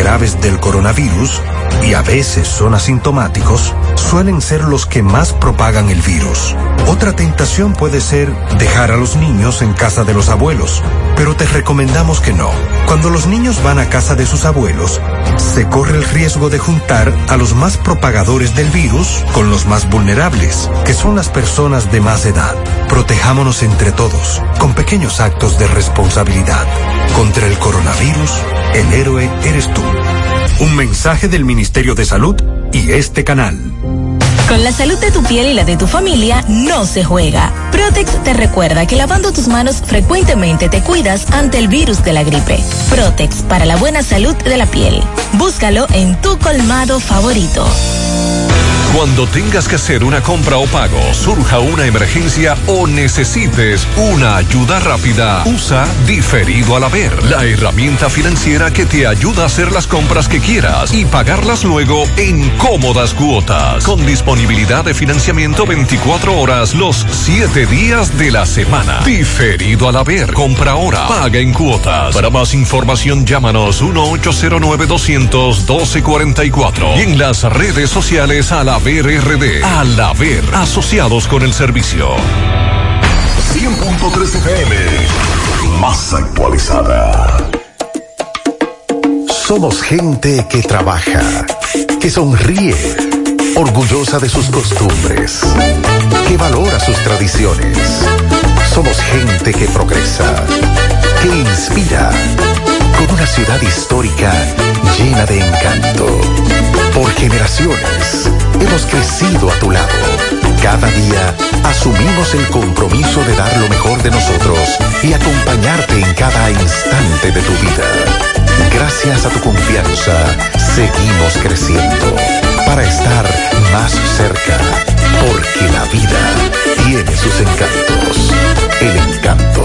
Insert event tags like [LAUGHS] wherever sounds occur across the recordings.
graves del coronavirus, y a veces son asintomáticos, suelen ser los que más propagan el virus. Otra tentación puede ser dejar a los niños en casa de los abuelos, pero te recomendamos que no. Cuando los niños van a casa de sus abuelos, se corre el riesgo de juntar a los más propagadores del virus con los más vulnerables, que son las personas de más edad. Protejámonos entre todos, con pequeños actos de responsabilidad. Contra el coronavirus, el héroe eres tú. Un mensaje del Ministerio de Salud y este canal. Con la salud de tu piel y la de tu familia no se juega. Protex te recuerda que lavando tus manos frecuentemente te cuidas ante el virus de la gripe. Protex para la buena salud de la piel. Búscalo en tu colmado favorito. Cuando tengas que hacer una compra o pago, surja una emergencia o necesites una ayuda rápida, usa Diferido al Haber, la herramienta financiera que te ayuda a hacer las compras que quieras y pagarlas luego en cómodas cuotas, con disponibilidad de financiamiento 24 horas los 7 días de la semana. Diferido al Haber, compra ahora, paga en cuotas. Para más información llámanos 1-809 200 1244 y en las redes sociales a la Haber RD. Al Haber, asociados con el servicio. 100.3 FM, más actualizada. Somos gente que trabaja, que sonríe, orgullosa de sus costumbres, que valora sus tradiciones. Somos gente que progresa, que inspira, con una ciudad histórica llena de encanto. Por generaciones hemos crecido a tu lado. Cada día asumimos el compromiso de dar lo mejor de nosotros y acompañarte en cada instante de tu vida. Gracias a tu confianza, seguimos creciendo para estar más cerca, porque la vida tiene sus encantos. El encanto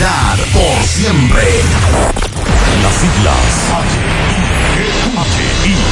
Por siempre. Las siglas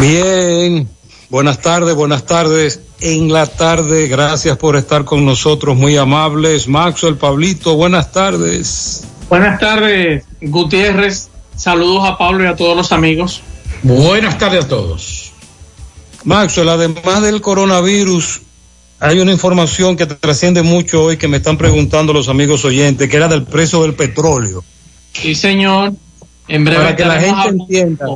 Bien, buenas tardes, buenas tardes. En la tarde, gracias por estar con nosotros, muy amables. Maxwell, Pablito, buenas tardes. Buenas tardes, Gutiérrez. Saludos a Pablo y a todos los amigos. Buenas tardes a todos. Maxwell, además del coronavirus, hay una información que trasciende mucho hoy que me están preguntando los amigos oyentes, que era del precio del petróleo. Sí, señor. En breve. Para que la gente entienda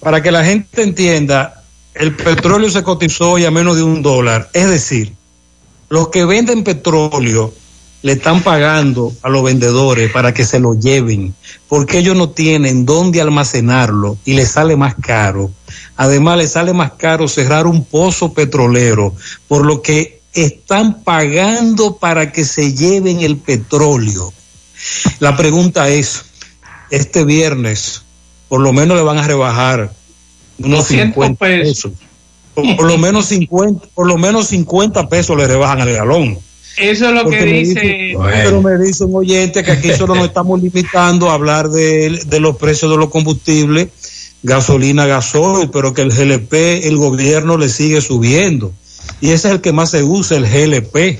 para que la gente entienda, el petróleo se cotizó hoy a menos de un dólar. Es decir, los que venden petróleo le están pagando a los vendedores para que se lo lleven, porque ellos no tienen dónde almacenarlo y les sale más caro. Además, les sale más caro cerrar un pozo petrolero, por lo que están pagando para que se lleven el petróleo. La pregunta es, este viernes, por lo menos le van a rebajar unos 50 pesos. Por, por, lo menos 50, por lo menos 50 pesos le rebajan al galón. Eso es lo Porque que dice. bueno. Pero me dice un oyente que aquí solo nos estamos limitando a hablar de, de los precios de los combustibles, gasolina, gasoil, pero que el GLP, el gobierno le sigue subiendo. Y ese es el que más se usa, el GLP.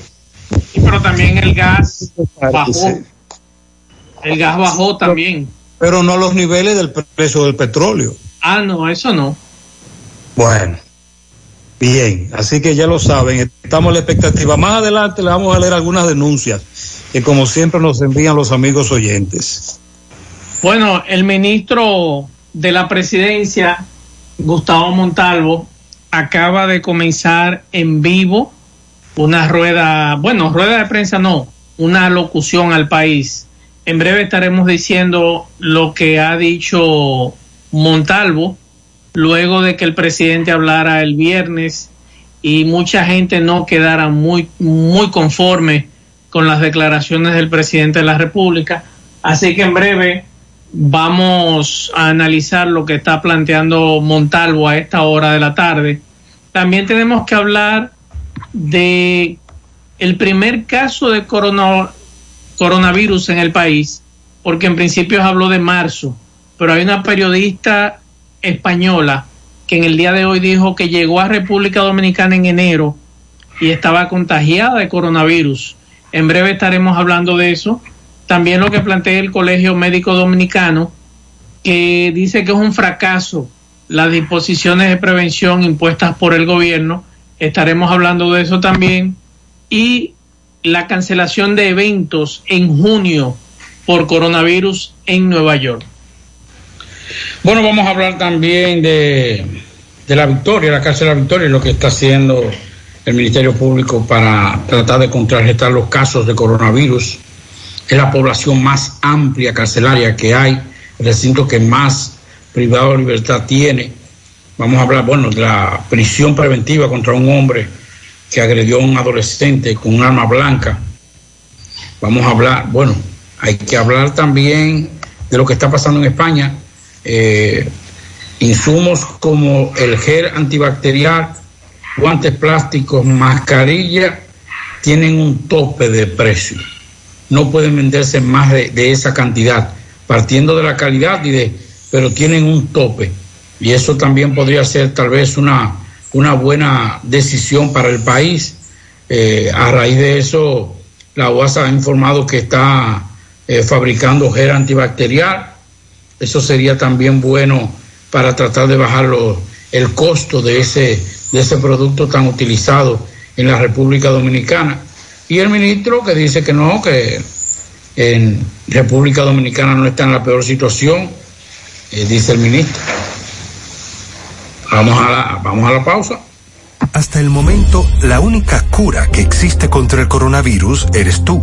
Sí, pero también el gas bajó. El gas bajó también pero no los niveles del precio del petróleo. Ah, no, eso no. Bueno, Bien, así que ya lo saben, estamos en la expectativa. Más adelante le vamos a leer algunas denuncias que como siempre nos envían los amigos oyentes. Bueno, el ministro de la presidencia, Gustavo Montalvo, acaba de comenzar en vivo una rueda, bueno, rueda de prensa no, una locución al país. En breve estaremos diciendo lo que ha dicho Montalvo luego de que el presidente hablara el viernes y mucha gente no quedara muy, muy conforme con las declaraciones del presidente de la República. Así que en breve vamos a analizar lo que está planteando Montalvo a esta hora de la tarde. También tenemos que hablar de el primer caso de coronavirus en el país, porque en principio habló de marzo, pero hay una periodista española que en el día de hoy dijo que llegó a República Dominicana en enero y estaba contagiada de coronavirus. En breve estaremos hablando de eso. También lo que plantea el Colegio Médico Dominicano, que dice que es un fracaso las disposiciones de prevención impuestas por el gobierno. Estaremos hablando de eso también. Y la cancelación de eventos en junio por coronavirus en Nueva York. Bueno, vamos a hablar también de, la victoria, la cárcel de la victoria y lo que está haciendo el Ministerio Público para tratar de contrarrestar los casos de coronavirus. Es la población más amplia carcelaria que hay, el recinto que más privado de libertad tiene. Vamos a hablar, bueno, de la prisión preventiva contra un hombre que agredió a un adolescente con un arma blanca. Vamos a hablar, bueno, hay que hablar también de lo que está pasando en España. Eh, insumos como el gel antibacterial, guantes plásticos, mascarilla, tienen un tope de precio. No pueden venderse más de, de esa cantidad, partiendo de la calidad y de pero tienen un tope. Y eso también podría ser tal vez una, una buena decisión para el país. Eh, a raíz de eso, la UASA ha informado que está eh, fabricando gel antibacterial. Eso sería también bueno para tratar de bajar el costo de ese, de ese producto tan utilizado en la República Dominicana. Y el ministro que dice que no, que en República Dominicana no está en la peor situación eh, dice el ministro. Vamos a, la, vamos a la pausa. Hasta el momento, la única cura que existe contra el coronavirus eres tú.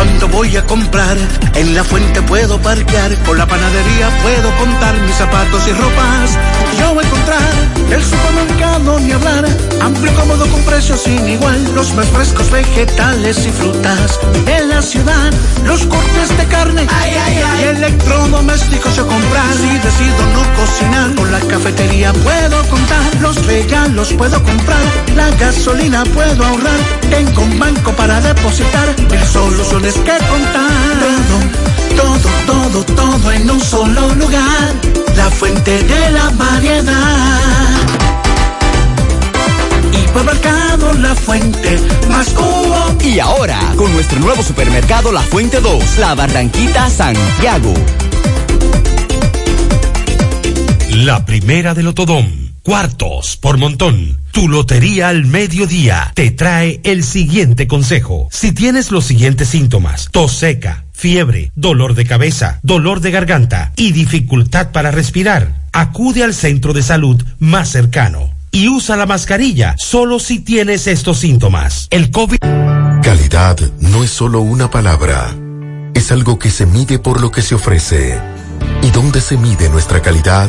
Cuando voy a comprar, en la fuente puedo parquear, con la panadería puedo contar mis zapatos y ropas. Yo voy a encontrar el supermercado ni hablar, amplio cómodo con precios sin igual, los más frescos vegetales y frutas. En la ciudad, los cortes de carne ay, ay, ay. y electrodomésticos yo comprar. Si decido no cocinar, con la cafetería puedo contar, los regalos puedo comprar, la gasolina puedo ahorrar, tengo un banco para depositar, el soluciones que contar. Todo, todo, todo, todo en un solo lugar. La fuente de la variedad. Hipermercado La Fuente, más cubo. Y ahora, con nuestro nuevo supermercado La Fuente 2, La Barranquita Santiago. La primera del Otodón. Cuartos por montón. Tu Lotería al Mediodía te trae el siguiente consejo. Si tienes los siguientes síntomas, tos seca, fiebre, dolor de cabeza, dolor de garganta y dificultad para respirar, acude al centro de salud más cercano y usa la mascarilla solo si tienes estos síntomas. El COVID. Calidad no es solo una palabra, es algo que se mide por lo que se ofrece. ¿Y dónde se mide nuestra calidad?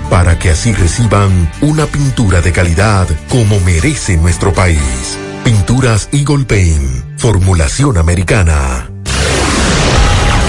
para que así reciban una pintura de calidad como merece nuestro país. Pinturas Eagle Paint, formulación americana.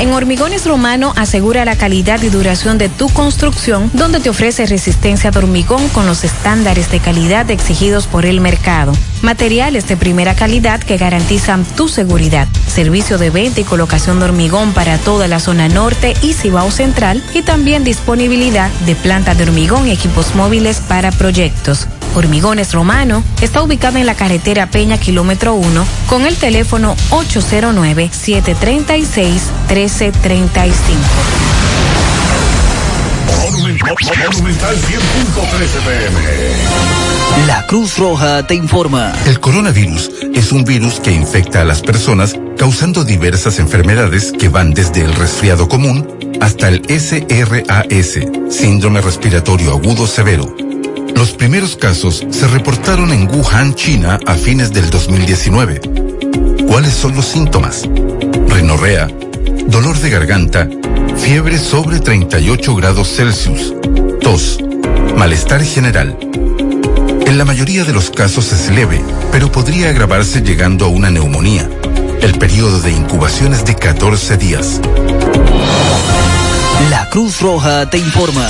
En Hormigones Romano asegura la calidad y duración de tu construcción, donde te ofrece resistencia de hormigón con los estándares de calidad exigidos por el mercado. Materiales de primera calidad que garantizan tu seguridad. Servicio de venta y colocación de hormigón para toda la zona norte y Cibao Central y también disponibilidad de planta de hormigón y equipos móviles para proyectos. Hormigones Romano está ubicado en la carretera Peña Kilómetro 1 con el teléfono 809-736-1335. Monumental 100.13 pm. La Cruz Roja te informa. El coronavirus es un virus que infecta a las personas causando diversas enfermedades que van desde el resfriado común hasta el SRAS, síndrome respiratorio agudo severo. Los primeros casos se reportaron en Wuhan, China, a fines del 2019. ¿Cuáles son los síntomas? Rinorrea, dolor de garganta, fiebre sobre 38 grados Celsius, tos, malestar general. En la mayoría de los casos es leve, pero podría agravarse llegando a una neumonía. El periodo de incubación es de 14 días. La Cruz Roja te informa.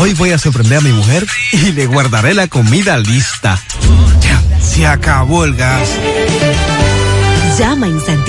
Hoy voy a sorprender a mi mujer y le guardaré la comida lista. Se acabó el gas. Llama en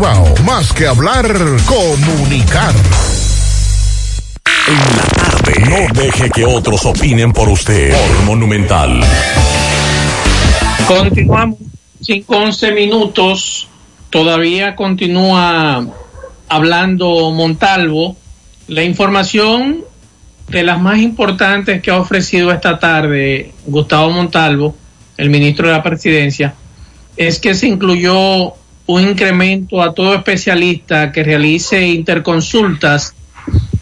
Más que hablar, comunicar. En la tarde. No deje que otros opinen por usted. Por Monumental. Continuamos. 5, 11 minutos. Todavía continúa hablando Montalvo. La información de las más importantes que ha ofrecido esta tarde Gustavo Montalvo, el ministro de la Presidencia, es que se incluyó un incremento a todo especialista que realice interconsultas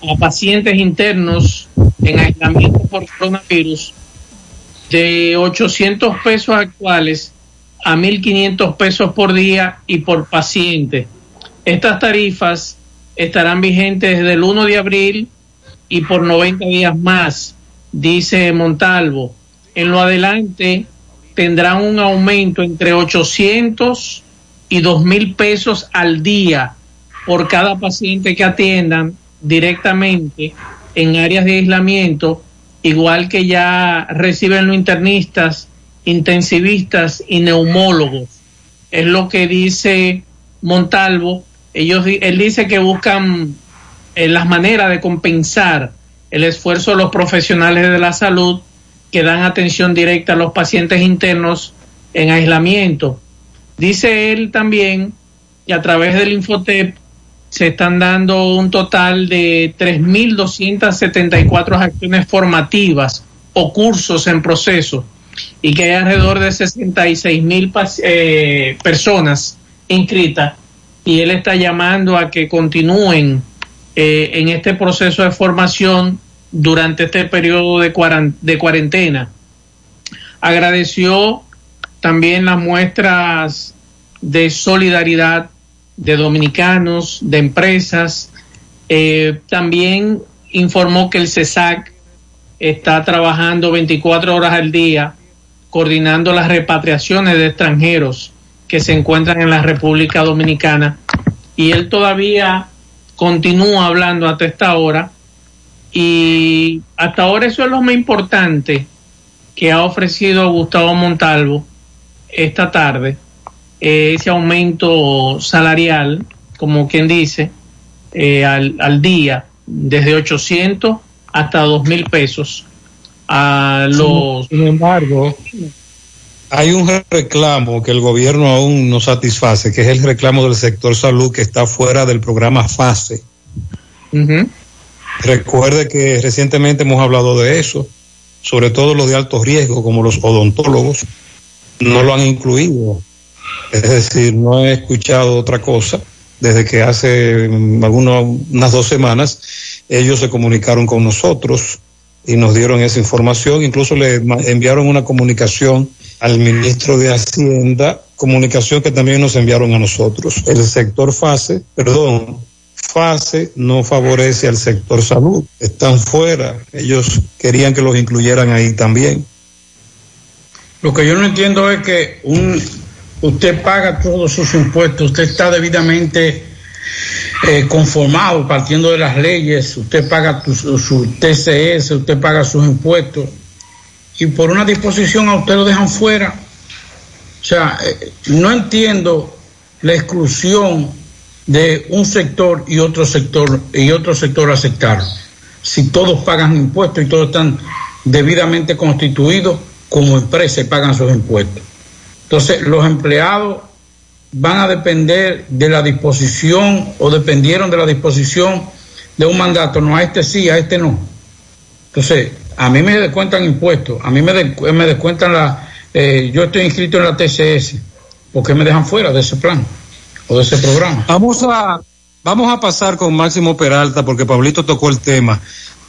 a pacientes internos en aislamiento por coronavirus de 800 pesos actuales a 1.500 pesos por día y por paciente. Estas tarifas estarán vigentes desde el 1 de abril y por 90 días más, dice Montalvo. En lo adelante tendrán un aumento entre 800 y 2.000 pesos al día por cada paciente que atiendan directamente en áreas de aislamiento, igual que ya reciben los internistas, intensivistas y neumólogos. Es lo que dice Montalvo. Ellos, él dice que buscan eh, las maneras de compensar el esfuerzo de los profesionales de la salud que dan atención directa a los pacientes internos en aislamiento. Dice él también que a través del Infotep se están dando un total de 3.274 acciones formativas o cursos en proceso y que hay alrededor de 66 mil eh, personas inscritas y él está llamando a que continúen eh, en este proceso de formación durante este periodo de, de cuarentena. Agradeció también las muestras de solidaridad de dominicanos, de empresas. Eh, también informó que el CESAC está trabajando 24 horas al día coordinando las repatriaciones de extranjeros que se encuentran en la República Dominicana y él todavía continúa hablando hasta esta hora y hasta ahora eso es lo más importante que ha ofrecido Gustavo Montalvo esta tarde, eh, ese aumento salarial, como quien dice, eh, al, al, día, desde 800 hasta 2 mil pesos a los... Sin embargo, hay un reclamo que el gobierno aún no satisface, que es el reclamo del sector salud que está fuera del programa FASE. Recuerde que recientemente hemos hablado de eso, sobre todo los de alto riesgo, como los odontólogos, no lo han incluido. Es decir, no he escuchado otra cosa desde que hace algunas unas dos semanas ellos se comunicaron con nosotros y nos dieron esa información, incluso le enviaron una comunicación al ministro de Hacienda, comunicación que también nos enviaron a nosotros. El sector FASE, perdón, FASE no favorece al sector salud, están fuera, ellos querían que los incluyeran ahí también. Lo que yo no entiendo es que un, usted paga todos sus impuestos, usted está debidamente eh, conformado partiendo de las leyes, usted paga su, TCS, usted paga sus impuestos y por una disposición a usted lo dejan fuera. O sea, eh, no entiendo la exclusión de un sector y otro sector y otro sector aceptar. Si todos pagan impuestos y todos están debidamente constituidos como empresa y pagan sus impuestos. Entonces, los empleados van a depender de la disposición o dependieron de la disposición de un mandato, no a este sí, a este no. Entonces, a mí me descuentan impuestos, a mí me, me descuentan la, eh, yo estoy inscrito en la TCS, ¿por qué me dejan fuera de ese plan o de ese programa? Vamos a, vamos a pasar con Máximo Peralta porque Pablito tocó el tema.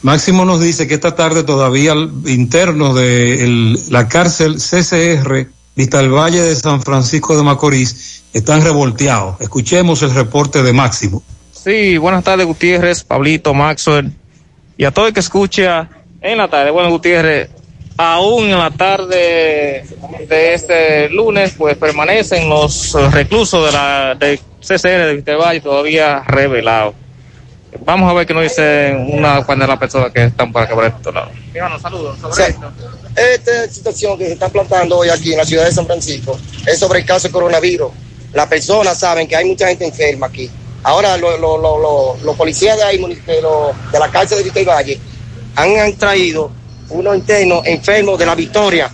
Máximo nos dice que esta tarde todavía internos de la cárcel CCR, Vista al Valle de San Francisco de Macorís, están revolteados. Escuchemos el reporte de Máximo. Sí, buenas tardes Gutiérrez, Pablito, Maxwell y a todo el que escucha en la tarde. Bueno, Gutiérrez, aún en la tarde de este lunes, pues permanecen los reclusos de la de CCR de Vitervalle todavía revelados. Vamos a ver qué nos dice una cuanta de las personas que están para por este lado. saludos. Esta situación que se está plantando hoy aquí en la ciudad de San Francisco es sobre el caso del coronavirus las personas saben que hay mucha gente enferma aquí. Ahora los policías de ahí, de, la cárcel de Vista Valle, han, traído unos internos enfermos de la Victoria.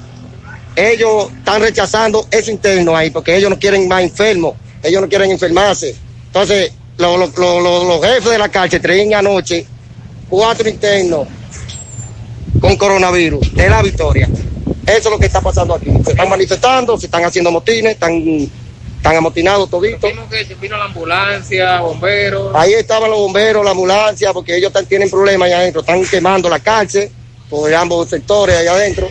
Ellos están rechazando esos internos ahí porque ellos no quieren más enfermos, ellos no quieren enfermarse. Entonces, los, jefes de la cárcel traen anoche cuatro internos con coronavirus de la Victoria. Eso es lo que está pasando aquí. Se están manifestando, se están haciendo motines, están están amotinados toditos. que vino la ambulancia, bomberos. Ahí estaban los bomberos, la ambulancia, porque ellos tienen problemas allá adentro, están quemando la cárcel por ambos sectores allá adentro.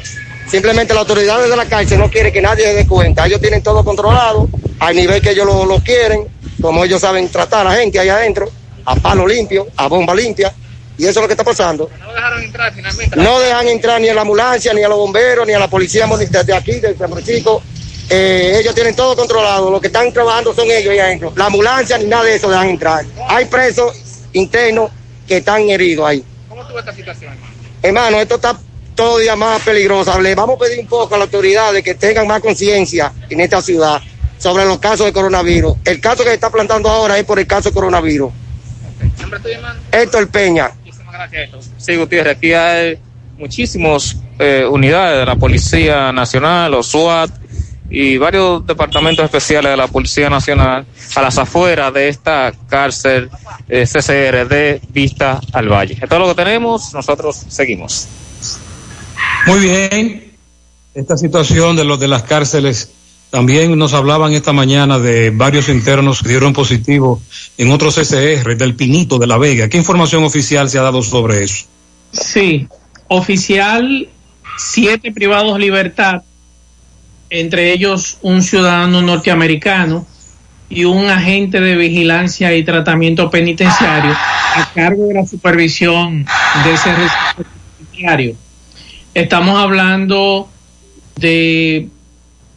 Simplemente las autoridades de la cárcel no quieren que nadie se dé cuenta. Ellos tienen todo controlado al nivel que ellos lo, quieren, como ellos saben tratar a la gente allá adentro, a palo limpio, a bomba limpia. Y eso es lo que está pasando. No dejaron entrar finalmente. No dejan entrar ni a la ambulancia, ni a los bomberos, ni a la policía de aquí, de San Francisco, eh, ellos tienen todo controlado, lo que están trabajando son ellos ahí adentro. La ambulancia ni nada de eso dejan entrar. Hay presos internos que están heridos ahí. ¿Cómo ves esta situación, hermano? Hermano, esto está todo día más peligroso. Le vamos a pedir un poco a las autoridades que tengan más conciencia en esta ciudad sobre los casos de coronavirus. El caso que se está plantando ahora es por el caso de coronavirus. ¿Nombre tuyo, hermano? Héctor Peña. Muchísimas gracias. Sí, Gutiérrez, aquí hay muchísimas unidades de la Policía Nacional, los SWAT y varios departamentos especiales de la Policía Nacional a las afueras de esta cárcel eh, CCR de Vista al Valle. Esto es lo que tenemos, nosotros seguimos. Muy bien. Esta situación de los de las cárceles también nos hablaban esta mañana de varios internos que dieron positivo en otros CCR del Pinito de la Vega. ¿Qué información oficial se ha dado sobre eso? Sí, oficial, siete privados libertad, entre ellos un ciudadano norteamericano y un agente de vigilancia y tratamiento penitenciario a cargo de la supervisión de ese penitenciario. Estamos hablando de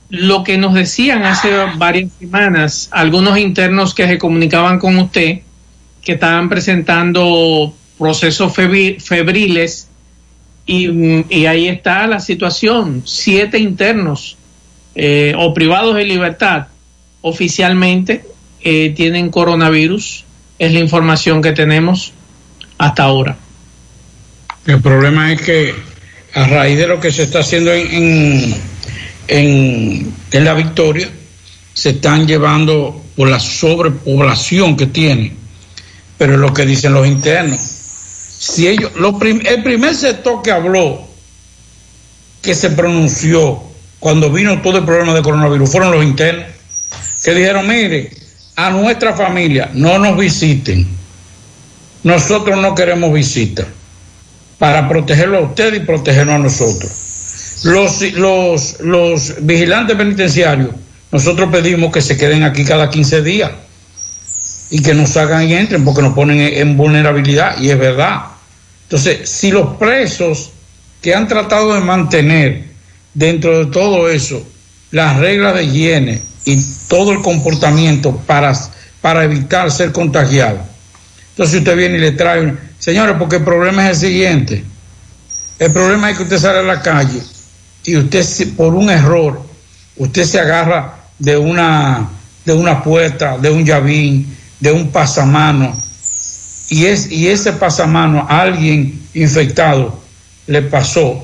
lo que nos decían hace varias semanas algunos internos que se comunicaban con usted que estaban presentando procesos febriles y, y, ahí está la situación. Siete internos eh, o privados de libertad oficialmente eh, tienen coronavirus. Es la información que tenemos hasta ahora. El problema es que a raíz de lo que se está haciendo en, en, en, en la victoria, se están llevando por la sobrepoblación que tiene, pero es lo que dicen los internos. Si ellos, lo prim, el primer sector que habló, que se pronunció cuando vino todo el problema de coronavirus, fueron los internos, que dijeron, mire, a nuestra familia no nos visiten, nosotros no queremos visita, para protegerlo a usted y protegernos a nosotros. Los, los, los vigilantes penitenciarios, nosotros pedimos que se queden aquí cada 15 días y que nos hagan y entren porque nos ponen en vulnerabilidad y es verdad. Entonces, si los presos que han tratado de mantener dentro de todo eso las reglas de higiene y todo el comportamiento para, para evitar ser contagiado, entonces usted viene y le trae, señores, porque el problema es el siguiente, el problema es que usted sale a la calle y usted por un error, usted se agarra de una, de una puerta, de un llavín, de un pasamano y, es, y ese pasamano a alguien infectado le pasó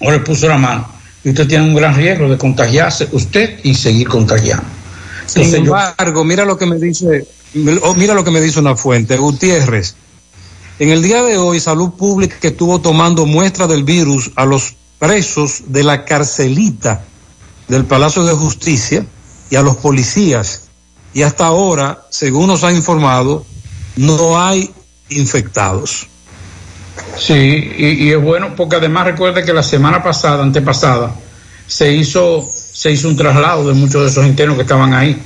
o le puso la mano y usted tiene un gran riesgo de contagiarse usted y seguir contagiando. Sin embargo, mira lo que me dice, mira lo que me dice una fuente, Gutiérrez. En el día de hoy, Salud Pública que estuvo tomando muestra del virus a los presos de la carcelita del Palacio de Justicia y a los policías y hasta ahora, según nos han informado, no hay infectados. Sí, y, es bueno porque además recuerde que la semana pasada, antepasada, se hizo, se hizo un traslado de muchos de esos internos que estaban ahí.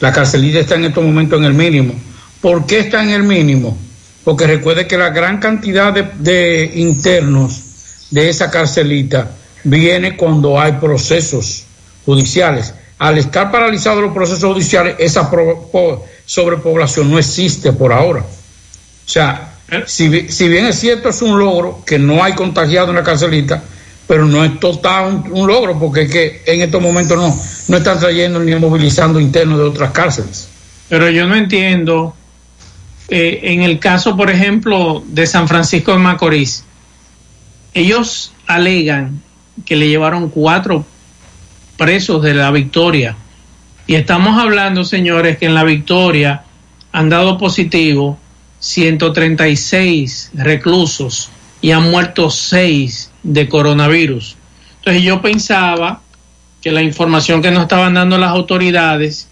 La carcelita está en estos momentos en el mínimo. ¿Por qué está en el mínimo? Porque recuerde que la gran cantidad de internos de esa carcelita viene cuando hay procesos judiciales al estar paralizados los procesos judiciales, esa sobrepoblación no existe por ahora. O sea, si, si, bien es cierto, es un logro que no hay contagiado en la carcelita, pero no es total un, un logro, porque es que en estos momentos no, no están trayendo ni movilizando internos de otras cárceles. Pero yo no entiendo, eh, en el caso, por ejemplo, de San Francisco de Macorís, ellos alegan que le llevaron cuatro presos de la victoria. Y estamos hablando, señores, que en la victoria han dado positivo 136 reclusos y han muerto 6 de coronavirus. Entonces yo pensaba que la información que nos estaban dando las autoridades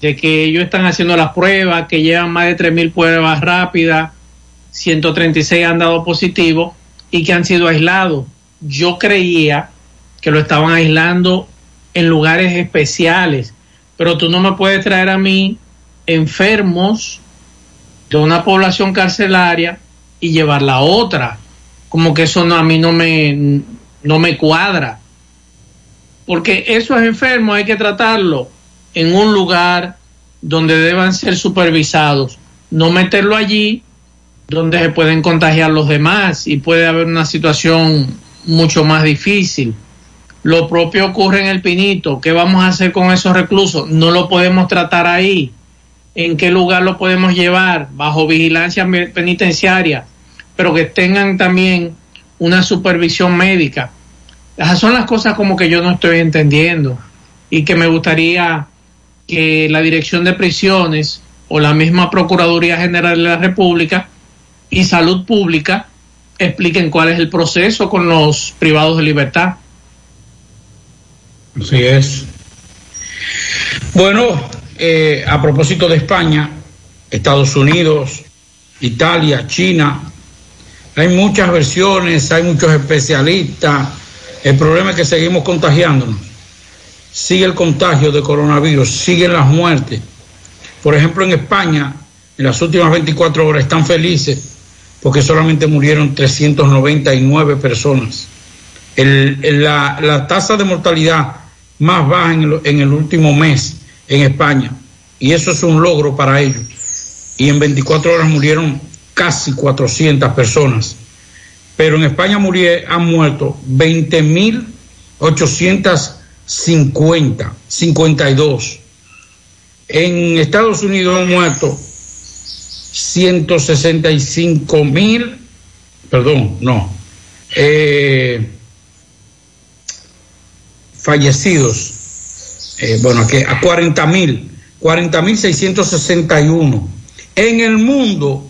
de que ellos están haciendo las pruebas, que llevan más de 3.000 pruebas rápidas, 136 han dado positivo y que han sido aislados. Yo creía que lo estaban aislando en lugares especiales, pero tú no me puedes traer a mí enfermos de una población carcelaria y llevarla a otra, como que eso a mí no me, no me cuadra, porque esos enfermos hay que tratarlo en un lugar donde deban ser supervisados, no meterlo allí donde se pueden contagiar los demás y puede haber una situación mucho más difícil. Lo propio ocurre en el Pinito. ¿Qué vamos a hacer con esos reclusos? No lo podemos tratar ahí. ¿En qué lugar lo podemos llevar? Bajo vigilancia penitenciaria, pero que tengan también una supervisión médica. Esas son las cosas como que yo no estoy entendiendo y que me gustaría que la Dirección de Prisiones o la misma Procuraduría General de la República y Salud Pública expliquen cuál es el proceso con los privados de libertad. Así es. Bueno, eh, a propósito de España, Estados Unidos, Italia, China, hay muchas versiones, hay muchos especialistas. El problema es que seguimos contagiándonos. Sigue el contagio de coronavirus, siguen las muertes. Por ejemplo, en España, en las últimas 24 horas están felices porque solamente murieron 399 personas. la, tasa de mortalidad más baja en el, en el último mes en España. Y eso es un logro para ellos. Y en 24 horas murieron casi 400 personas. Pero en España han muerto 20.850, 52. En Estados Unidos han muerto 165 mil, perdón, no, eh, fallecidos, eh, bueno, que a 40 mil, 40 mil 661. En el mundo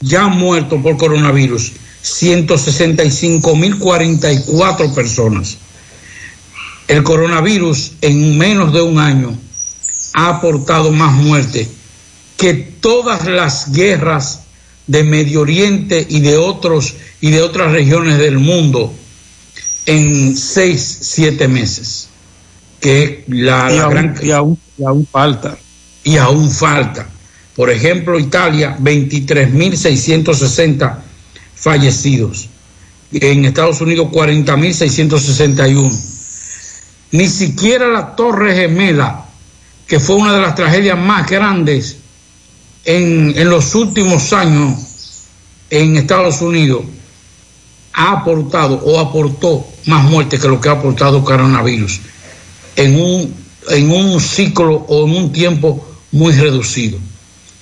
ya han muerto por coronavirus 165 mil 44 personas. El coronavirus en menos de un año ha aportado más muerte que todas las guerras de Medio Oriente y de otros y de otras regiones del mundo en seis, siete meses. Que la, y, aún, y, aún, falta. Y aún falta. Por ejemplo, Italia, 23.660 fallecidos. En Estados Unidos, 40.661. Ni siquiera la Torre Gemela, que fue una de las tragedias más grandes en, los últimos años en Estados Unidos ha aportado o aportó más muerte que lo que ha aportado coronavirus en un, en un ciclo o en un tiempo muy reducido.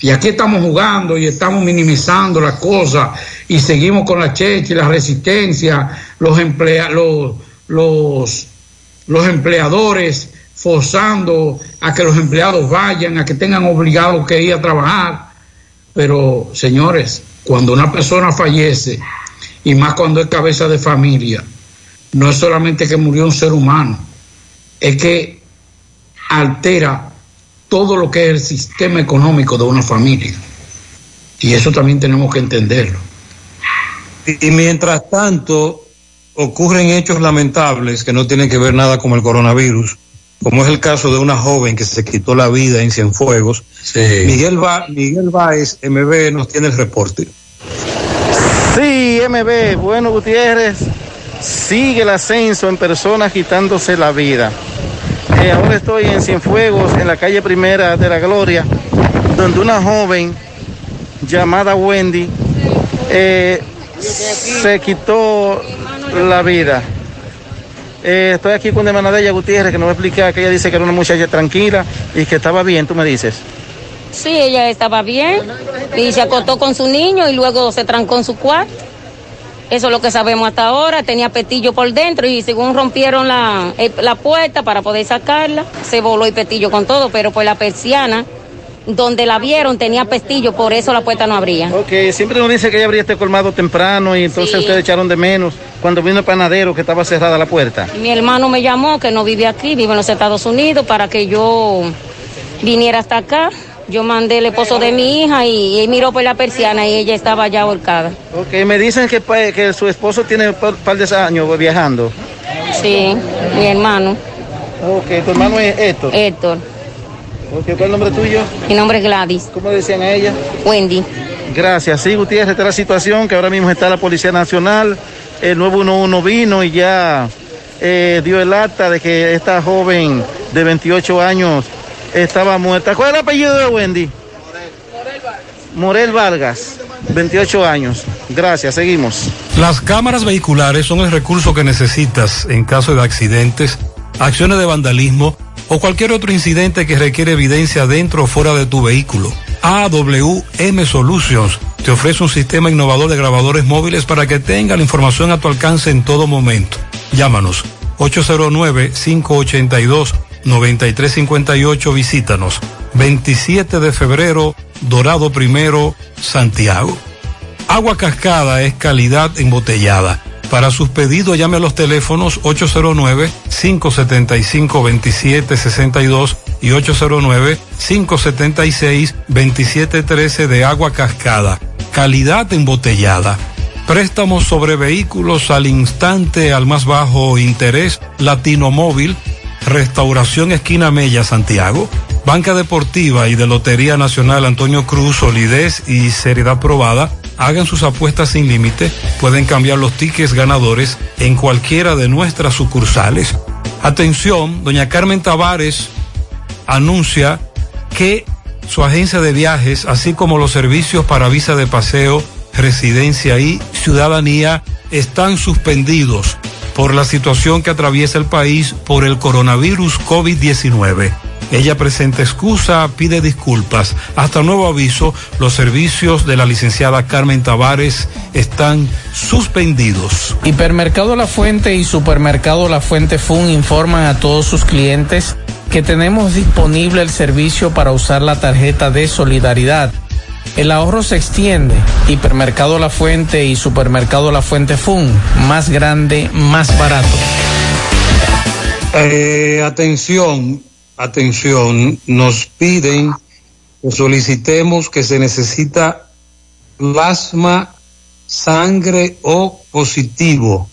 Y aquí estamos jugando y estamos minimizando las cosas y seguimos con la checha y la resistencia, los, emplea, los, los, los empleadores forzando a que los empleados vayan, a que tengan obligados que ir a trabajar. Pero, señores, cuando una persona fallece, y más cuando es cabeza de familia, no es solamente que murió un ser humano, es que altera todo lo que es el sistema económico de una familia. Y eso también tenemos que entenderlo. Y, y mientras tanto, ocurren hechos lamentables que no tienen que ver nada con el coronavirus como es el caso de una joven que se quitó la vida en Cienfuegos. Miguel, Miguel Báez, MB, nos tiene el reporte. Sí, MB, bueno Gutiérrez, sigue el ascenso en personas quitándose la vida. Eh, ahora estoy en Cienfuegos, en la calle Primera de la Gloria, donde una joven llamada Wendy eh, se quitó la vida. Eh, estoy aquí con Emanadella Gutiérrez, que nos va a explicar que ella dice que era una muchacha tranquila y que estaba bien, tú me dices. Sí, ella estaba bien y se acostó con su niño y luego se trancó en su cuarto. Eso es lo que sabemos hasta ahora. Tenía petillo por dentro y según rompieron la, eh, la puerta para poder sacarla, se voló el petillo con todo, pero por la persiana donde la vieron tenía pestillo, por eso la puerta no abría. Ok, siempre nos dice que ella abría este colmado temprano y entonces ustedes echaron de menos cuando vino el panadero que estaba cerrada la puerta. Mi hermano me llamó, que no vive aquí, vive en los Estados Unidos, para que yo viniera hasta acá. Yo mandé el esposo de mi hija y, él miró por la persiana y ella estaba ya ahorcada. Ok, me dicen que, que su esposo tiene un par de años viajando. Sí, mi hermano. Ok, tu hermano es Héctor. Héctor. ¿Cuál es el nombre tuyo? Mi nombre es Gladys. ¿Cómo decían a ella? Wendy. Gracias. Sí, Gutiérrez, esta es la situación que ahora mismo está la Policía Nacional. El 911 vino y ya eh, dio el acta de que esta joven de 28 años estaba muerta. ¿Cuál es el apellido de Wendy? Morel, Vargas. Morel Vargas. 28 años. Gracias, seguimos. Las cámaras vehiculares son el recurso que necesitas en caso de accidentes, acciones de vandalismo o cualquier otro incidente que requiere evidencia dentro o fuera de tu vehículo. AWM Solutions te ofrece un sistema innovador de grabadores móviles para que tenga la información a tu alcance en todo momento. Llámanos 809-582-9358, visítanos. 27 de febrero, Dorado Primero, Santiago. Agua cascada es calidad embotellada. Para sus pedidos llame a los teléfonos 809-575-2762 y 809-576-2713 de agua cascada. Calidad embotellada. Préstamos sobre vehículos al instante al más bajo interés. Latino Móvil. Restauración Esquina Mella, Santiago. Banca Deportiva y de Lotería Nacional Antonio Cruz, solidez y seriedad probada. Hagan sus apuestas sin límite. Pueden cambiar los tickets ganadores en cualquiera de nuestras sucursales. Atención, doña Carmen Tavares anuncia que su agencia de viajes, así como los servicios para visa de paseo, residencia y ciudadanía, están suspendidos por la situación que atraviesa el país por el coronavirus COVID-19. Ella presenta excusa, pide disculpas. Hasta nuevo aviso, los servicios de la licenciada Carmen Tavares están suspendidos. Hipermercado La Fuente y Supermercado La Fuente Fun informan a todos sus clientes que tenemos disponible el servicio para usar la tarjeta de solidaridad. El ahorro se extiende. Hipermercado La Fuente y Supermercado La Fuente Fun. Más grande, más barato. Eh, atención, atención, nos piden que solicitemos que se necesita plasma, sangre o positivo.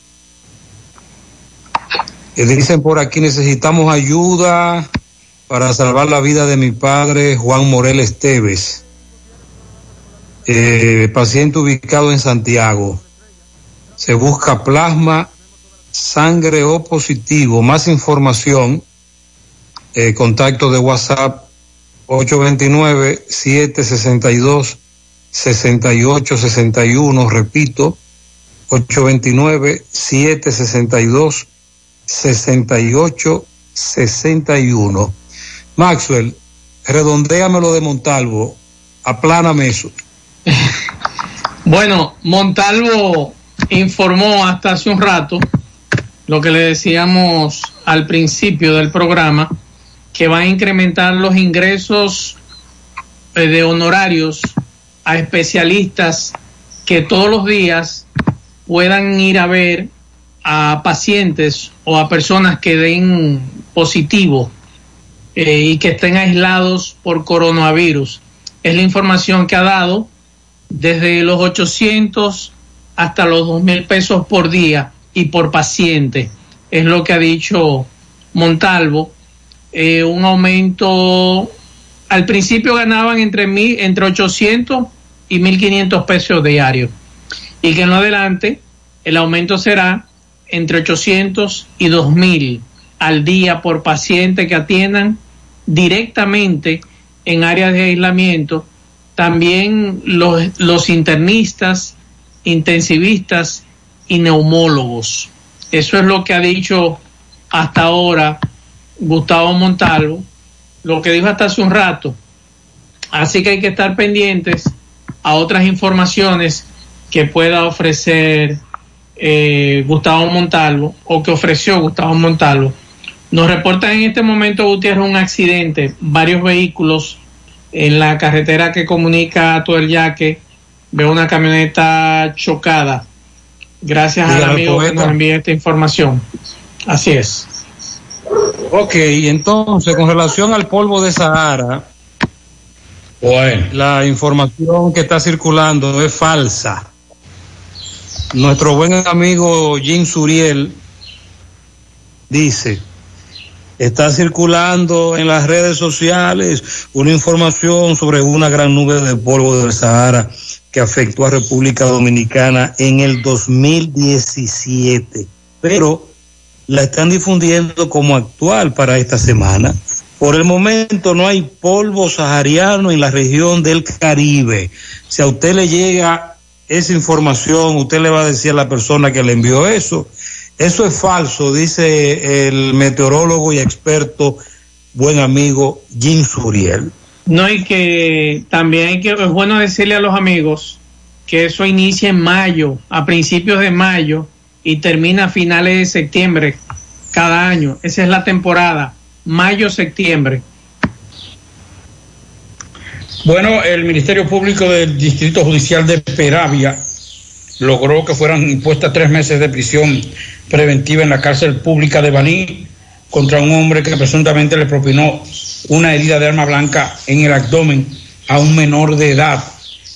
Eh, dicen por aquí necesitamos ayuda para salvar la vida de mi padre Juan Morel Esteves, eh, paciente ubicado en Santiago. Se busca plasma, sangre o positivo. Más información eh, contacto de WhatsApp 829-762-6861, repito, 829-762-6861. Maxwell, redondéamelo de Montalvo, apláname eso. [LAUGHS] Bueno, Montalvo informó hasta hace un rato lo que le decíamos al principio del programa, que va a incrementar los ingresos eh, de honorarios a especialistas que todos los días puedan ir a ver a pacientes o a personas que den positivo eh, y que estén aislados por coronavirus. Es la información que ha dado desde los 800 hasta los 2 mil pesos por día y por paciente. Es lo que ha dicho Montalvo. Eh, un aumento, al principio ganaban entre, mil, entre 800 y 1.500 pesos diarios. Y que en lo adelante el aumento será entre 800 y 2.000 al día por paciente que atiendan directamente en áreas de aislamiento. También los, los internistas, intensivistas y neumólogos. Eso es lo que ha dicho hasta ahora Gustavo Montalvo, lo que dijo hasta hace un rato. Así que hay que estar pendientes a otras informaciones que pueda ofrecer eh, Gustavo Montalvo o que ofreció Gustavo Montalvo. Nos reporta en este momento Gutiérrez un accidente, varios vehículos en la carretera que comunica a todo el yaque. Veo una camioneta chocada. Gracias al amigo que nos envía esta información. Así es. Ok, entonces con relación al polvo de Sahara, bueno. la información que está circulando es falsa. Nuestro buen amigo Jim Suriel dice, está circulando en las redes sociales una información sobre una gran nube de polvo del Sahara que afectó a República Dominicana en el 2017, pero la están difundiendo como actual para esta semana. Por el momento no hay polvo sahariano en la región del Caribe. Si a usted le llega esa información, usted le va a decir a la persona que le envió eso. Eso es falso, dice el meteorólogo y experto, buen amigo Jim Suriel. No, y que también hay que, es bueno decirle a los amigos que eso inicia en mayo, a principios de mayo, y termina a finales de septiembre cada año. Esa es la temporada, mayo-septiembre. Bueno, el Ministerio Público del Distrito Judicial de Peravia logró que fueran impuestas tres meses de prisión preventiva en la cárcel pública de Baní contra un hombre que presuntamente le propinó una herida de arma blanca en el abdomen a un menor de edad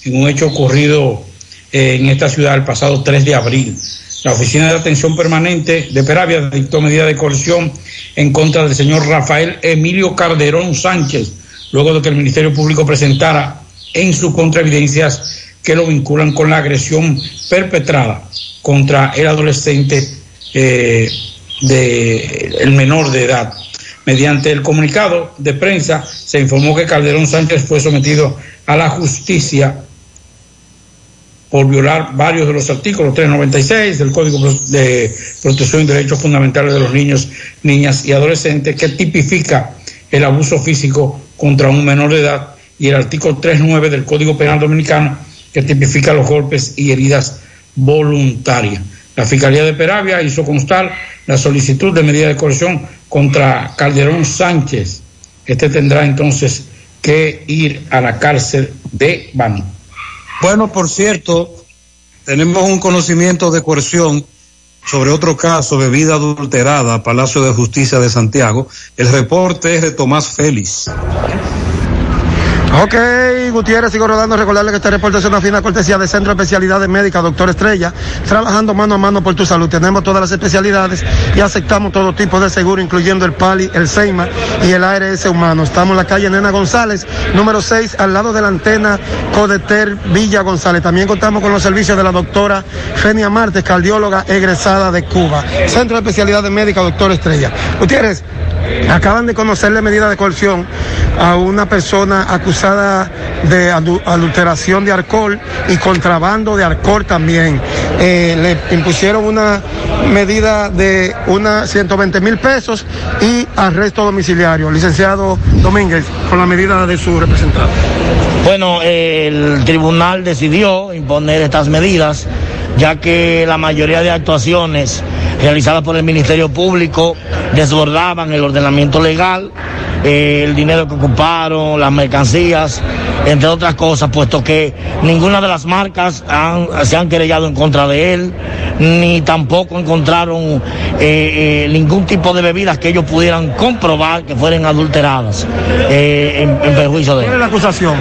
en un hecho ocurrido eh, en esta ciudad el pasado 3 de abril. La Oficina de Atención Permanente de Peravia dictó medida de coerción en contra del señor Rafael Emilio Calderón Sánchez, luego de que el Ministerio Público presentara en su contra evidencias que lo vinculan con la agresión perpetrada contra el adolescente eh, de el menor de edad. Mediante el comunicado de prensa se informó que Calderón Sánchez fue sometido a la justicia por violar varios de los artículos 396 del Código de Protección de Derechos Fundamentales de los Niños, Niñas y Adolescentes, que tipifica el abuso físico contra un menor de edad, y el artículo 39 del Código Penal Dominicano, que tipifica los golpes y heridas voluntarias. La Fiscalía de Peravia hizo constar la solicitud de medida de coerción contra Calderón Sánchez. Este tendrá entonces que ir a la cárcel de Bani. Bueno, por cierto, tenemos un conocimiento de coerción sobre otro caso, bebida adulterada, Palacio de Justicia de Santiago. El reporte es de Tomás Félix. Ok, Gutiérrez, sigo rodando. Recordarle que este reporte es una fina cortesía de Centro de Especialidades Médicas, Doctor Estrella, trabajando mano a mano por tu salud. Tenemos todas las especialidades y aceptamos todo tipo de seguro, incluyendo el PALI, el SEIMA y el ARS humano. Estamos en la calle Nena González, número 6, al lado de la antena Codeter Villa González. También contamos con los servicios de la doctora Fenia Martes, cardióloga egresada de Cuba. Centro de Especialidades Médicas, Doctor Estrella. Gutiérrez, acaban de conocerle medida de coerción a una persona acusada de adulteración de alcohol y contrabando de alcohol también. Eh, le impusieron una medida de una 120 mil pesos y arresto domiciliario. Licenciado Domínguez, con la medida de su representante. Bueno, el tribunal decidió imponer estas medidas ya que la mayoría de actuaciones realizadas por el Ministerio Público desbordaban el ordenamiento legal, eh, el dinero que ocuparon, las mercancías, entre otras cosas, puesto que ninguna de las marcas se han querellado en contra de él, ni tampoco encontraron eh, eh, ningún tipo de bebidas que ellos pudieran comprobar que fueran adulteradas en, perjuicio de él. ¿Cuál es la acusación?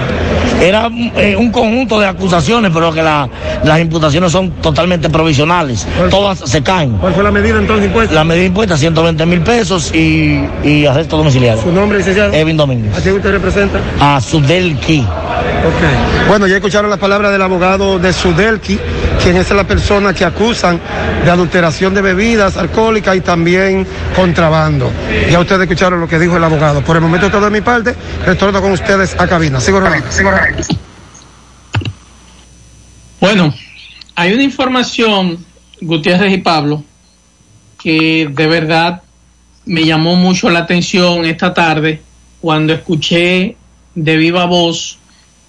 Era un conjunto de acusaciones, pero que las imputaciones son totalmente provisionales. Todas se caen. ¿Cuál fue la medida entonces impuesta? La medida impuesta, 120 mil pesos y, y arresto domiciliario. ¿Su nombre, licenciado? Evin Domínguez. ¿A quién usted representa? A Sudelki. Ok. Bueno, ya escucharon las palabras del abogado de Sudelki, quien es la persona que acusan de adulteración de bebidas alcohólicas y también contrabando. Ya ustedes escucharon lo que dijo el abogado. Por el momento todo de mi parte, retorno con ustedes a cabina. Sigo Sigo Bueno, hay una información, Gutiérrez y Pablo, que de verdad me llamó mucho la atención esta tarde cuando escuché de viva voz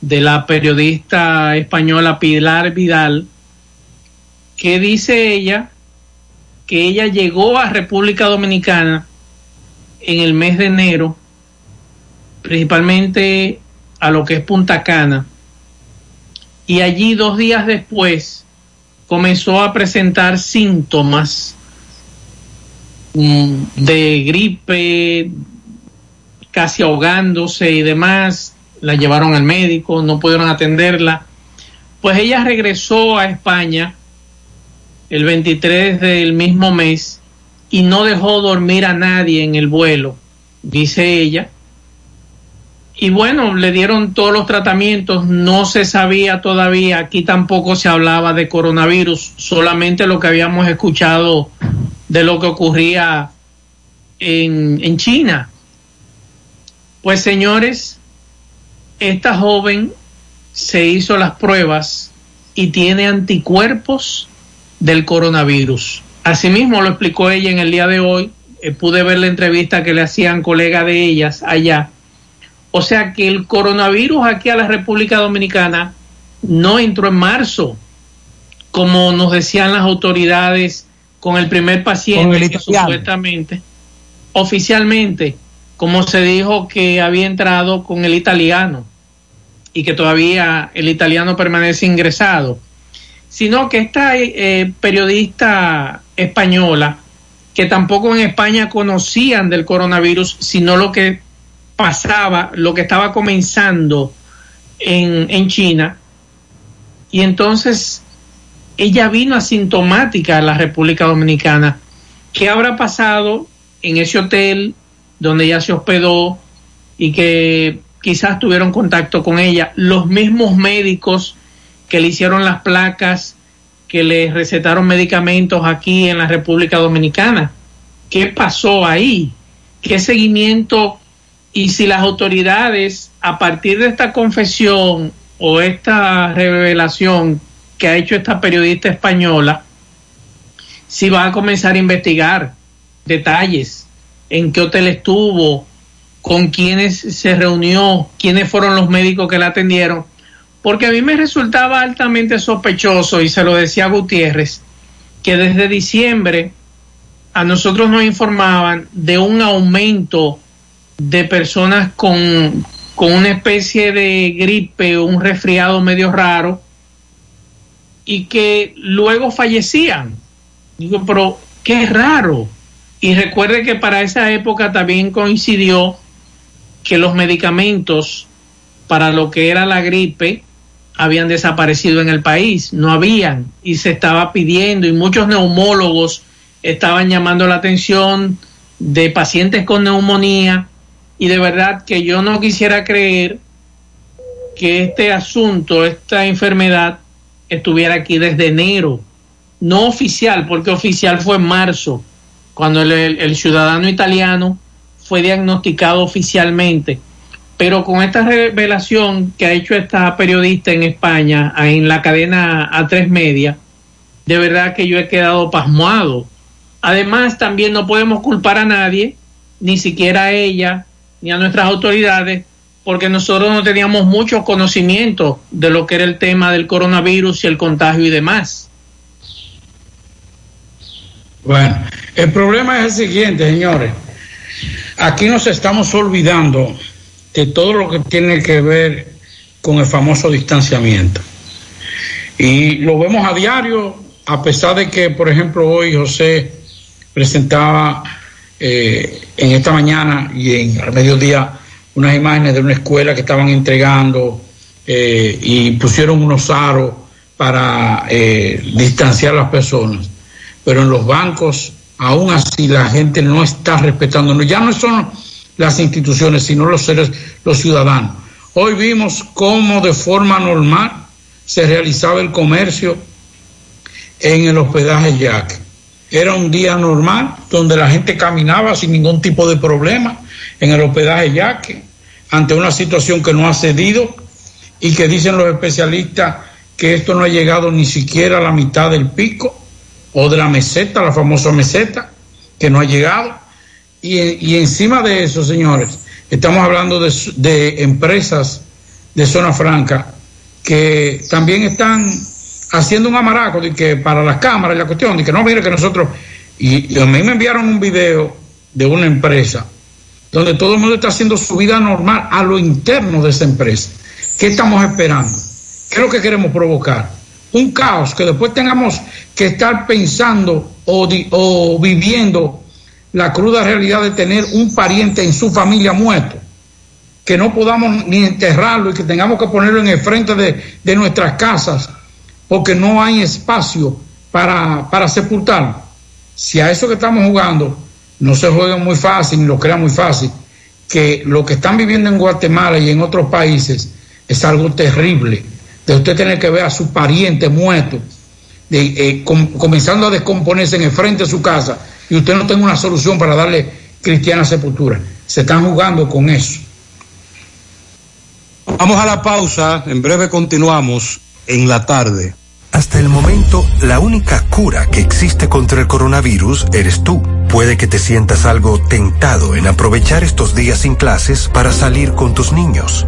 de la periodista española Pilar Vidal, que dice ella que ella llegó a República Dominicana en el mes de enero, principalmente a lo que es Punta Cana, y allí dos días después comenzó a presentar síntomas mm, de gripe, casi ahogándose y demás, la llevaron al médico, no pudieron atenderla. Pues ella regresó a España el 23 del mismo mes y no dejó dormir a nadie en el vuelo, dice ella, y bueno, le dieron todos los tratamientos, no se sabía todavía, aquí tampoco se hablaba de coronavirus, solamente lo que habíamos escuchado de lo que ocurría en, en China. Pues señores, esta joven se hizo las pruebas y tiene anticuerpos del coronavirus. Asimismo lo explicó ella en el día de hoy. Eh, pude ver la entrevista que le hacían colega de ellas allá. O sea que el coronavirus aquí a la República Dominicana no entró en marzo, como nos decían las autoridades con el primer paciente que supuestamente, oficialmente, como se dijo que había entrado con el italiano y que todavía el italiano permanece ingresado, sino que esta eh, periodista española, que tampoco en España conocían del coronavirus, sino lo que pasaba, lo que estaba comenzando en, en China, y entonces ella vino asintomática a la República Dominicana. ¿Qué habrá pasado en ese hotel donde ella se hospedó y que quizás tuvieron contacto con ella? Los mismos médicos que le hicieron las placas, que le recetaron medicamentos aquí en la República Dominicana. ¿Qué pasó ahí? ¿Qué seguimiento? Y si las autoridades, a partir de esta confesión o esta revelación que ha hecho esta periodista española, si va a comenzar a investigar detalles, en qué hotel estuvo, con quiénes se reunió, quiénes fueron los médicos que la atendieron, porque a mí me resultaba altamente sospechoso, y se lo decía Gutiérrez, que desde diciembre a nosotros nos informaban de un aumento de personas con, con una especie de gripe o un resfriado medio raro y que luego fallecían. Digo, pero qué raro. Y recuerde que para esa época también coincidió que los medicamentos para lo que era la gripe habían desaparecido en el país, no habían y se estaba pidiendo y muchos neumólogos estaban llamando la atención de pacientes con neumonía y de verdad que yo no quisiera creer que este asunto, esta enfermedad, estuviera aquí desde enero, no oficial, porque oficial fue en marzo, cuando el, el, ciudadano italiano fue diagnosticado oficialmente. Pero con esta revelación que ha hecho esta periodista en España, en la cadena A3 Media, de verdad que yo he quedado pasmado. Además, también no podemos culpar a nadie, ni siquiera a ella, ni a nuestras autoridades, porque nosotros no teníamos mucho conocimiento de lo que era el tema del coronavirus y el contagio y demás. Bueno, el problema es el siguiente, señores. Aquí nos estamos olvidando de todo lo que tiene que ver con el famoso distanciamiento. Y lo vemos a diario, a pesar de que, por ejemplo, hoy José presentaba eh, en esta mañana y en el mediodía unas imágenes de una escuela que estaban entregando eh, y pusieron unos aros para eh, distanciar a las personas. Pero en los bancos, aún así, la gente no está respetando. Ya no son las instituciones, sino los seres, los ciudadanos. Hoy vimos cómo de forma normal se realizaba el comercio en el hospedaje Jack era un día normal donde la gente caminaba sin ningún tipo de problema en el hospedaje Yaque ante una situación que no ha cedido y que dicen los especialistas que esto no ha llegado ni siquiera a la mitad del pico o de la meseta, la famosa meseta, que no ha llegado. Y, encima de eso, señores, estamos hablando de, de empresas de zona franca que también están haciendo un amaraco de que para las cámaras la cuestión de que no mire que nosotros y, y, a mí me enviaron un video de una empresa donde todo el mundo está haciendo su vida normal a lo interno de esa empresa. ¿Qué estamos esperando? ¿Qué es lo que queremos provocar? Un caos que después tengamos que estar pensando o, viviendo la cruda realidad de tener un pariente en su familia muerto, que no podamos ni enterrarlo y que tengamos que ponerlo en el frente de, de nuestras casas porque no hay espacio para, para sepultarlo. Si a eso que estamos jugando no se juega muy fácil, ni lo crea muy fácil, que lo que están viviendo en Guatemala y en otros países es algo terrible, de usted tener que ver a su pariente muerto, de, eh, com, comenzando a descomponerse en el frente de su casa, y usted no tenga una solución para darle cristiana sepultura. Se están jugando con eso. Vamos a la pausa, en breve continuamos en la tarde. Hasta el momento, la única cura que existe contra el coronavirus eres tú. Puede que te sientas algo tentado en aprovechar estos días sin clases para salir con tus niños.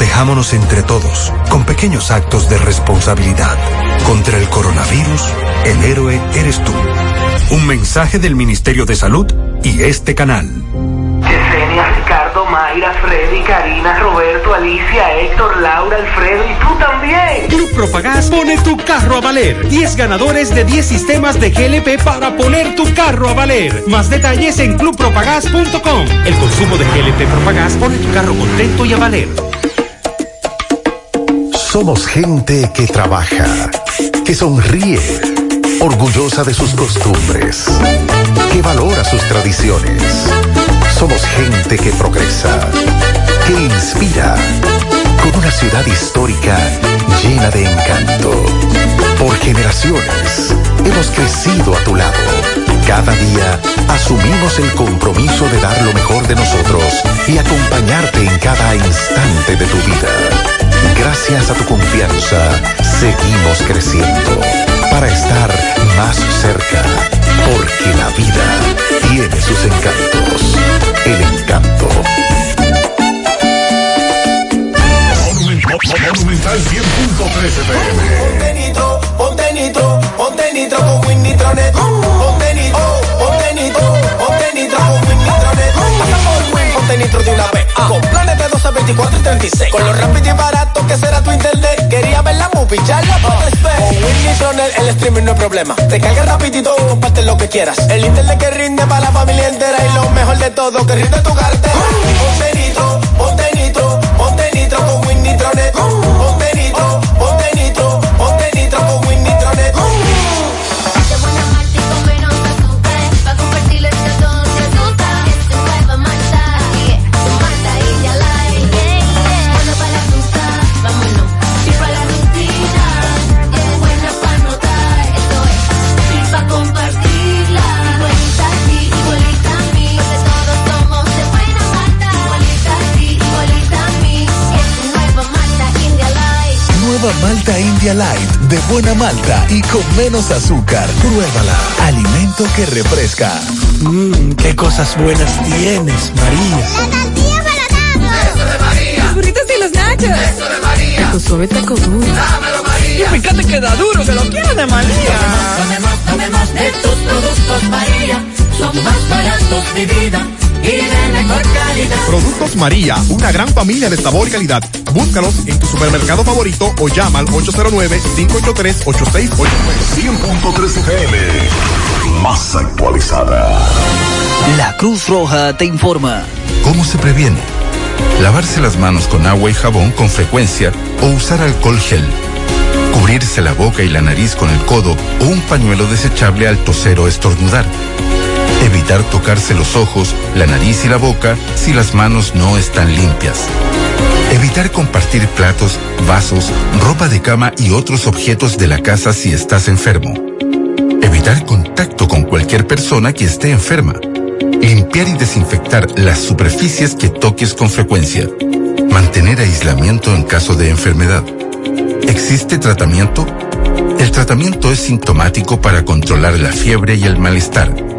Protejámonos entre todos, con pequeños actos de responsabilidad. Contra el coronavirus, el héroe eres tú. Un mensaje del Ministerio de Salud y este canal. Yesenia, Ricardo, Mayra, Freddy, Karina, Roberto, Alicia, Héctor, Laura, Alfredo y tú también. Club Propagás pone tu carro a valer. 10 ganadores de 10 sistemas de GLP para poner tu carro a valer. Más detalles en clubpropagás.com. El consumo de GLP Propagás pone tu carro contento y a valer. Somos gente que trabaja, que sonríe, orgullosa de sus costumbres, que valora sus tradiciones. Somos gente que progresa, que inspira, con una ciudad histórica llena de encanto. Por generaciones hemos crecido a tu lado. Cada día asumimos el compromiso de dar lo mejor de nosotros y acompañarte en cada instante de tu vida. Gracias a tu confianza, seguimos creciendo para estar más cerca, porque la vida tiene sus encantos. El encanto. Monumental 100.13 pm. Ponte nitro, ponte nitro, ponte nitro con Win Nitronet. Nitro de una vez. Con planes de 12, 24 y 36. Con lo rápido y barato que será tu internet. Quería ver la movie, ya la puedes ver. Con Win Nitronet el streaming no es problema. Te carga rapidito, comparte lo que quieras. El internet que rinde para la familia entera. Y lo mejor de todo, que rinde tu cartera. Ponte nitro, ponte nitro, ponte nitro con Win Nitronet. Ponte Malta India Light, de buena malta y con menos azúcar. Pruébala. Alimento que refresca. Mmm, qué cosas buenas tienes, María. La tortilla para Eso de María. Los burritos y los nachos Eso de María. Taco suave, taco duro Dámelo, María. Y fíjate que da duro, que lo quiero de María Tomemos, tomemos de tus productos María, son más baratos de vida y de mejor calidad. Productos María, una gran familia de sabor y calidad. Búscalos en tu supermercado favorito o llama al 809-583-8689. 100.3 FM. Más actualizada. La Cruz Roja te informa. ¿Cómo se previene? Lavarse las manos con agua y jabón con frecuencia o usar alcohol gel. Cubrirse la boca y la nariz con el codo o un pañuelo desechable al toser o estornudar. Evitar tocarse los ojos, la nariz y la boca si las manos no están limpias. Evitar compartir platos, vasos, ropa de cama y otros objetos de la casa si estás enfermo. Evitar contacto con cualquier persona que esté enferma. Limpiar y desinfectar las superficies que toques con frecuencia. Mantener aislamiento en caso de enfermedad. ¿Existe tratamiento? El tratamiento es sintomático para controlar la fiebre y el malestar.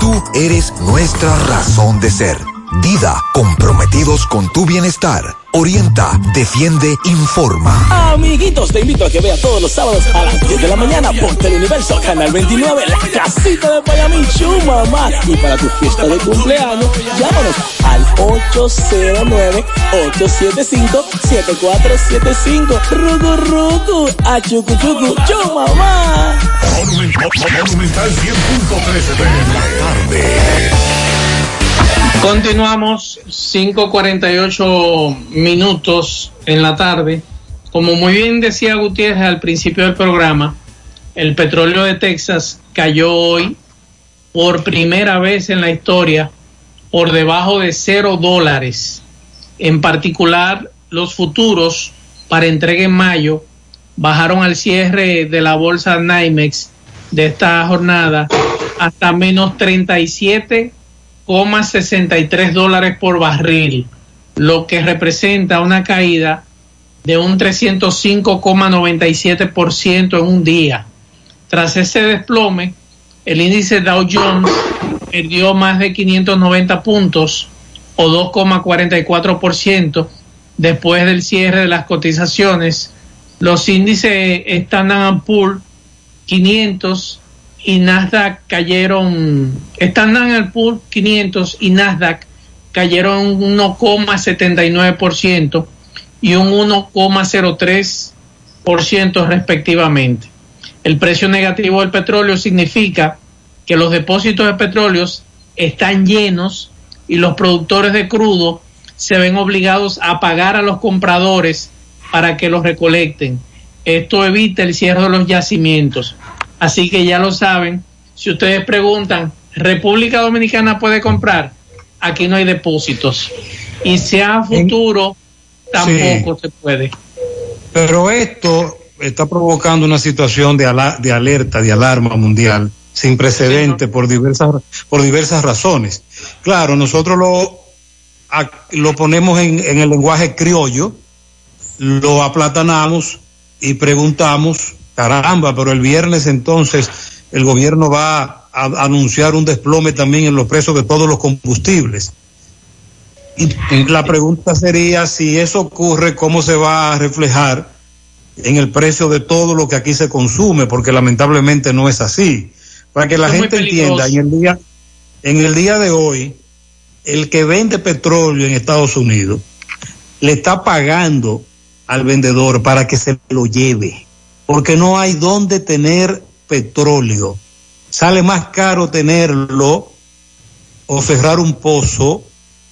tú eres nuestra razón de ser. Dida, comprometidos con tu bienestar. Orienta, defiende, informa. Amiguitos, te invito a que vea todos los sábados a las 10 de la mañana por Teleuniverso, Canal 29, La Casita de Payamichu, mamá. Y para tu fiesta de cumpleaños, llámanos al 809-875-7475. Rugu, rugu, a chucu, chucu, chu, mamá. Monumental 100.13 de la tarde. Continuamos 5.48 minutos en la tarde. Como muy bien decía Gutiérrez al principio del programa, el petróleo de Texas cayó hoy por primera vez en la historia por debajo de cero dólares. En particular, los futuros para entrega en mayo bajaron al cierre de la bolsa NYMEX de esta jornada hasta menos 37,63 dólares por barril, lo que representa una caída de un 305,97% en un día. Tras ese desplome, el índice Dow Jones perdió más de 590 puntos o 2,44% después del cierre de las cotizaciones. Los índices Standard Poor's 500 y Nasdaq cayeron, Standard Poor's 500 y Nasdaq cayeron un 1,79% y un 1,03% respectivamente. El precio negativo del petróleo significa que los depósitos de petróleos están llenos y los productores de crudo se ven obligados a pagar a los compradores para que los recolecten. Esto evita el cierre de los yacimientos. Así que ya lo saben, si ustedes preguntan, ¿República Dominicana puede comprar? Aquí no hay depósitos. Y sea futuro, tampoco se puede. Pero esto está provocando una situación de, ala- de alerta, de alarma mundial, sin precedente por diversas, por diversas razones. Claro, nosotros lo, a- lo ponemos en, en el lenguaje criollo, lo aplatanamos y preguntamos, caramba, pero el viernes entonces el gobierno va a, anunciar un desplome también en los precios de todos los combustibles. Y la pregunta sería si eso ocurre, ¿cómo se va a reflejar en el precio de todo lo que aquí se consume? Porque lamentablemente no es así. Para que la es gente entienda, en el día, en el día de hoy, el que vende petróleo en Estados Unidos le está pagando al vendedor para que se lo lleve, porque no hay dónde tener petróleo. Sale más caro tenerlo o cerrar un pozo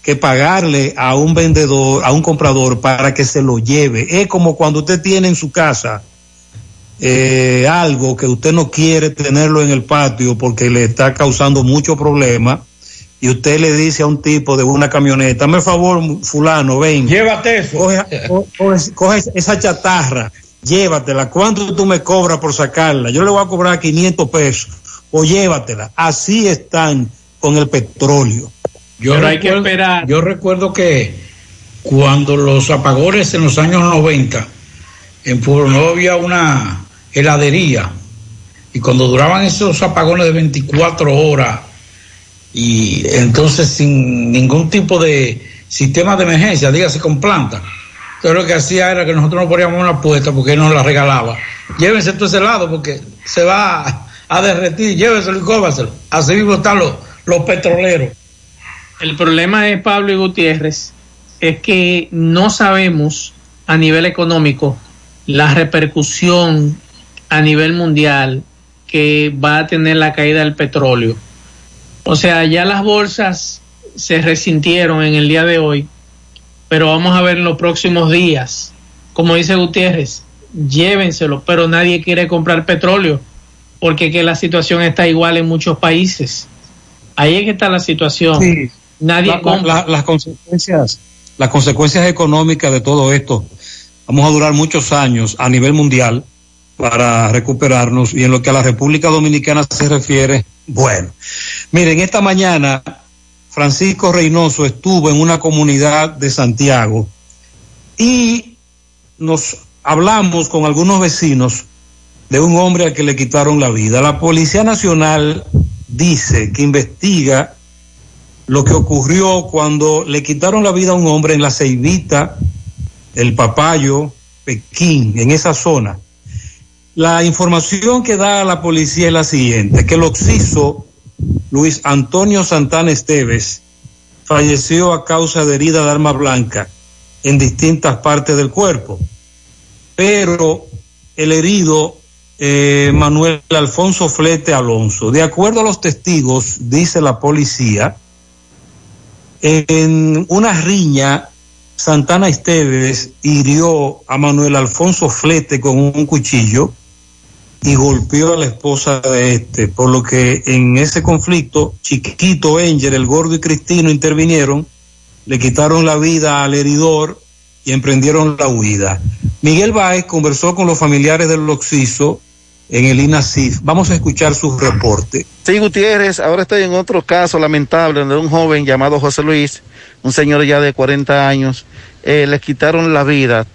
que pagarle a un vendedor, a un comprador para que se lo lleve. Es como cuando usted tiene en su casa eh, algo que usted no quiere tenerlo en el patio porque le está causando mucho problema y usted le dice a un tipo de una camioneta, me favor, fulano, ven. Llévate eso. Coge, co- coge- coge esa chatarra, llévatela. ¿Cuánto tú me cobras por sacarla? Yo le voy a cobrar 500 pesos. O llévatela. Así están con el petróleo. Yo Pero hay que recuerdo- esperar. Yo recuerdo que cuando los apagones en los años 90, en Pueblo Nuevo había una heladería. Y cuando duraban esos apagones de 24 horas, y entonces sin ningún tipo de sistema de emergencia, dígase con planta, entonces lo que hacía era que nosotros nos poníamos una puesta porque él nos la regalaba. Llévense todo ese helado porque se va a, derretir, llévenselo y cómaselo. Así mismo están los, los petroleros. El problema de Pablo y Gutiérrez es que no sabemos a nivel económico la repercusión a nivel mundial que va a tener la caída del petróleo. O sea, ya las bolsas se resintieron en el día de hoy, pero vamos a ver en los próximos días. Como dice Gutiérrez, llévenselo, pero nadie quiere comprar petróleo porque que la situación está igual en muchos países. Ahí es que está la situación. Sí. Nadie La- la- compra. la- las consecuencias, las consecuencias económicas de todo esto. Vamos a durar muchos años a nivel mundial para recuperarnos y en lo que a la República Dominicana se refiere, bueno. Miren, esta mañana Francisco Reynoso estuvo en una comunidad de Santiago y nos hablamos con algunos vecinos de un hombre al que le quitaron la vida. La Policía Nacional dice que investiga lo que ocurrió cuando le quitaron la vida a un hombre en la Ceibita, el Papayo, Pekín, en esa zona. La información que da la policía es la siguiente, que el occiso Luis Antonio Santana Esteves falleció a causa de herida de arma blanca en distintas partes del cuerpo, pero el herido eh, Manuel Alfonso Flete Alonso, de acuerdo a los testigos, dice la policía, en una riña, Santana Esteves hirió a Manuel Alfonso Flete con un cuchillo y golpeó a la esposa de este, por lo que en ese conflicto, Chiquito, Enger, el gordo y Cristino intervinieron, le quitaron la vida al heridor y emprendieron la huida. Miguel Báez conversó con los familiares del occiso en el INASIF. Vamos a escuchar su reporte. Sí, Gutiérrez, ahora estoy en otro caso lamentable donde un joven llamado José Luis, un señor ya de 40 años, eh, le quitaron la vida.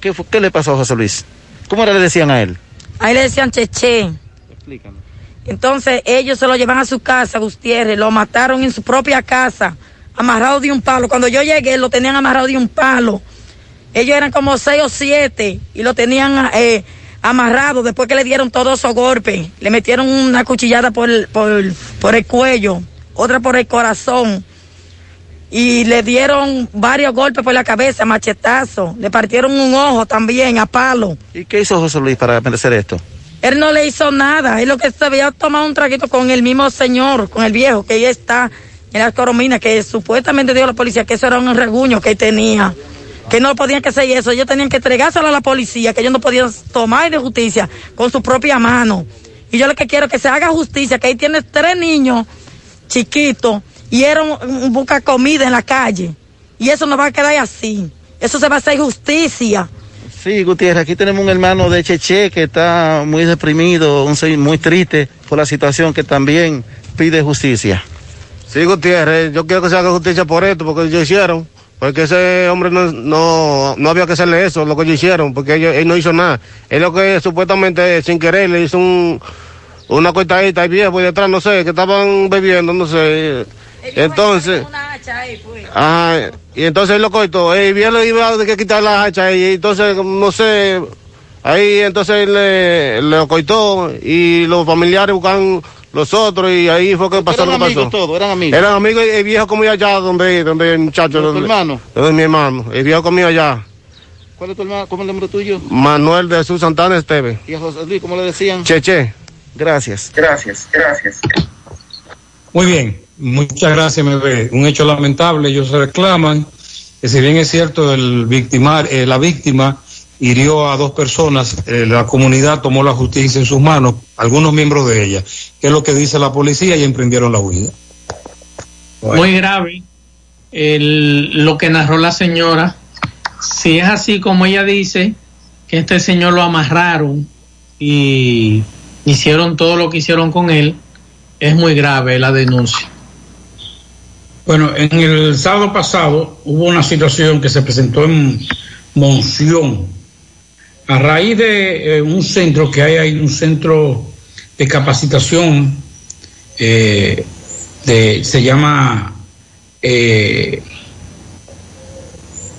¿Qué, fue- ¿Qué le pasó a José Luis? ¿Cómo le decían a él? Ahí le decían Cheche. Entonces ellos se lo llevan a su casa, Gutiérrez, lo mataron en su propia casa, amarrado de un palo. Cuando yo llegué lo tenían amarrado de un palo. Ellos eran como seis o siete y lo tenían eh, amarrado después que le dieron todos esos golpes. Le metieron una cuchillada por el, por, por el cuello, otra por el corazón. Y le dieron varios golpes por la cabeza, machetazo. Le partieron un ojo también a palo. ¿Y qué hizo José Luis para merecer esto? Él no le hizo nada. Él lo que se había tomado un traguito con el mismo señor, con el viejo, que ya está en la coromina, que supuestamente dijo la policía que eso era un reguño que tenía. Que no podían que hacer eso. Ellos tenían que entregárselo a la policía, que ellos no podían tomar de justicia con su propia mano. Y yo lo que quiero es que se haga justicia, que ahí tiene tres niños chiquitos y era un, un busca comida en la calle. Y eso no va a quedar así. Eso se va a hacer justicia. Sí, Gutiérrez, aquí tenemos un hermano de Cheche que está muy deprimido, un muy triste por la situación que también pide justicia. Sí, Gutiérrez, yo quiero que se haga justicia por esto, porque ellos hicieron. Porque ese hombre no, no, no había que hacerle eso, lo que ellos hicieron, porque ellos, él no hizo nada. Él lo que supuestamente sin querer le hizo un, una cortadita ahí viejo por detrás, no sé, que estaban bebiendo, no sé. Entonces, ajá, y entonces él lo cortó. El viejo le iba a que quitar la hacha y entonces, no sé, ahí entonces le, le cortó y los familiares buscan los otros y ahí fue que pasó lo que pasó. amigos todos, eran amigos. Eran amigos y el viejo comía allá donde, donde el muchacho. ¿De tu donde- hermano? donde mi hermano. El viejo comía allá. ¿Cuál es tu hermano? ¿Cómo es el nombre tuyo? Manuel de Jesús Santana Esteve. ¿Y a José Luis, cómo le decían? Cheche. Gracias. Gracias, gracias. Muy bien, muchas gracias, MB. Un hecho lamentable, ellos reclaman que si bien es cierto el victimar, eh, la víctima hirió a dos personas, eh, la comunidad tomó la justicia en sus manos, algunos miembros de ella, que es lo que dice la policía y emprendieron la huida. Muy grave el- lo que narró la señora. Si es así como ella dice, que este señor lo amarraron y hicieron todo lo que hicieron con él, es muy grave la denuncia. Bueno, en el sábado pasado hubo una situación que se presentó en Monción. A raíz de eh, un centro que hay ahí, un centro de capacitación, eh, se llama eh,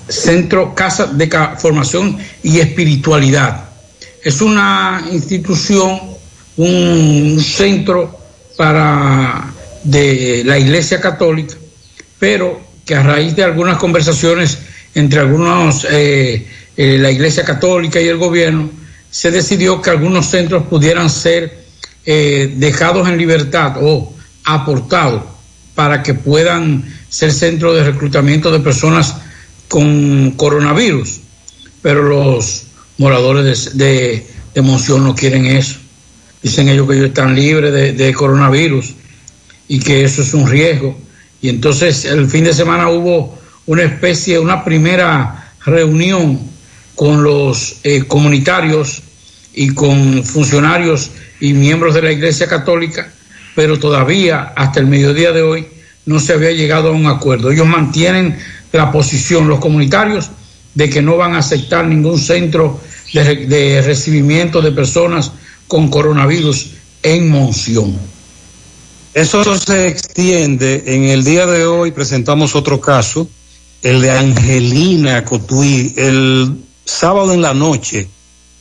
Centro Casa de Formación y Espiritualidad. Es una institución, un centro para de la Iglesia Católica, pero que a raíz de algunas conversaciones entre algunos, eh, eh, la Iglesia Católica y el gobierno, se decidió que algunos centros pudieran ser eh, dejados en libertad o aportados para que puedan ser centros de reclutamiento de personas con coronavirus. Pero los moradores de, de, Monción no quieren eso. Dicen ellos que ellos están libres de coronavirus y que eso es un riesgo. Y entonces el fin de semana hubo una especie, una primera reunión con los eh, comunitarios y con funcionarios y miembros de la Iglesia Católica, pero todavía hasta el mediodía de hoy no se había llegado a un acuerdo. Ellos mantienen la posición, los comunitarios, de que no van a aceptar ningún centro de, de recibimiento de personas con coronavirus en Monción. Eso se extiende. En el día de hoy presentamos otro caso, el de Angelina Cotuí. El sábado en la noche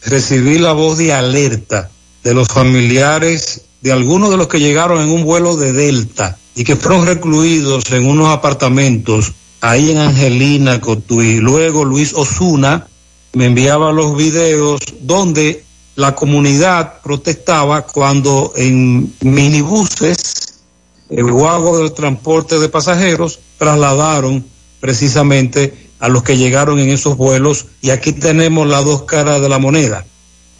recibí la voz de alerta de los familiares de algunos de los que llegaron en un vuelo de Delta y que fueron recluidos en unos apartamentos ahí en Angelina Cotuí. Luego Luis Osuna me enviaba los videos donde la comunidad protestaba cuando en minibuses, el guago del transporte de pasajeros, trasladaron precisamente a los que llegaron en esos vuelos y aquí tenemos las dos caras de la moneda.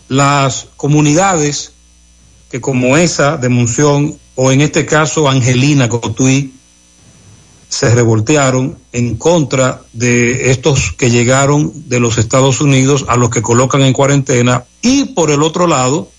Las comunidades que como esa de Monción o en este caso Angelina Cotuí se revoltearon en contra de estos que llegaron de los Estados Unidos a los que colocan en cuarentena y por el otro lado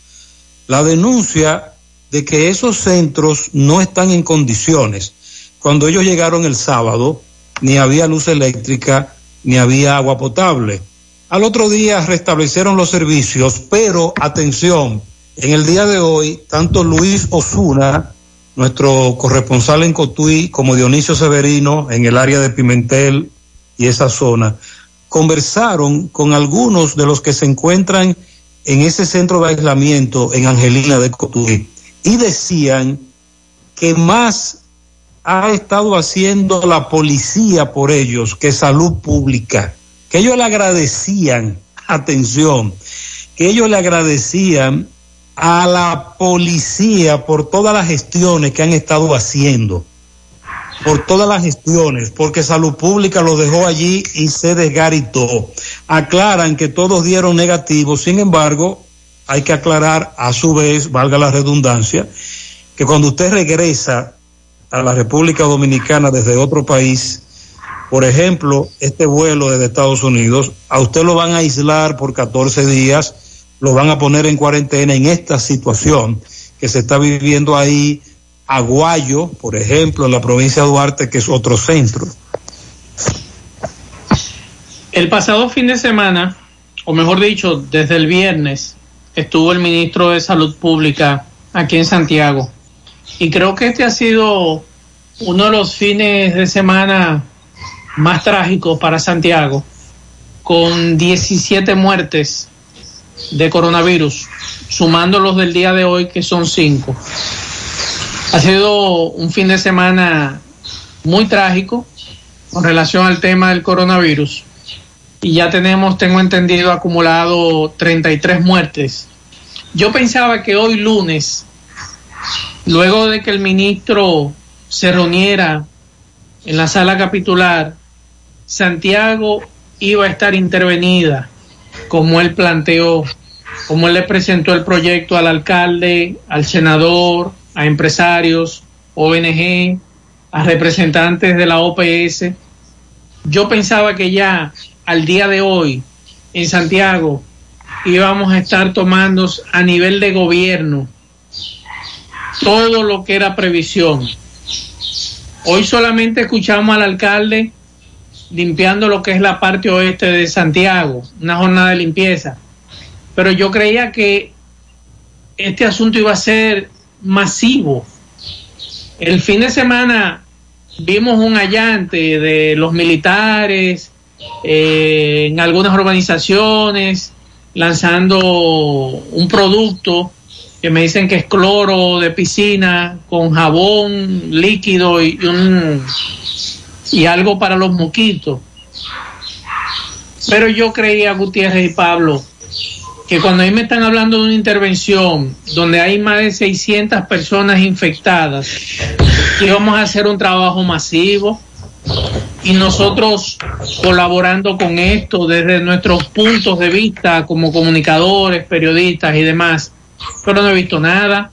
la denuncia de que esos centros no están en condiciones. Cuando ellos llegaron el sábado ni había luz eléctrica ni había agua potable. Al otro día restablecieron los servicios, pero atención, en el día de hoy, tanto Luis Osuna, nuestro corresponsal en Cotuí, como Dionisio Severino en el área de Pimentel y esa zona, conversaron con algunos de los que se encuentran en ese centro de aislamiento en Angelina de Cotuí y decían que más ha estado haciendo la policía por ellos que salud pública, que ellos le agradecían, atención, que ellos le agradecían a la policía por todas las gestiones que han estado haciendo, por todas las gestiones, porque salud pública lo dejó allí y se desgaritó. Aclaran que todos dieron negativos, sin embargo, hay que aclarar a su vez, valga la redundancia, que cuando usted regresa a la República Dominicana desde otro país, por ejemplo, este vuelo desde Estados Unidos, a usted lo van a aislar por 14 días, lo van a poner en cuarentena en esta situación que se está viviendo ahí, Aguayo, por ejemplo, en la provincia de Duarte, que es otro centro. El pasado fin de semana, o mejor dicho, desde el viernes, estuvo el ministro de Salud Pública aquí en Santiago. Y creo que este ha sido uno de los fines de semana más trágicos para Santiago, con 17 muertes de coronavirus, sumando los del día de hoy, que son 5. Ha sido un fin de semana muy trágico con relación al tema del coronavirus. Y ya tenemos, tengo entendido, acumulado 33 muertes. Yo pensaba que hoy lunes, luego de que el ministro se reuniera en la sala capitular, Santiago iba a estar intervenida, como él planteó, como él le presentó el proyecto al alcalde, al senador, a empresarios, ONG, a representantes de la OPS. Yo pensaba que ya al día de hoy en Santiago íbamos a estar tomando a nivel de gobierno todo lo que era previsión. Hoy solamente escuchamos al alcalde limpiando lo que es la parte oeste de Santiago, una jornada de limpieza. Pero yo creía que este asunto iba a ser masivo. El fin de semana vimos un allante de los militares eh, en algunas urbanizaciones lanzando un producto que me dicen que es cloro de piscina con jabón líquido y, un, y algo para los mosquitos. Pero yo creía, Gutiérrez y Pablo, que cuando ahí me están hablando de una intervención donde hay más de 600 personas infectadas, íbamos a hacer un trabajo masivo y nosotros colaborando con esto desde nuestros puntos de vista como comunicadores, periodistas y demás, pero no he visto nada.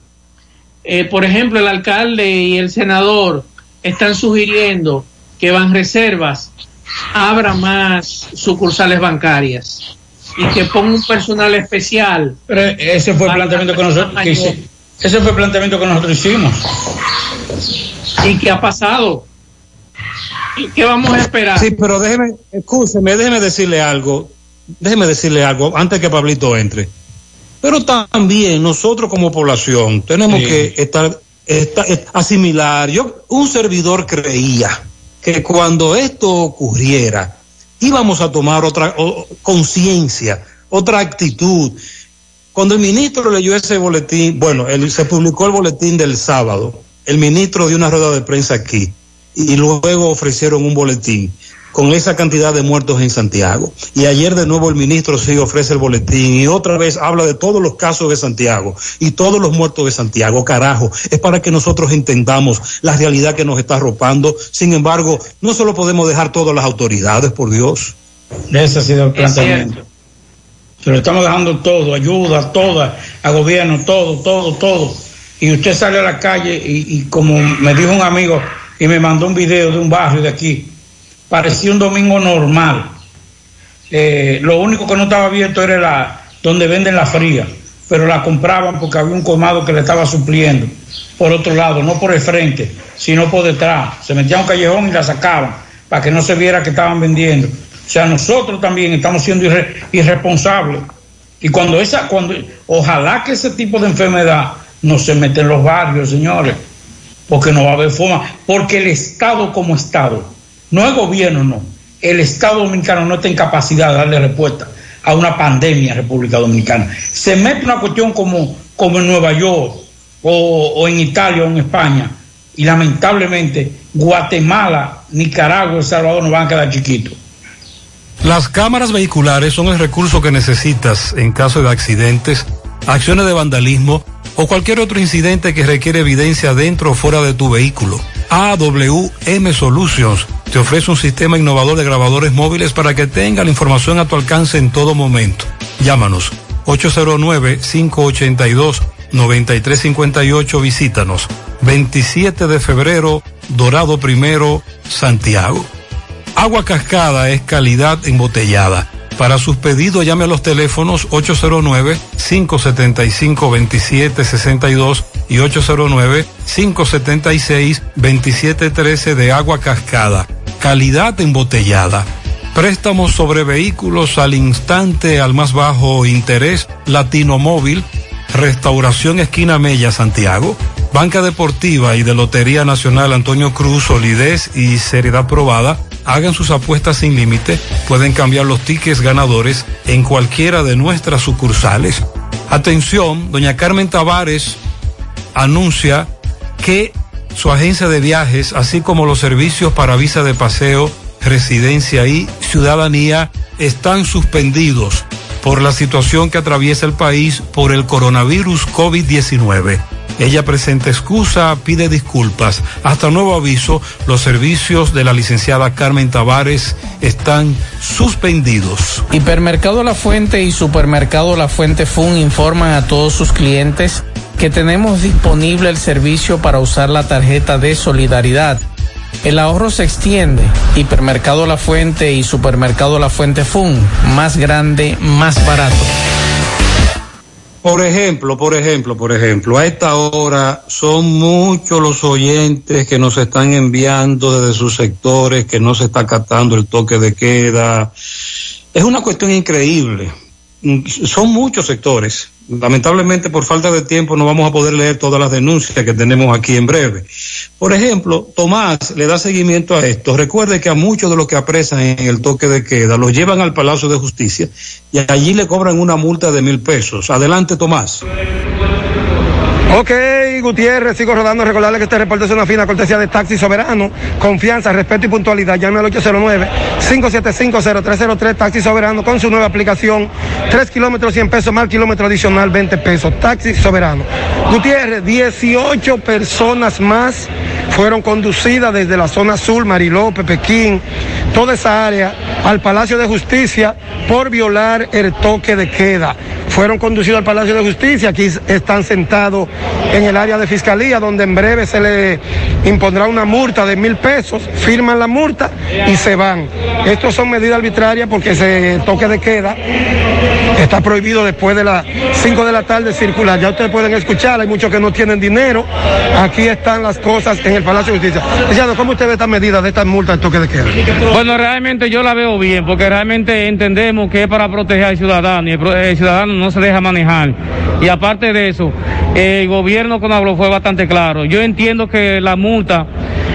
eh, por ejemplo, el alcalde y el senador están sugiriendo que Banreservas abra más sucursales bancarias y que ponga un personal especial. Pero ese fue el planteamiento que nosotros que hice- ese fue el planteamiento que nosotros hicimos. ¿Y qué ha pasado? ¿Y qué vamos a esperar? Sí, pero déjeme, escúcheme, déjeme decirle algo, déjeme decirle algo antes que Pablito entre. Pero también nosotros como población tenemos Sí. que estar, esta- eh, asimilar. Yo, un servidor creía que cuando esto ocurriera íbamos a tomar otra conciencia, otra actitud. Cuando el ministro leyó ese boletín, bueno, se publicó el boletín del sábado, el ministro dio una rueda de prensa aquí y luego ofrecieron un boletín con esa cantidad de muertos en Santiago. Y ayer de nuevo el ministro sí ofrece el boletín y otra vez habla de todos los casos de Santiago y todos los muertos de Santiago. Carajo, es para que nosotros entendamos la realidad que nos está arropando. Sin embargo, no solo podemos dejar todas las autoridades, por Dios. Ese ha sido el planteamiento. Se lo estamos dejando todo, ayuda, toda, a gobierno, todo, todo, todo. Y usted sale a la calle y, y como me dijo un amigo y me mandó un video de un barrio de aquí, parecía un domingo normal. Eh, lo único que no estaba abierto era la donde venden la fría, pero la compraban porque había un colmado que le estaba supliendo. Por otro lado, no por el frente, sino por detrás. Se metía a un callejón y la sacaban para que no se viera que estaban vendiendo. O sea, nosotros también estamos siendo irre- irresponsables. Y cuando esa, cuando, ojalá que ese tipo de enfermedad no se mete en los barrios, señores, porque no va a haber forma, porque el Estado como Estado, no el gobierno, no, el Estado dominicano no está en capacidad de darle respuesta a una pandemia en República Dominicana. Se mete una cuestión como, como en Nueva York o, o en Italia o en España, y lamentablemente Guatemala, Nicaragua, El Salvador nos van a quedar chiquitos. Las cámaras vehiculares son el recurso que necesitas en caso de accidentes, acciones de vandalismo o cualquier otro incidente que requiere evidencia dentro o fuera de tu vehículo. AWM Solutions te ofrece un sistema innovador de grabadores móviles para que tenga la información a tu alcance en todo momento. Llámanos 809-582-9358. Visítanos 27 de febrero, Dorado Primero, Santiago. Agua Cascada es calidad embotellada. Para sus pedidos llame a los teléfonos 809-575-2762 y 809-576-2713 de Agua Cascada. Calidad embotellada. Préstamos sobre vehículos al instante al más bajo interés. Latino Móvil. Restauración Esquina Mella, Santiago. Banca Deportiva y de Lotería Nacional Antonio Cruz, solidez y seriedad probada. Hagan sus apuestas sin límite. Pueden cambiar los tickets ganadores en cualquiera de nuestras sucursales. Atención, doña Carmen Tavares anuncia que su agencia de viajes, así como los servicios para visa de paseo, residencia y ciudadanía, están suspendidos por la situación que atraviesa el país por el coronavirus COVID-19. Ella presenta excusa, pide disculpas. Hasta nuevo aviso, los servicios de la licenciada Carmen Tavares están suspendidos. Hipermercado La Fuente y Supermercado La Fuente Fun informan a todos sus clientes que tenemos disponible el servicio para usar la tarjeta de solidaridad. El ahorro se extiende. Hipermercado La Fuente y Supermercado La Fuente Fun, más grande, más barato. Por ejemplo, por ejemplo, por ejemplo, a esta hora son muchos los oyentes que nos están enviando desde sus sectores que no se está acatando el toque de queda. Es una cuestión increíble. Mm, Son muchos sectores. Lamentablemente, por falta de tiempo, no vamos a poder leer todas las denuncias que tenemos aquí en breve. Por ejemplo, Tomás le da seguimiento a esto. Recuerde que a muchos de los que apresan en el toque de queda los llevan al Palacio de Justicia y allí le cobran una multa de mil pesos. Adelante, Tomás. Ok, Gutiérrez, sigo rodando. Recordarle que este reporte es una fina cortesía de Taxi Soberano. Confianza, respeto y puntualidad. Llame al 809-575-0303 Taxi Soberano con su nueva aplicación. 3 kilómetros 100 pesos más kilómetro adicional 20 pesos. Taxi Soberano. Gutiérrez, 18 personas más fueron conducidas desde la zona sur, Mariló, Pepequín, toda esa área, al Palacio de Justicia por violar el toque de queda. Fueron conducidos al Palacio de Justicia, aquí están sentados en el área de fiscalía, donde en breve se le impondrá una multa de mil pesos, firman la multa y se van. Estos son medidas arbitrarias porque ese toque de queda está prohibido después de las 5 de la tarde circular. Ya ustedes pueden escuchar, hay muchos que no tienen dinero. Aquí están las cosas en el Palacio de Justicia. Licenciado, ¿cómo usted ve esta medida de estas multas de toque de queda? Bueno, realmente yo la veo bien, porque realmente entendemos que es para proteger al ciudadano y el, ciudadano no se deja manejar. Y aparte de eso, el gobierno cuando fue bastante claro. Yo entiendo que la multa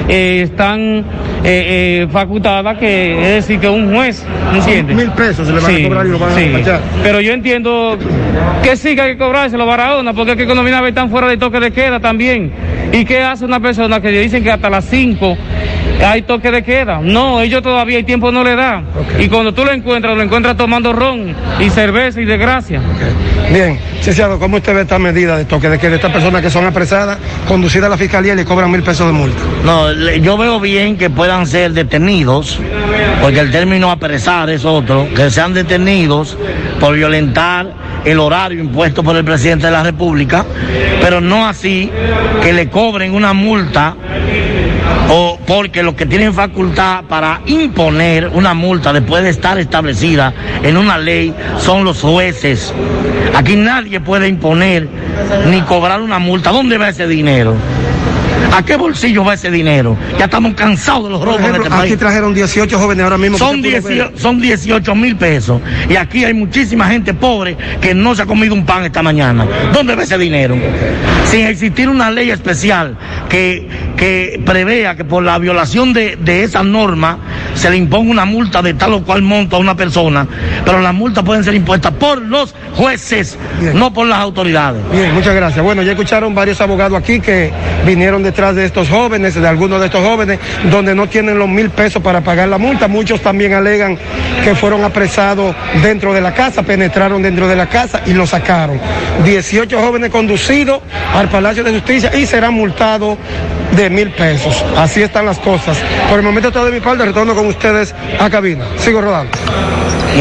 eh, están eh, eh, facultadas, que es decir, que un juez, ¿entiende? Mil pesos se le van a cobrar y lo van a sí. despachar. Pero yo entiendo que sí que hay que cobrárselo, Barahona, porque es que a ver están fuera de toque de queda también. ¿Y qué hace una persona que le dicen que hasta las 5 hay toque de queda? No, ellos todavía el tiempo no le da. Y cuando tú lo encuentras, lo encuentras tomando ron y cerveza y desgracia. Bien, licenciado, ¿cómo usted ve esta medida de toque de queda de estas personas que son apresadas, conducidas a la fiscalía y le cobran mil pesos de multa? No, yo veo bien que puedan ser detenidos, porque el término apresar es otro, que sean detenidos por violentar el horario impuesto por el presidente de la República, pero no así que le cobren una multa o porque los que tienen facultad para imponer una multa después de estar establecida en una ley son los jueces. Aquí nadie puede imponer ni cobrar una multa. ¿Dónde va ese dinero? ¿A qué bolsillo va ese dinero? Ya estamos cansados de los robos ejemplo, este país. aquí trajeron 18 jóvenes ahora mismo. Son, usted pudo ver. 18 son 18 mil pesos. Y aquí hay muchísima gente pobre que no se ha comido un pan esta mañana. ¿Dónde va ese dinero? Sin existir una ley especial que, que prevea que por la violación de, de esa norma se le imponga una multa de tal o cual monto a una persona, pero las multas pueden ser impuestas por los jueces, no por las autoridades. Bien, muchas gracias. Bueno, ya escucharon varios abogados aquí que vinieron detrás de estos jóvenes, de algunos de estos jóvenes, donde no tienen los mil pesos para pagar la multa. Muchos también alegan que fueron apresados dentro de la casa, penetraron dentro de la casa y lo sacaron. 18 jóvenes conducidos al Palacio de Justicia y serán multados de mil pesos. Así están las cosas. Por el momento todo de mi parte, retorno con ustedes a cabina. Sigo rodando.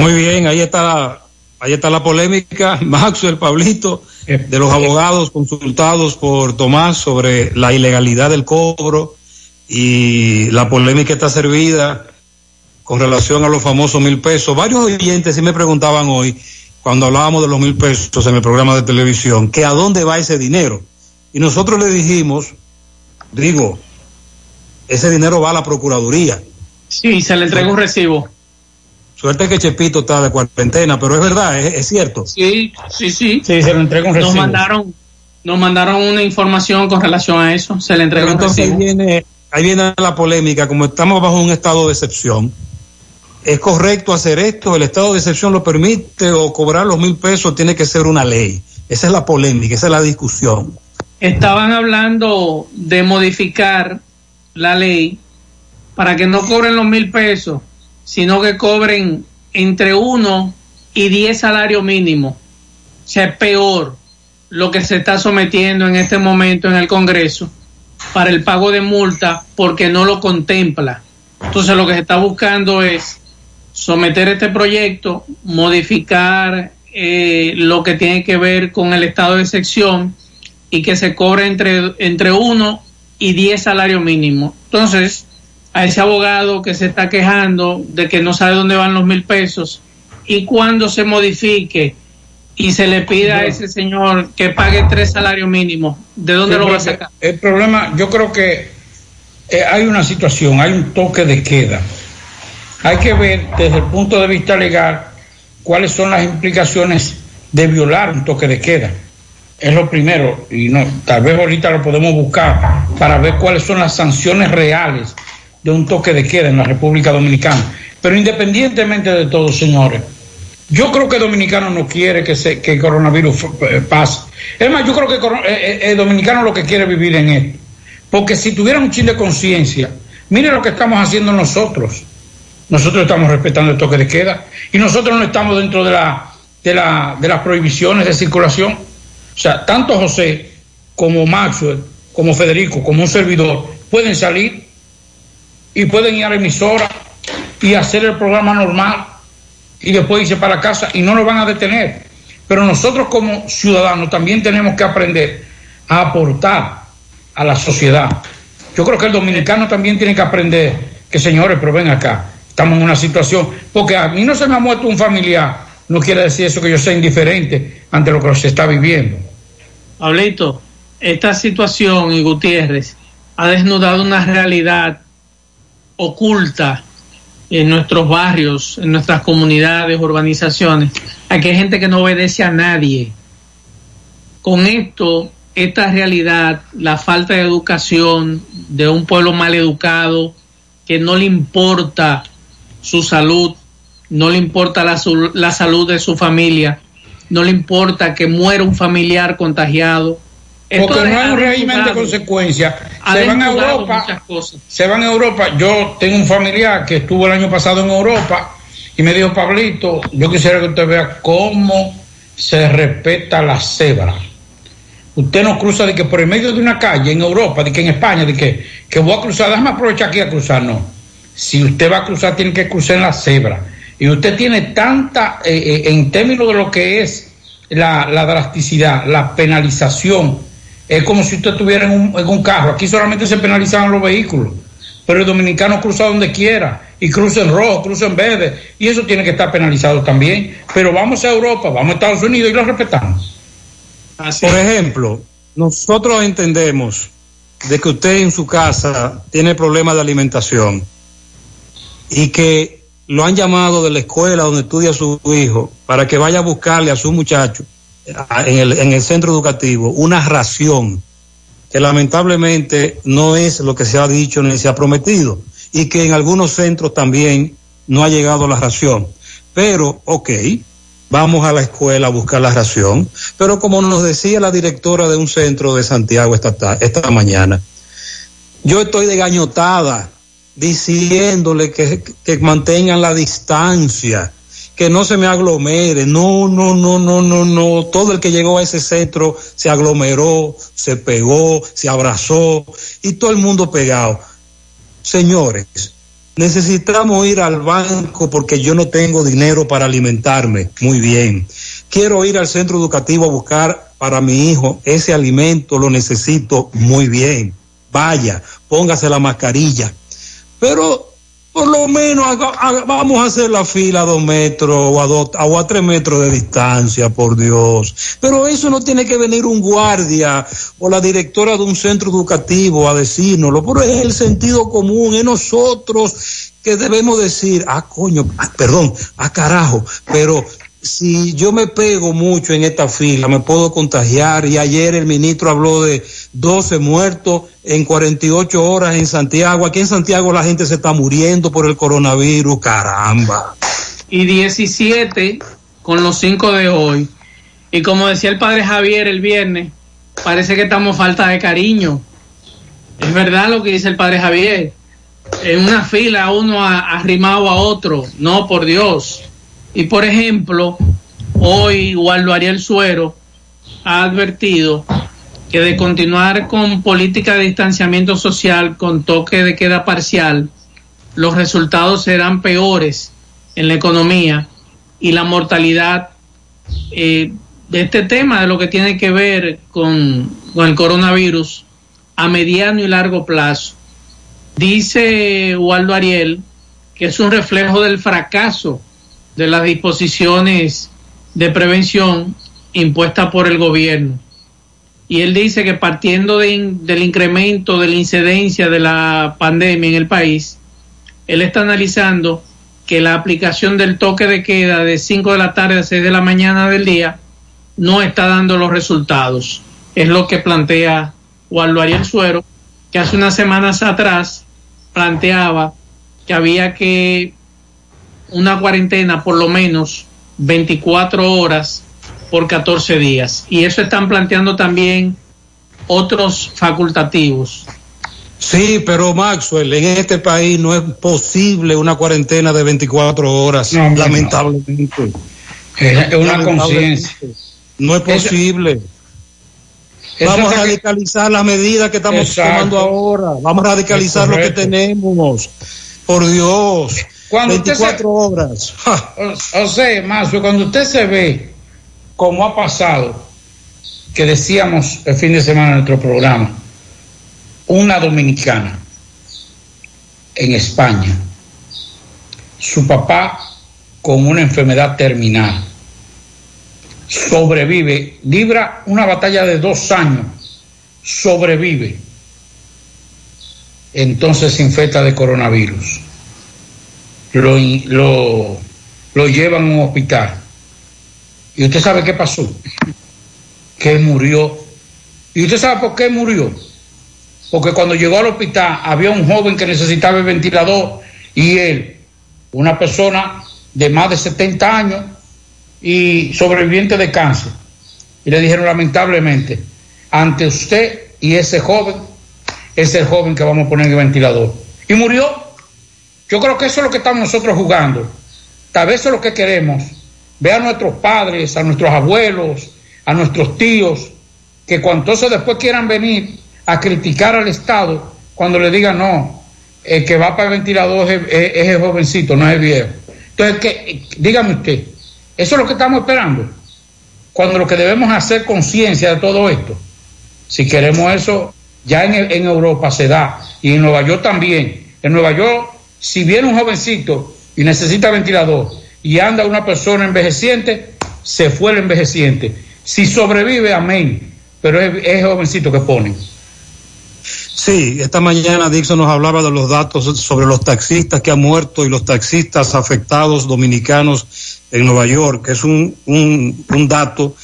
Muy bien, ahí está, ahí está la polémica. [LAUGHS] Maxwell, Pablito, de los abogados consultados por Tomás sobre la ilegalidad del cobro y la polémica está servida con relación a los famosos mil pesos. Varios oyentes sí me preguntaban hoy, cuando hablábamos de los mil pesos en el programa de televisión, que a dónde va ese dinero. Y nosotros le dijimos, digo, ese dinero va a la Procuraduría. Sí, se le entrega un recibo. Suerte que Chepito está de cuarentena, pero es verdad, es, es cierto. Sí, sí, sí. Sí, se le entrega un Nos recibo. mandaron, nos mandaron una información con relación a eso. Se le un entonces ahí recibo. viene, ahí viene la polémica, como estamos bajo un estado de excepción. ¿Es correcto hacer esto? ¿El estado de excepción lo permite o cobrar los mil pesos tiene que ser una ley? Esa es la polémica, esa es la discusión. Estaban hablando de modificar la ley para que no cobren los mil pesos, sino que cobren entre uno y diez salarios mínimos. O sea, es peor lo que se está sometiendo en este momento en el Congreso para el pago de multa porque no lo contempla. Entonces lo que se está buscando es someter este proyecto, modificar eh, lo que tiene que ver con el estado de excepción y que se cobre entre, entre uno y diez salarios mínimos. Entonces, a ese abogado que se está quejando de que no sabe dónde van los mil pesos y cuando se modifique y se le pida a ese señor que pague tres salarios mínimos, ¿de dónde Sí, lo va a sacar? El problema, yo creo que eh, hay una situación, hay un toque de queda. Hay que ver desde el punto de vista legal cuáles son las implicaciones de violar un toque de queda. Es lo primero, y no, tal vez ahorita lo podemos buscar para ver cuáles son las sanciones reales de un toque de queda en la República Dominicana. Pero independientemente de todo, señores, yo creo que el dominicano no quiere que, se, que el coronavirus eh, pase. Es más, yo creo que coro- eh, eh, el dominicano lo que quiere vivir en esto. Porque si tuviera un chin de conciencia, mire lo que estamos haciendo nosotros. Nosotros estamos respetando el toque de queda y nosotros no estamos dentro de, la, de, la, de las prohibiciones de circulación. O sea, tanto José como Maxwell, como Federico, como un servidor, pueden salir y pueden ir a la emisora y hacer el programa normal y después irse para casa y no nos van a detener. Pero nosotros como ciudadanos también tenemos que aprender a aportar a la sociedad. Yo creo que el dominicano también tiene que aprender que señores, pero ven acá, estamos en una situación, porque a mí no se me ha muerto un familiar, no quiere decir eso que yo sea indiferente ante lo que se está viviendo. Pablito, esta situación y Gutiérrez ha desnudado una realidad oculta en nuestros barrios, en nuestras comunidades, urbanizaciones. Aquí hay gente que no obedece a nadie. Con esto, esta realidad, la falta de educación de un pueblo mal educado, que no le importa su salud, no le importa la, la salud de su familia, no le importa que muera un familiar contagiado. Esto Porque no hay ha un régimen de desnudado- consecuencias. Ha Se van a Europa, muchas cosas. se van a Europa. Yo tengo un familiar que estuvo el año pasado en Europa y me dijo, Pablito, yo quisiera que usted vea cómo se respeta la cebra. Usted no cruza de que por el medio de una calle en Europa, de que en España, de que, que voy a cruzar, déjame aprovechar aquí a cruzar, no. Si usted va a cruzar, tiene que cruzar en la cebra. Y usted tiene tanta, eh, eh, en términos de lo que es la, la drasticidad, la penalización, es como si usted estuviera en un, en un carro. Aquí solamente se penalizaban los vehículos, pero el dominicano cruza donde quiera y cruza en rojo, cruza en verde, y eso tiene que estar penalizado también. Pero vamos a Europa, vamos a Estados Unidos y lo respetamos. Por ejemplo, nosotros entendemos de que usted en su casa tiene problemas de alimentación y que lo han llamado de la escuela donde estudia su hijo para que vaya a buscarle a su muchacho en el, en el centro educativo una ración que lamentablemente no es lo que se ha dicho ni se ha prometido y que en algunos centros también no ha llegado la ración. Pero, ok, vamos a la escuela a buscar la ración, pero como nos decía la directora de un centro de Santiago esta, ta- esta mañana, yo estoy de gañotada diciéndole que, que mantengan la distancia, que no se me aglomere. No, no, no, no, no, no. Todo el que llegó a ese centro se aglomeró, se pegó, se abrazó y todo el mundo pegado. Señores, necesitamos ir al banco porque yo no tengo dinero para alimentarme. Muy bien. Quiero ir al centro educativo a buscar para mi hijo ese alimento, lo necesito muy bien. Vaya, póngase la mascarilla. Pero por lo menos vamos a hacer la fila a dos metros o a, dos, o a tres metros de distancia, por Dios. Pero eso no tiene que venir un guardia o la directora de un centro educativo a decírnoslo, pero es el sentido común, es nosotros que debemos decir, ah, coño, ah, perdón, ah, carajo, pero si yo me pego mucho en esta fila, me puedo contagiar. Y ayer el ministro habló de 12 muertos en 48 horas en Santiago. Aquí en Santiago la gente se está muriendo por el coronavirus. Caramba. y 17 con los 5 de hoy. Y como decía el padre Javier el viernes, parece que estamos falta de cariño. Es verdad lo que dice el padre Javier. En una fila uno arrimado a otro. No, por Dios. Y por ejemplo, hoy Waldo Ariel Suero ha advertido que de continuar con política de distanciamiento social con toque de queda parcial, los resultados serán peores en la economía y la mortalidad eh, de este tema, de lo que tiene que ver con, con el coronavirus a mediano y largo plazo. Dice Waldo Ariel que es un reflejo del fracaso de las disposiciones de prevención impuestas por el gobierno. Y él dice que partiendo de del incremento de la incidencia de la pandemia en el país, él está analizando que la aplicación del toque de queda de 5 de la tarde a 6 de la mañana del día no está dando los resultados. Es lo que plantea Waldo Ariel Suero, que hace unas semanas atrás planteaba que había que una cuarentena por lo menos 24 horas por 14 días. Y eso están planteando también otros facultativos. Sí, pero Maxwell, en este país no es posible una cuarentena de 24 horas, lamentablemente. Es una conciencia. No es posible. Vamos a radicalizar las medidas que estamos Exacto. tomando ahora. Vamos a radicalizar lo que tenemos. Por Dios. Cuando usted 24 horas. [LAUGHS] O, o sea, Mazo, cuando usted se ve como ha pasado, que decíamos el fin de semana en nuestro programa, una dominicana en España, su papá con una enfermedad terminal, sobrevive, libra una batalla de dos años, sobrevive, entonces se infecta de coronavirus lo, lo, lo llevan a un hospital. ¿Y usted sabe qué pasó? Que murió. ¿Y usted sabe por qué murió? Porque cuando llegó al hospital había un joven que necesitaba el ventilador y él, una persona de más de 70 años y sobreviviente de cáncer. Y le dijeron lamentablemente, ante usted y ese joven, es el joven que vamos a poner en el ventilador. Y murió. Yo creo que eso es lo que estamos nosotros jugando. Tal vez eso es lo que queremos. Ver a nuestros padres, a nuestros abuelos, a nuestros tíos, que cuando después quieran venir a criticar al Estado, cuando le digan no, el que va para el ventilador es, el jovencito, no es el viejo. Entonces, que, dígame usted, eso es lo que estamos esperando. Cuando lo que debemos hacer conciencia de todo esto. Si queremos eso, ya en, en Europa se da y en Nueva York también. En Nueva York, si viene un jovencito y necesita ventilador y anda una persona envejeciente, se fue el envejeciente. Si sobrevive, amén. Pero es, es jovencito que ponen. Sí, esta mañana Dixon nos hablaba de los datos sobre los taxistas que han muerto y los taxistas afectados dominicanos en Nueva York, que es un, un, un dato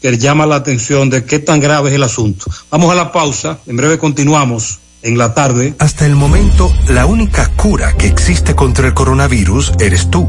que llama la atención de qué tan grave es el asunto. Vamos a la pausa, en breve continuamos en la tarde. Hasta el momento, la única cura que existe contra el coronavirus eres tú.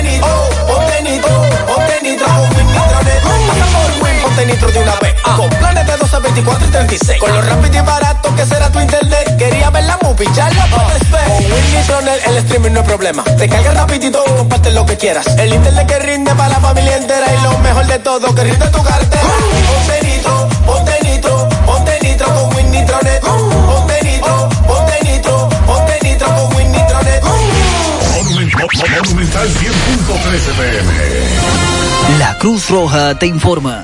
20 litros de una vez. Ah. Con planes de 12, 24 y 36. Con lo rápido y barato que será tu internet. Quería ver la movie, ya la puedes ver. Con Winnie el streaming no es problema. Te carga rapidito y comparte lo que quieras. El internet que rinde para la familia entera. Y lo mejor de todo, que rinde tu cartera. Uh. Ponte nitro, ponte nitro, ponte nitro con Winnie Uh. Ponte nitro, ponte nitro, ponte nitro con Winnie Monumental 100.13 PM. La Cruz Roja te informa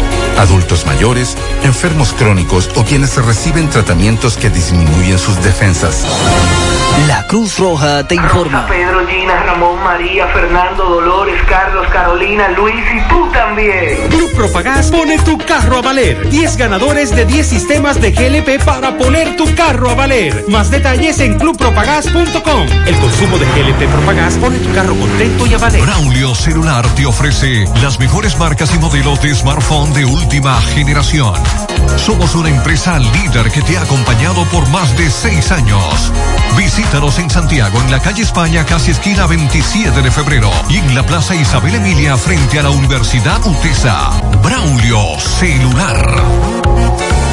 Adultos mayores, enfermos crónicos o quienes reciben tratamientos que disminuyen sus defensas. La Cruz Roja te informa. Pedro, Gina, Ramón, María, Fernando, Dolores, Carlos, Carolina, Luis y tú también. Club Propagás pone tu carro a valer. 10 ganadores de 10 sistemas de GLP para poner tu carro a valer. Más detalles en clubpropagás.com. El consumo de GLP Propagás pone tu carro contento y a valer. Braulio Celular te ofrece las mejores marcas y modelos de smartphone de última generación. Somos una empresa líder que te ha acompañado por más de seis años. Visítanos en Santiago, en la calle España, casi esquina 27 de febrero, y en la Plaza Isabel Emilia, frente a la Universidad UTESA. Braulio Celular.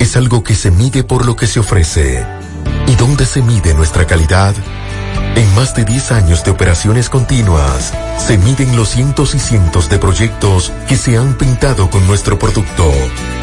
es algo que se mide por lo que se ofrece. ¿Y dónde se mide nuestra calidad? En más de 10 años de operaciones continuas, se miden los cientos y cientos de proyectos que se han pintado con nuestro producto,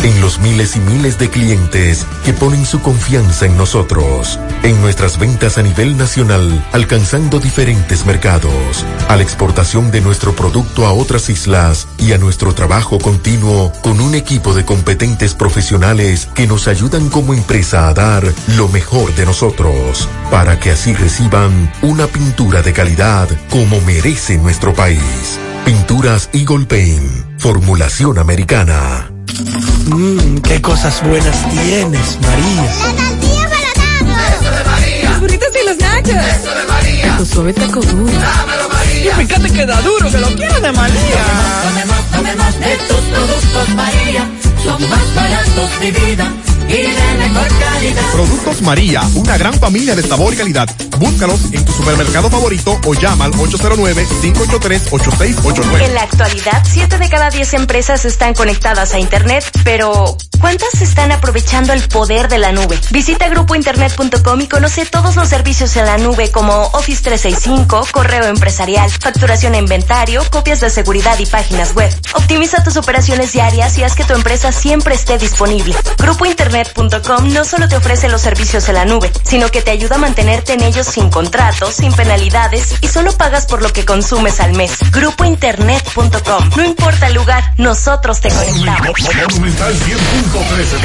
en los miles y miles de clientes que ponen su confianza en nosotros, en nuestras ventas a nivel nacional, alcanzando diferentes mercados, a la exportación de nuestro producto a otras islas y a nuestro trabajo continuo con un equipo de competentes profesionales que nos ayudan como empresa a dar lo mejor de nosotros, para que así reciban una pintura de calidad como merece nuestro país. Pinturas Eagle Paint, formulación americana. Mmm, qué cosas buenas tienes, María. La tortilla para Eso de María. Los burritos y los nachos. Eso de María. Tu suave taco duro. Dámelo, María. Y fíjate que da duro, que lo quiero de María. Tomemos, tomemos de tus productos, María. Son más baratos de vida y de mejor calidad. Productos María, una gran familia de sabor y calidad. Búscalos en tu supermercado favorito o llama al 809-583-8689. En la actualidad, 7 de cada 10 empresas están conectadas a Internet, pero ¿cuántas están aprovechando el poder de la nube? Visita grupointernet.com y conoce todos los servicios en la nube como Office 365, correo empresarial, facturación e inventario, copias de seguridad y páginas web. Optimiza tus operaciones diarias y haz que tu empresa siempre esté disponible. Grupo Internet.com no solo te ofrece los servicios en la nube, sino que te ayuda a mantenerte en ellos sin contratos, sin penalidades y solo pagas por lo que consumes al mes. Grupointernet.com. No importa el lugar, nosotros te conectamos. Monumental 100.13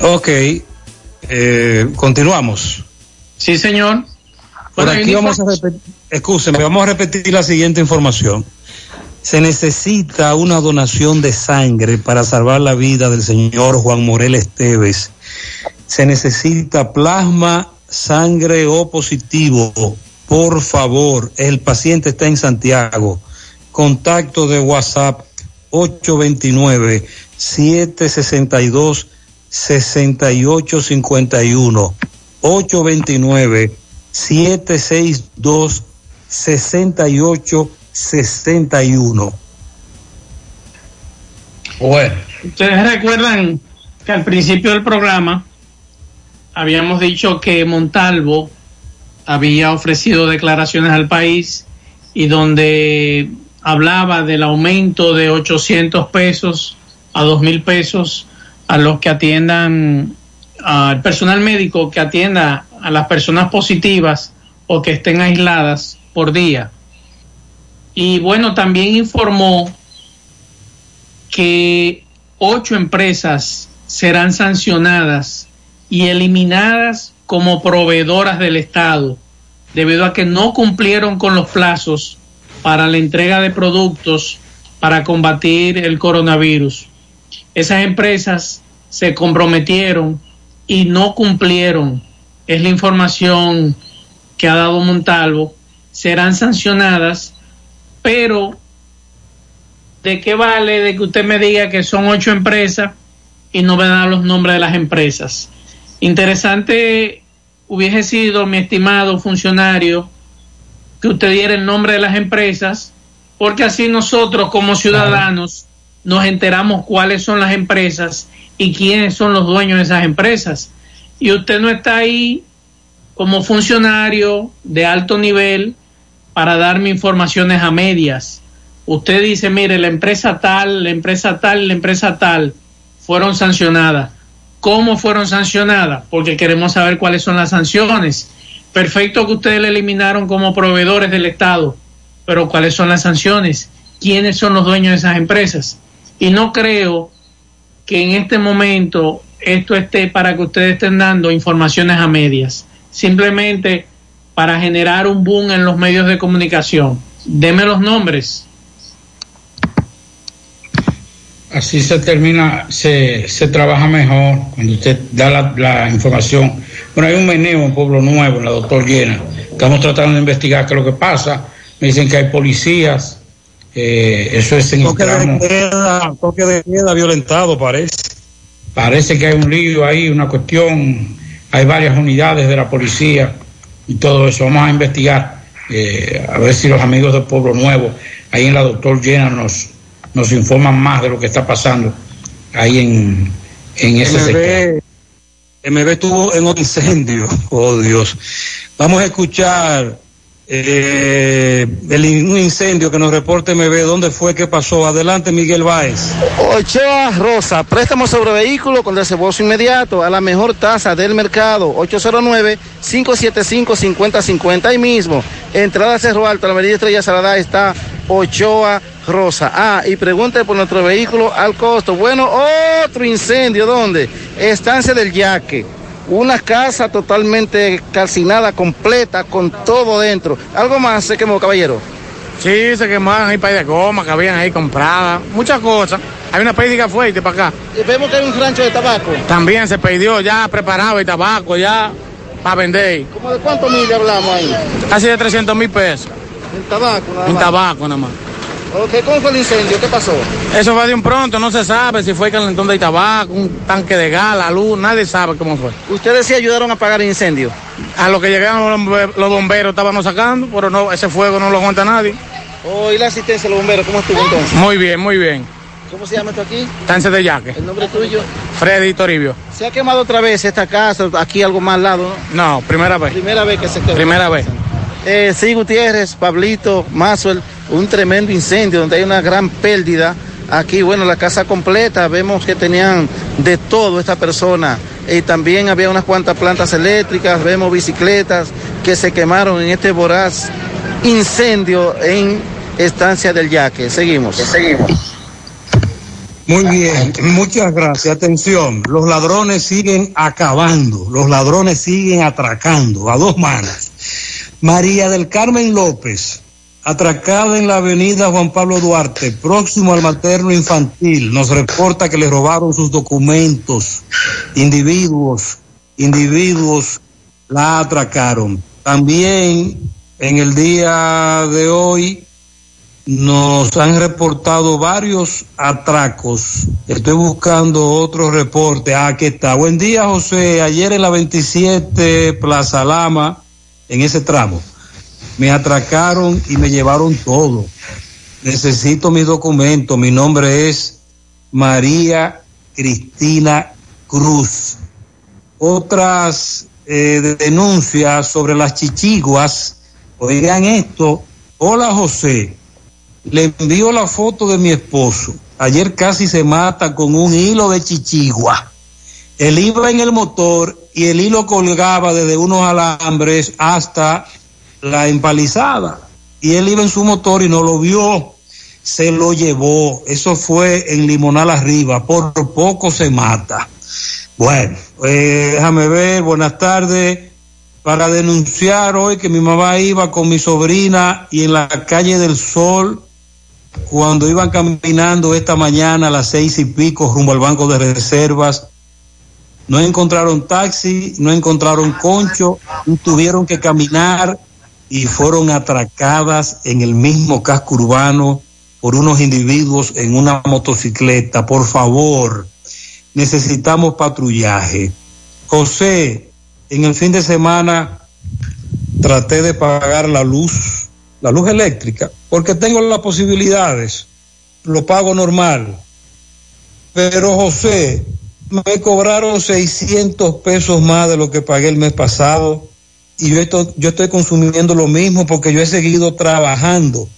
Ok, eh, continuamos. Sí, señor. Por aquí vamos a repetir, vamos a repetir la siguiente información. Se necesita una donación de sangre para salvar la vida del señor Juan Morel Esteves. Se necesita plasma, sangre O positivo. Por favor, el paciente está en Santiago. Contacto de WhatsApp 829 762 6851 829 762 6861 Bueno. Ustedes recuerdan que al principio del programa habíamos dicho que Montalvo había ofrecido declaraciones al país y donde hablaba del aumento de 800 pesos a 2 mil pesos a los que atiendan al personal médico que atienda a las personas positivas o que estén aisladas por día. Y bueno, también informó que ocho empresas serán sancionadas y eliminadas como proveedoras del Estado debido a que no cumplieron con los plazos para la entrega de productos para combatir el coronavirus. Esas empresas se comprometieron y no cumplieron. Es la información que ha dado Montalvo. Serán sancionadas, pero ¿de qué vale de que usted me diga que son ocho empresas y no me da los nombres de las empresas? Interesante hubiese sido, mi estimado funcionario, que usted diera el nombre de las empresas, porque así nosotros como ciudadanos nos enteramos cuáles son las empresas y quiénes son los dueños de esas empresas. Y usted no está ahí como funcionario de alto nivel para darme informaciones a medias. Usted dice, mire, la empresa tal, la empresa tal, la empresa tal fueron sancionadas. cómo fueron sancionadas, porque queremos saber cuáles son las sanciones. Perfecto que ustedes le eliminaron como proveedores del Estado, pero cuáles son las sanciones, quiénes son los dueños de esas empresas. Y no creo que en este momento esto esté para que ustedes estén dando informaciones a medias, simplemente para generar un boom en los medios de comunicación. Deme los nombres. Así se termina, se, se trabaja mejor cuando usted da la, la información. Bueno, hay un meneo en Pueblo Nuevo, en la doctor Llena. Estamos tratando de investigar qué es lo que pasa. Me dicen que hay policías. eh, eso es en el Toque de tramo. queda, toque de queda violentado, parece. Parece que hay un lío ahí, una cuestión. Hay varias unidades de la policía y todo eso. Vamos a investigar. eh, a ver si los amigos de Pueblo Nuevo, ahí en la doctor Llena, nos, nos informan más de lo que está pasando ahí en, en ese sector. MB, MB estuvo en un incendio. Oh, Dios. Vamos a escuchar eh, el, un incendio que nos reporte MB. ¿Dónde fue? ¿Qué pasó? Adelante, Miguel Báez. Ochoa Rosa, préstamo sobre vehículo con desembolso inmediato a la mejor tasa del mercado, 809-575-5050. Ahí mismo, entrada Cerro Alto, la Avenida Estrella Salada está Ochoa Rosa. Ah, y pregunte por nuestro vehículo al costo. Bueno, otro incendio, ¿dónde? Estancia del Yaque. Una casa totalmente calcinada, completa, con todo dentro. ¿Algo más se quemó, caballero? Sí, se quemaban ahí para de goma que habían ahí compradas, muchas cosas. Hay una pérdida fuerte para acá. Y vemos que hay un rancho de tabaco. También se perdió ya preparado el tabaco ya para vender. ¿Cómo de cuántos mil hablamos ahí? Casi de 300 mil pesos En tabaco, nada en más. tabaco nada más. Ok, ¿cómo fue el incendio? ¿Qué pasó? Eso fue de un pronto, no se sabe si fue calentón de tabaco, un tanque de gas, la luz, nadie sabe cómo fue. Ustedes sí ayudaron a apagar el incendio. A lo que llegaron los bombe- los bomberos estábamos sacando, pero no, ese fuego no lo aguanta nadie. Oh, ¿y la asistencia de los bomberos? ¿Cómo estuvo entonces? Muy bien, muy bien. ¿Cómo se llama esto aquí? Tance de yaque. ¿El nombre tuyo? Freddy Toribio. ¿Se ha quemado otra vez esta casa, aquí algo más al lado? ¿no? No, primera vez. Primera vez que se quema. Primera vez. Eh, sí, Gutiérrez, Pablito, Mazuel, un tremendo incendio donde hay una gran pérdida. Aquí, bueno, la casa completa, vemos que tenían de todo esta persona. Y también había unas cuantas plantas eléctricas, vemos bicicletas que se quemaron en este voraz incendio en Estancia del Yaque. Seguimos. Seguimos. Muy bien, muchas gracias. Atención, los ladrones siguen acabando, los ladrones siguen atracando a dos manos. María del Carmen López, atracada en la avenida Juan Pablo Duarte, próximo al materno infantil, nos reporta que le robaron sus documentos. Individuos, individuos la atracaron. También en el día de hoy nos han reportado varios atracos. Estoy buscando otro reporte. Ah, aquí está. Buen día, José. Ayer en la 27 Plaza Lama, en ese tramo, me atracaron y me llevaron todo. Necesito mis documentos. Mi nombre es María Cristina Cruz. Otras eh, denuncias sobre las chichiguas. Oigan esto. Hola, José. Le envío la foto de mi esposo. Ayer casi se mata con un hilo de chichigua. Él iba en el motor y el hilo colgaba desde unos alambres hasta la empalizada. Y él iba en su motor y no lo vio. Se lo llevó. Eso fue en Limonal arriba. Por poco se mata. Bueno, eh, déjame ver. Buenas tardes para denunciar hoy que mi mamá iba con mi sobrina y en la calle del Sol, cuando iban caminando esta mañana a las seis y pico rumbo al banco de reservas, no encontraron taxi, no encontraron concho, tuvieron que caminar y fueron atracadas en el mismo casco urbano por unos individuos en una motocicleta. Por favor, necesitamos patrullaje. José, en el fin de semana traté de pagar la luz, la luz eléctrica, porque tengo las posibilidades, lo pago normal. Pero José, me cobraron 600 pesos más de lo que pagué el mes pasado y yo estoy, yo estoy consumiendo lo mismo porque yo he seguido trabajando.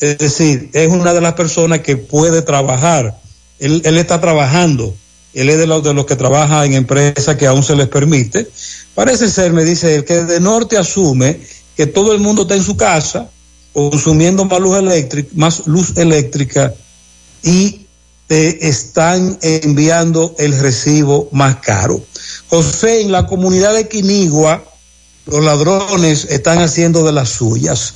Es decir, es una de las personas que puede trabajar. Él, él está trabajando él es de los, de los que trabaja en empresas que aún se les permite. Parece ser, me dice él, que de norte asume que todo el mundo está en su casa consumiendo más luz eléctrica, más luz eléctrica y te están enviando el recibo más caro. José, en la comunidad de Quinigua, los ladrones están haciendo de las suyas.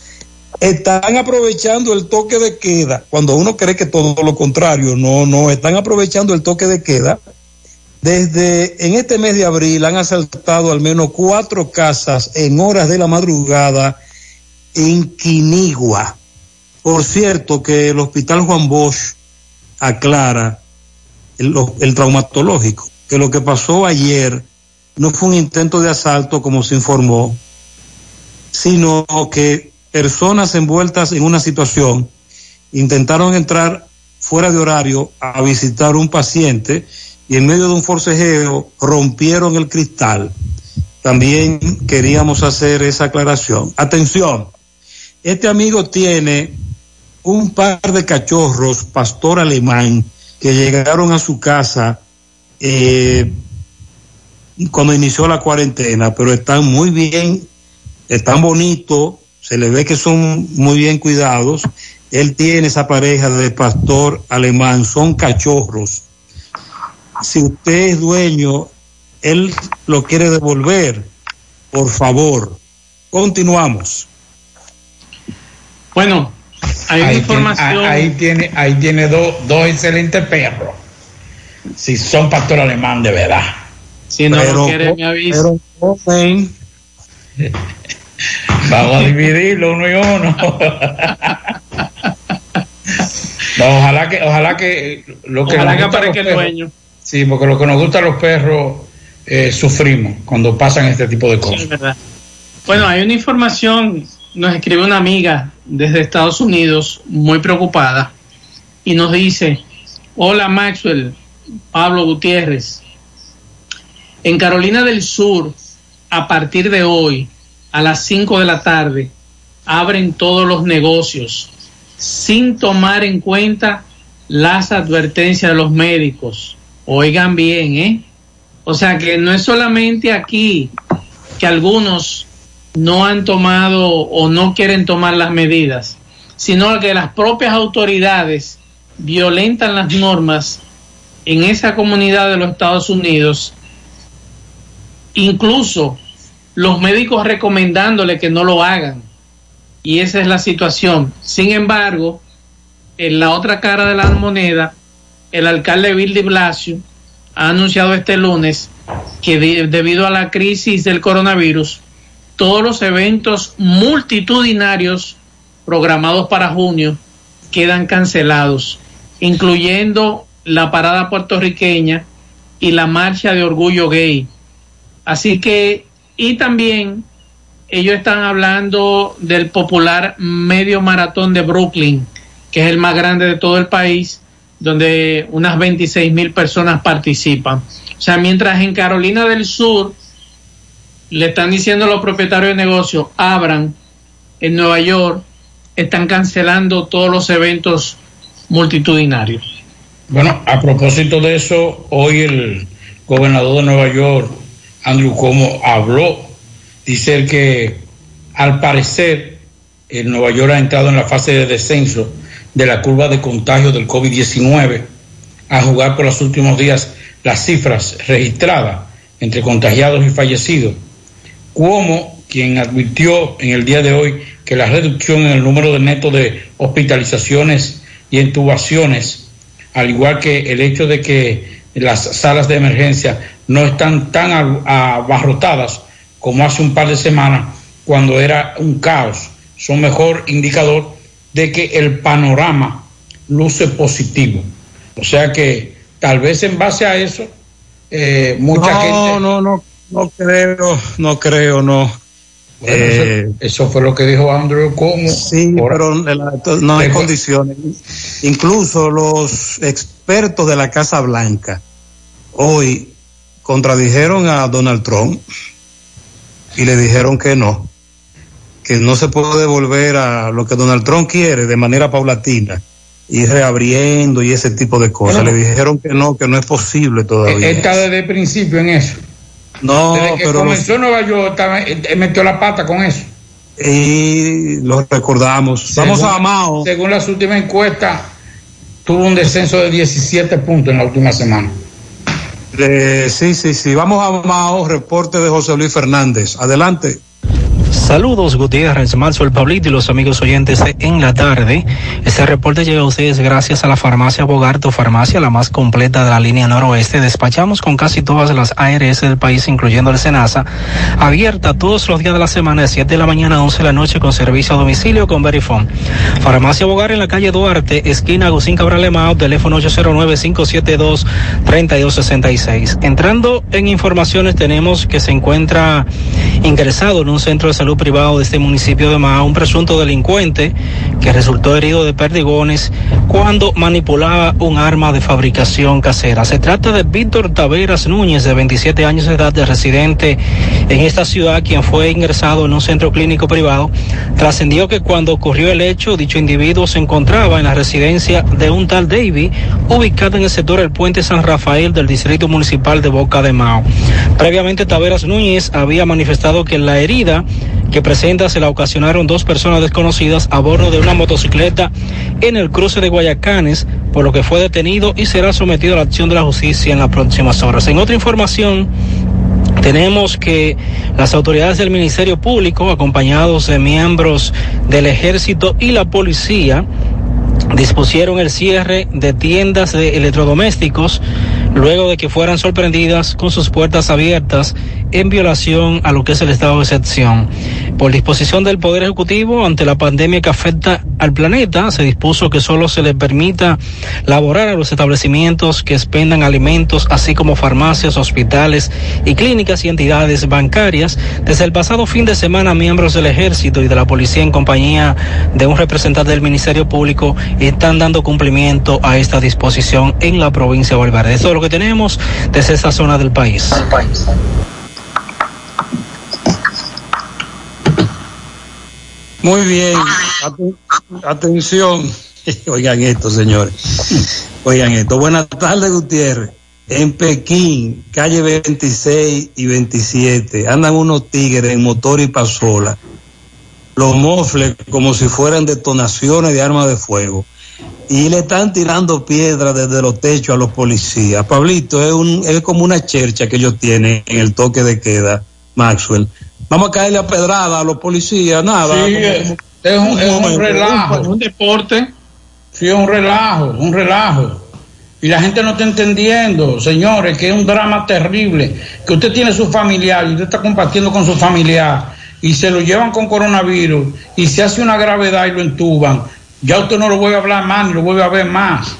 Están aprovechando el toque de queda, cuando uno cree que todo lo contrario, no, no, están aprovechando el toque de queda. Desde en este mes de abril han asaltado al menos cuatro casas en horas de la madrugada en Quinigua. Por cierto, que el Hospital Juan Bosch aclara el, el traumatológico, que lo que pasó ayer no fue un intento de asalto como se informó, sino que personas envueltas en una situación intentaron entrar fuera de horario a visitar un paciente y en medio de un forcejeo rompieron el cristal. También queríamos hacer esa aclaración. Atención, este amigo tiene un par de cachorros, pastor alemán, que llegaron a su casa eh, cuando inició la cuarentena, pero están muy bien, están bonitos, se le ve que son muy bien cuidados. Él tiene esa pareja de pastor alemán, son cachorros. Si usted es dueño, él lo quiere devolver, por favor. Continuamos. Bueno, hay ahí información. Tiene, ahí tiene, ahí tiene dos, dos excelentes perros. Si son pastor alemán de verdad. Si no lo quiere, me avisa. [LAUGHS] Vamos a dividirlo uno y uno. [LAUGHS] no, ojalá que, ojalá que lo que Ojalá nos que aparezca los el perros- dueño. Sí, porque lo que nos gusta a los perros eh, sufrimos cuando pasan este tipo de cosas. Es verdad. Bueno, hay una información, nos escribe una amiga desde Estados Unidos muy preocupada y nos dice, hola Maxwell, Pablo Gutiérrez, en Carolina del Sur, a partir de hoy, a las 5 de la tarde, abren todos los negocios sin tomar en cuenta las advertencias de los médicos. Oigan bien, ¿eh? O sea que no es solamente aquí que algunos no han tomado o no quieren tomar las medidas, sino que las propias autoridades violentan las normas en esa comunidad de los Estados Unidos, incluso los médicos recomendándole que no lo hagan. Y esa es la situación. Sin embargo, en la otra cara de la moneda, el alcalde Bill de Blasio ha anunciado este lunes que de- debido a la crisis del coronavirus, todos los eventos multitudinarios programados para junio quedan cancelados, incluyendo la parada puertorriqueña y la marcha de orgullo gay. Así que, y también ellos están hablando del popular medio maratón de Brooklyn, que es el más grande de todo el país, donde unas 26 mil personas participan. O sea, mientras en Carolina del Sur le están diciendo a los propietarios de negocios, abran, en Nueva York están cancelando todos los eventos multitudinarios. Bueno, a propósito de eso, hoy el gobernador de Nueva York, Andrew Cuomo, habló. Dice que al parecer el Nueva York ha entrado en la fase de descenso de la curva de contagio del COVID-19 a jugar por los últimos días las cifras registradas entre contagiados y fallecidos. Cuomo, quien advirtió en el día de hoy que la reducción en el número de neto de hospitalizaciones y intubaciones, al igual que el hecho de que las salas de emergencia no están tan abarrotadas como hace un par de semanas cuando era un caos, son mejor indicador de que el panorama luce positivo. O sea que tal vez en base a eso, eh, mucha no, gente... no, no, no creo, no creo, no. Bueno, Eh, eso, eso fue lo que dijo Andrew Cuomo. Sí, pero no hay condiciones. Incluso los expertos de la Casa Blanca hoy contradijeron a Donald Trump y le dijeron que no, que no se puede volver a lo que Donald Trump quiere de manera paulatina, y reabriendo y ese tipo de cosas. Bueno. Le dijeron que no, que no es posible todavía. Él está desde el principio en eso. no, Desde que pero los- comenzó en Nueva York, él metió la pata con eso. y lo recordamos. Vamos Según- a Mao. Según las últimas encuestas, tuvo un descenso de 17 puntos en la última semana. Eh, sí, sí, sí. Vamos a Mao, reporte de José Luis Fernández. Adelante. Saludos Gutiérrez, Marzo, el Pablito y los amigos oyentes En la Tarde. Este reporte llega a ustedes gracias a la farmacia Bogarto, farmacia la más completa de la línea noroeste. Despachamos con casi todas las ARS del país, incluyendo el Senasa, abierta todos los días de la semana de 7 de la mañana a 11 de la noche con servicio a domicilio con Verifone. Farmacia Bogar en la calle Duarte, esquina Agustín Cabral Emao, teléfono 809-572-3266. Entrando en informaciones, tenemos que se encuentra ingresado en un centro de salud privado de este municipio de Mao un presunto delincuente que resultó herido de perdigones cuando manipulaba un arma de fabricación casera. Se trata de Víctor Taveras Núñez, de 27 años de edad, de residente en esta ciudad, quien fue ingresado en un centro clínico privado. Trascendió que cuando ocurrió el hecho, dicho individuo se encontraba en la residencia de un tal Davy, ubicada en el sector del puente San Rafael del distrito municipal de Boca de Mao. Previamente, Taveras Núñez había manifestado que la herida que presenta se la ocasionaron dos personas desconocidas a bordo de una motocicleta en el cruce de Guayacanes, por lo que fue detenido y será sometido a la acción de la justicia en las próximas horas. En otra información, tenemos que las autoridades del Ministerio Público, acompañados de miembros del Ejército y la Policía, dispusieron el cierre de tiendas de electrodomésticos luego de que fueran sorprendidas con sus puertas abiertas en violación a lo que es el estado de excepción. Por disposición del Poder Ejecutivo, ante la pandemia que afecta al planeta, se dispuso que solo se le permita laborar a los establecimientos que expendan alimentos, así como farmacias, hospitales y clínicas y entidades bancarias. Desde el pasado fin de semana, miembros del Ejército y de la Policía en compañía de un representante del Ministerio Público están dando cumplimiento a esta disposición en la provincia de Valverde. Esto es lo que tenemos desde esta zona del país. Muy bien. Aten- atención. [LAUGHS] Oigan esto, señores. Oigan esto. Buenas tardes, Gutiérrez. En Pekín, calle 26 y 27, andan unos tigres en motor y pasola. Los mofles como si fueran detonaciones de armas de fuego. Y le están tirando piedras desde los techos a los policías. Pablito, es, un, es como una chercha que ellos tienen en el toque de queda, Maxwell. Vamos a caerle a pedrada a los policías, nada. Sí, como- es, es un, es un relajo. Un deporte. Sí, es un relajo, un relajo. Y la gente no está entendiendo, señores, que es un drama terrible. Que usted tiene su familiar y usted está compartiendo con su familiar y se lo llevan con coronavirus y se hace una gravedad y lo entuban. Ya usted no lo vuelve a hablar más ni lo vuelve a ver más.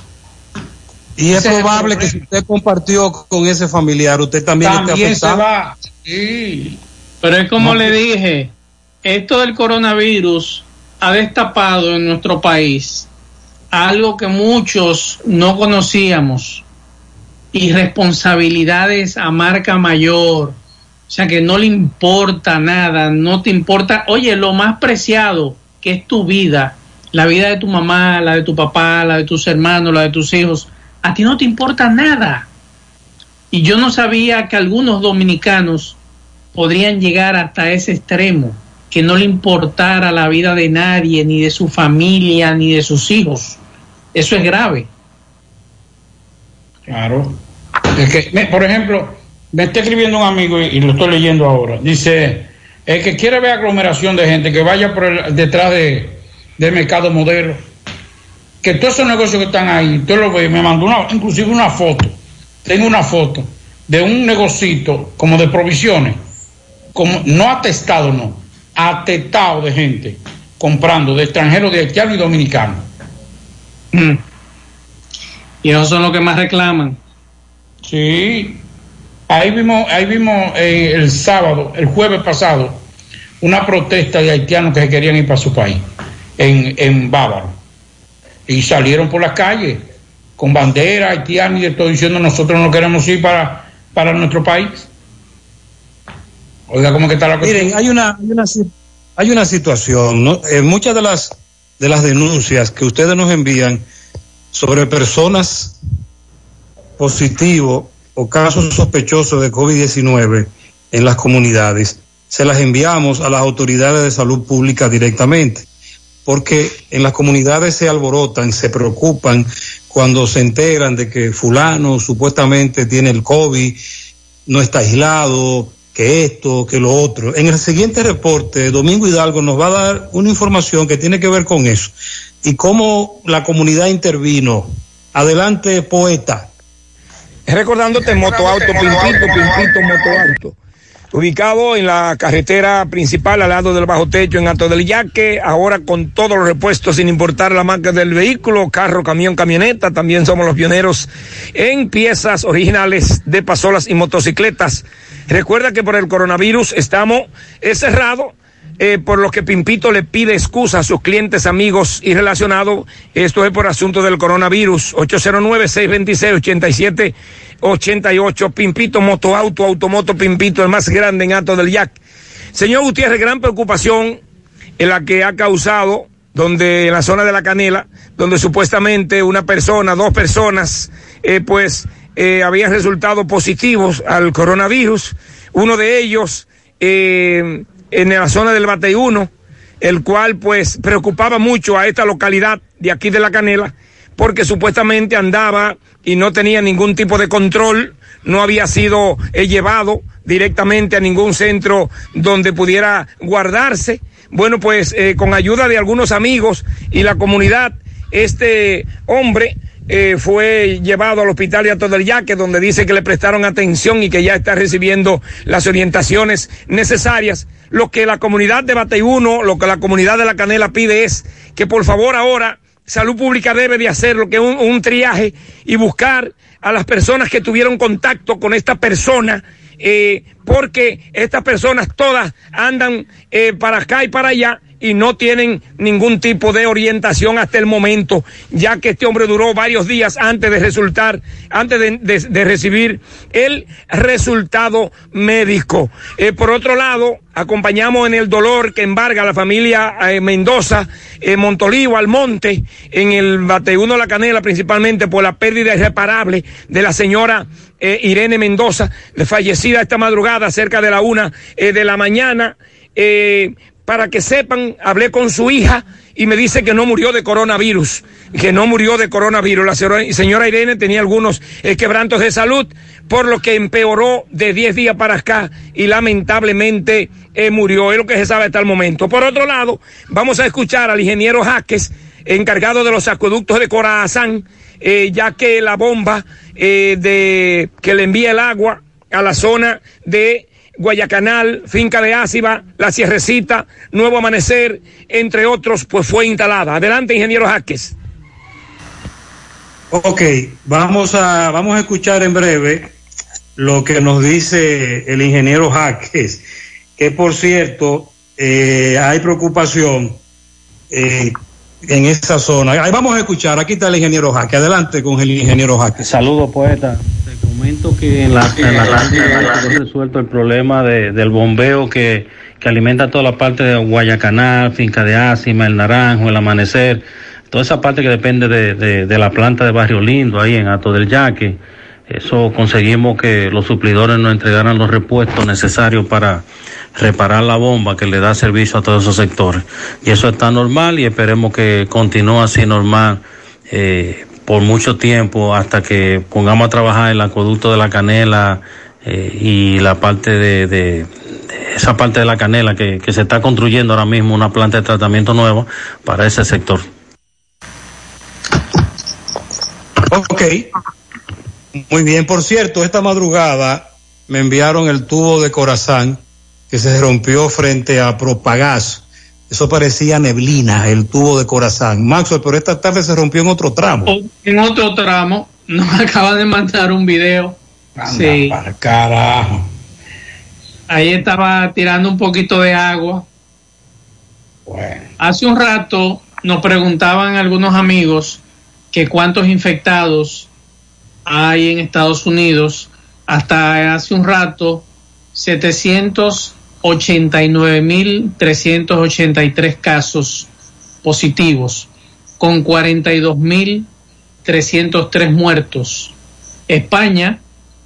Y es es probable que si usted compartió con ese familiar, usted también, También esté se afectado. va. Sí. Pero es como No, le dije, esto del coronavirus ha destapado en nuestro país algo que muchos no conocíamos, irresponsabilidades a marca mayor, o sea que no le importa nada, no te importa, oye, lo más preciado que es tu vida, la vida de tu mamá, la de tu papá, la de tus hermanos, la de tus hijos, a ti no te importa nada. Y yo no sabía que algunos dominicanos podrían llegar hasta ese extremo, que no le importara la vida de nadie, ni de su familia, ni de sus hijos. Eso es grave. Claro. Es que, por ejemplo, me está escribiendo un amigo y, lo estoy leyendo ahora. Dice, el que quiere ver aglomeración de gente, que vaya por el- detrás de, del mercado modelo. Que todos esos negocios que están ahí, usted lo me mandó una, inclusive una foto. Tengo una foto de un negocito como de provisiones, como, no atestado, no, atestado de gente comprando, de extranjeros, de haitianos y dominicanos. Mm. Y esos son los que más reclaman. Sí, ahí vimos, ahí vimos eh, el sábado, el jueves pasado, una protesta de haitianos que se querían ir para su país, en, en Bávaro. Y salieron por las calles con bandera haitiana y de todo diciendo nosotros no queremos ir para, para nuestro país. Oiga, ¿cómo que está la cosa? Miren, hay una, hay una, hay una situación. Eh, muchas de las, de las denuncias que ustedes nos envían sobre personas positivos o casos sospechosos de COVID-19 en las comunidades, se las enviamos a las autoridades de salud pública directamente, porque en las comunidades se alborotan, se preocupan cuando se enteran de que fulano supuestamente tiene el COVID, no está aislado, que esto, que lo otro. En el siguiente reporte, Domingo Hidalgo nos va a dar una información que tiene que ver con eso y cómo la comunidad intervino. Adelante, poeta. Recordándote Motoauto Pimpito, Pimpito Motoauto. Ubicado en la carretera principal al lado del bajo techo en Alto del Yaque, ahora con todos los repuestos sin importar la marca del vehículo, carro, camión, camioneta, también somos los pioneros en piezas originales de pasolas y motocicletas. Recuerda que por el coronavirus estamos cerrados eh, por lo que Pimpito le pide excusa a sus clientes, amigos y relacionados. Esto es por asunto del coronavirus. 809-626-8788. Pimpito Motoauto, Automoto Pimpito, el más grande en Alto del Yac. Señor Gutiérrez, gran preocupación en la que ha causado, donde en la zona de la Canela, donde supuestamente una persona, dos personas, eh, pues eh, habían resultado positivos al coronavirus. Uno de ellos, eh, en la zona del Batey 1, el cual pues preocupaba mucho a esta localidad de aquí de la Canela, porque supuestamente andaba y no tenía ningún tipo de control, no había sido eh, llevado directamente a ningún centro donde pudiera guardarse. Bueno, pues con ayuda de algunos amigos y la comunidad, este hombre eh, fue llevado al hospital de Ato del Yaque, donde dice que le prestaron atención y que ya está recibiendo las orientaciones necesarias. Lo que la comunidad de Bateyuno, lo que la comunidad de la Canela pide es que por favor ahora Salud Pública debe de hacer lo que es un, un triaje y buscar a las personas que tuvieron contacto con esta persona eh, porque estas personas todas andan eh, para acá y para allá y no tienen ningún tipo de orientación hasta el momento, ya que este hombre duró varios días antes de resultar, antes de, de- de recibir el resultado médico. Eh, por otro lado, acompañamos en el dolor que embarga a la familia eh, Mendoza, eh, Montolivo, Almonte, en el Bateuno La Canela, principalmente por la pérdida irreparable de la señora eh, Irene Mendoza, fallecida esta madrugada cerca de la una eh, de la mañana. Para que sepan, hablé con su hija y me dice que no murió de coronavirus, que no murió de coronavirus. La señora, Irene tenía algunos eh, quebrantos de salud, por lo que empeoró de 10 días para acá y lamentablemente eh, murió. Es lo que se sabe hasta el momento. Por otro lado, vamos a escuchar al ingeniero Jaques, encargado de los acueductos de Corazán, eh, ya que la bomba de que le envía el agua a la zona de Guayacanal, Finca de Áciba, La Sierrecita, Nuevo Amanecer, entre otros, pues fue instalada. Adelante, ingeniero Jaques. Ok, vamos a, vamos a escuchar en breve lo que nos dice el ingeniero Jaques, que por cierto, eh, hay preocupación eh, en esa zona. Ahí vamos a escuchar, aquí está el ingeniero Jaques. Adelante con el ingeniero Jaques. Saludos, poeta. Comento que en la, en la quedó resuelto el problema de- del bombeo que, que alimenta toda la parte de Guayacanal, Finca de Ácima, El Naranjo, El Amanecer, toda esa parte que depende de, de- de la planta de Barrio Lindo, ahí en Ato del Yaque. Eso conseguimos que los suplidores nos entregaran los repuestos necesarios para reparar la bomba que le da servicio a todos esos sectores. Y eso está normal y esperemos que continúe así normal eh, por mucho tiempo hasta que pongamos a trabajar el acueducto de la canela eh, y la parte de, esa parte de la canela que, que se está construyendo ahora mismo una planta de tratamiento nueva para ese sector. Ok. Muy bien, por cierto, esta madrugada me enviaron el tubo de Corazán que se rompió frente a Propagás. Eso parecía neblina, el tubo de Corazán. Maxwell, pero esta tarde se rompió en otro tramo. En otro tramo, [LAUGHS] nos acaba de mandar un video. Sí. Carajo. Ahí estaba tirando un poquito de agua. Hace un rato nos preguntaban algunos amigos que cuántos infectados hay en Estados Unidos. Hasta hace un rato, 789.383 casos positivos, con 42.300 303 muertos. España,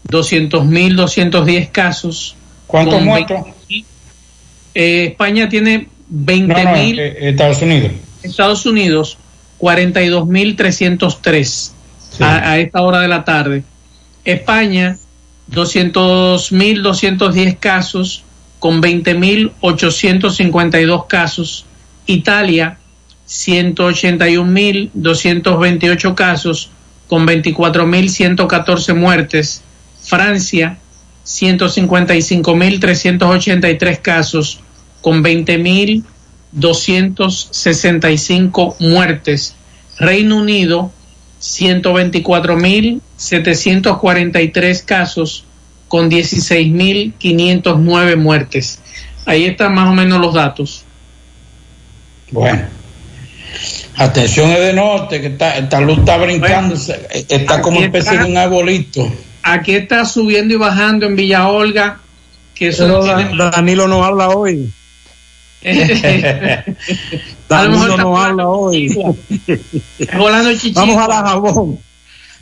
200.210 casos. ¿Cuántos muertos? 20.000. Eh, España tiene No, 20.000. no, eh, Estados Unidos. Estados Unidos, 42.303 a, a esta hora de la tarde. España, 200.210 casos con 20.852 casos. Italia, 181.228 casos con 24.114 muertes. Francia, 155.383 casos con 20.265 muertes. Reino Unido, 124.743 casos con 16.509 muertes. Ahí están más o menos los datos. Bueno. Atención es de norte, que está, esta luz está brincando, está como aquí especie está. de un arbolito. Aquí está subiendo y bajando en Villa Olga, que eso no tiene- Danilo no habla hoy. [LAUGHS] [LAUGHS] Danilo no habla hoy. volando chichito. Vamos a dar jabón.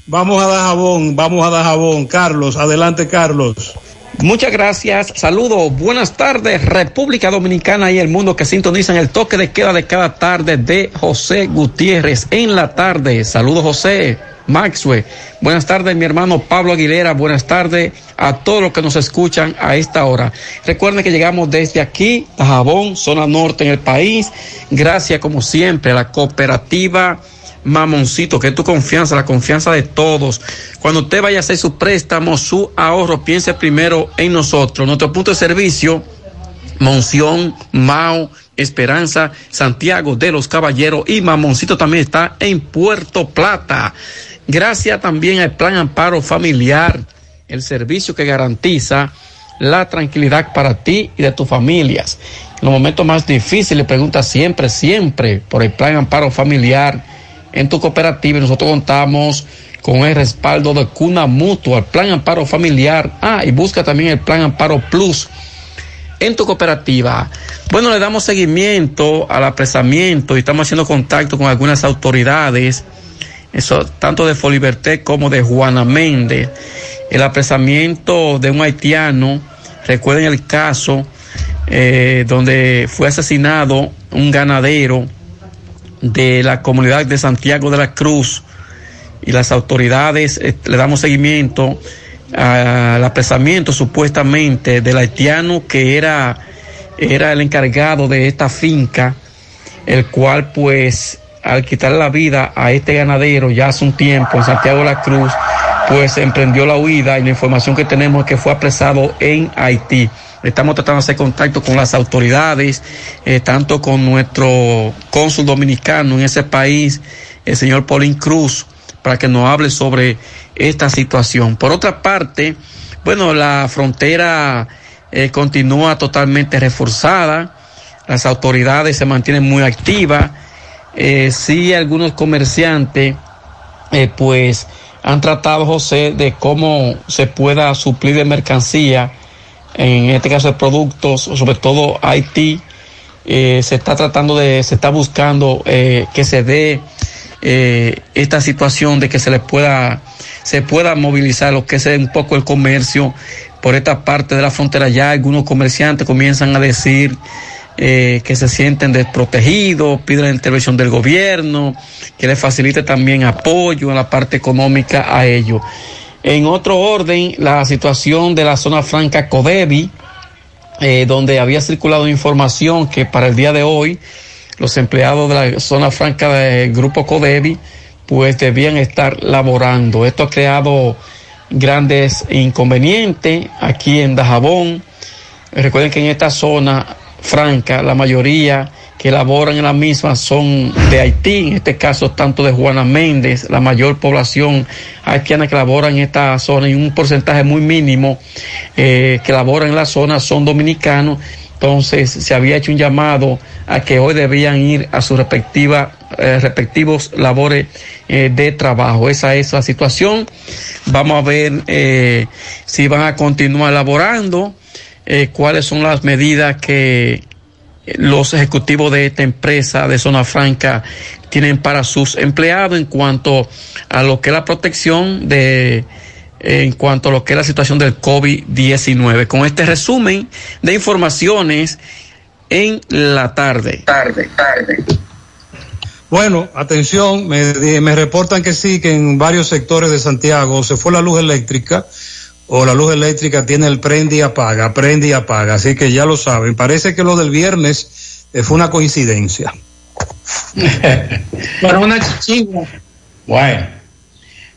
Vamos a dar jabón. Vamos a dar jabón. Carlos, adelante, Carlos. Muchas gracias. Saludos. Buenas tardes, República Dominicana y el mundo que sintonizan el toque de queda de cada tarde de José Gutiérrez en la tarde. Saludos, José. Maxwell. Buenas tardes, mi hermano Pablo Aguilera. Buenas tardes a todos los que nos escuchan a esta hora. Recuerden que llegamos desde aquí, Tajabón, zona norte en el país. Gracias, como siempre, a la cooperativa Mamoncito, que es tu confianza, la confianza de todos. Cuando usted vaya a hacer su préstamo, su ahorro, piense primero en nosotros. Nuestro punto de servicio, Monción, Mao, Esperanza, Santiago de los Caballeros y Mamoncito también está en Puerto Plata. Gracias también al Plan Amparo Familiar, el servicio que garantiza la tranquilidad para ti y de tus familias. En los momentos más difíciles, pregunta siempre, siempre por el Plan Amparo Familiar en tu cooperativa. y Nosotros contamos con el respaldo de Cuna Mutua, el Plan Amparo Familiar. Ah, y busca también el Plan Amparo Plus en tu cooperativa. Bueno, le damos seguimiento al apresamiento y estamos haciendo contacto con algunas autoridades, eso, tanto de Foliberté como de Juana Méndez. El apresamiento de un haitiano, recuerden el caso eh, donde fue asesinado un ganadero de la comunidad de Santiago de la Cruz y las autoridades eh, le damos seguimiento al apresamiento supuestamente del haitiano que era, era el encargado de esta finca, el cual pues al quitarle la vida a este ganadero ya hace un tiempo en Santiago de la Cruz, pues emprendió la huida y la información que tenemos es que fue apresado en Haití. Estamos tratando de hacer contacto con las autoridades, eh, tanto con nuestro cónsul dominicano en ese país, el señor Paulín Cruz, para que nos hable sobre esta situación. Por otra parte, bueno, la frontera eh, continúa totalmente reforzada, las autoridades se mantienen muy activas, eh, sí algunos comerciantes, eh, pues han tratado, José, de cómo se pueda suplir de mercancía, en este caso de productos, sobre todo Haití, eh, se está tratando de, se está buscando eh, que se dé eh, esta situación de que se les pueda, se pueda movilizar lo que es un poco el comercio por esta parte de la frontera. Ya algunos comerciantes comienzan a decir que se sienten desprotegidos, piden la intervención del gobierno, que les facilite también apoyo en la parte económica a ellos. En otro orden, la situación de la zona franca Codevi, eh, donde había circulado información que para el día de hoy los empleados de la zona franca del grupo Codevi pues debían estar laborando. Esto ha creado grandes inconvenientes aquí en Dajabón. Recuerden que en esta zona franca la mayoría que laboran en la misma son de Haití, en este caso tanto de Juana Méndez, la mayor población haitiana que labora en esta zona y un porcentaje muy mínimo eh, que laboran en la zona son dominicanos. Entonces se había hecho un llamado a que hoy debían ir a sus respectivas eh, respectivos labores eh, de trabajo. Esa es la situación. Vamos a ver si van a continuar laborando, cuáles son las medidas que los ejecutivos de esta empresa de Zona Franca tienen para sus empleados en cuanto a lo que es la protección de en cuanto a lo que es la situación del COVID-19. Con este resumen de informaciones en la tarde. Tarde, tarde. Bueno, atención, me, me, reportan que sí, que en varios sectores de Santiago se fue la luz eléctrica o la luz eléctrica tiene el prende y apaga, prende y apaga, así que ya lo saben. Parece que lo del viernes eh, fue una coincidencia. [LAUGHS] Para una chichigua. Bueno,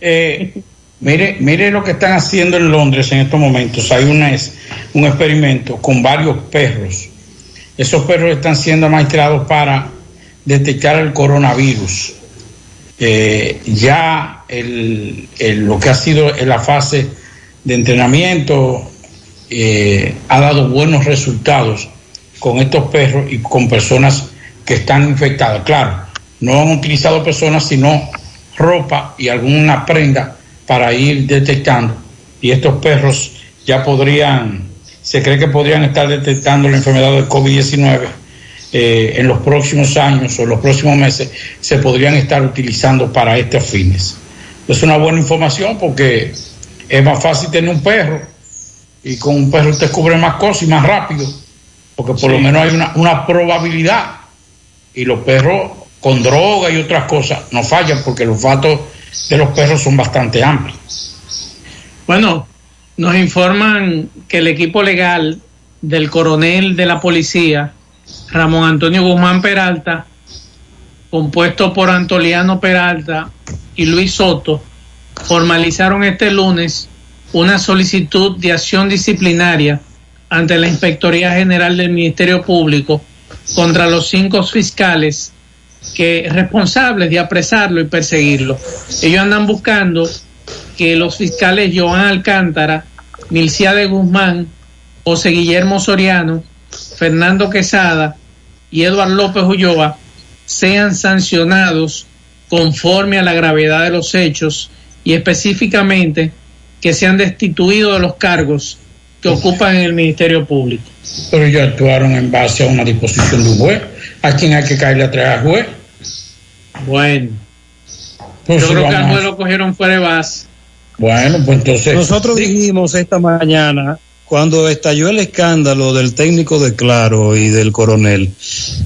eh, mire, mire lo que están haciendo en Londres en estos momentos. Hay un, un experimento con varios perros. Esos perros están siendo maestrados para detectar el coronavirus. Eh, ya el, el, lo que ha sido en la fase de entrenamiento eh, ha dado buenos resultados con estos perros y con personas que están infectadas. Claro, no han utilizado personas, sino ropa y alguna prenda para ir detectando. Y estos perros ya podrían, se cree que podrían estar detectando la enfermedad del COVID-19 eh, en los próximos años o en los próximos meses, se podrían estar utilizando para estos fines. Es una buena información porque es más fácil tener un perro y con un perro usted cubre más cosas y más rápido, porque por lo menos hay una, una probabilidad. Y los perros con droga y otras cosas no fallan porque los datos de los perros son bastante amplios. Bueno, nos informan que el equipo legal del coronel de la policía, Ramón Antonio Guzmán Peralta, compuesto por Antoliano Peralta y Luis Soto, formalizaron este lunes una solicitud de acción disciplinaria ante la Inspectoría General del Ministerio Público contra los cinco fiscales que responsables de apresarlo y perseguirlo. Ellos andan buscando que los fiscales Joan Alcántara, Milcia de Guzmán, José Guillermo Soriano, Fernando Quesada y Eduardo López Ulloa sean sancionados conforme a la gravedad de los hechos y específicamente que sean destituidos de los cargos que ocupan en el Ministerio Público. Pero ellos actuaron en base a una disposición de un juez. ¿A quién hay que caerle atrás al juez? Bueno. Pues Yo si creo que al juez a- lo cogieron fuera de base. Bueno, pues entonces. Nosotros dijimos esta mañana, cuando estalló el escándalo del técnico de Claro y del coronel,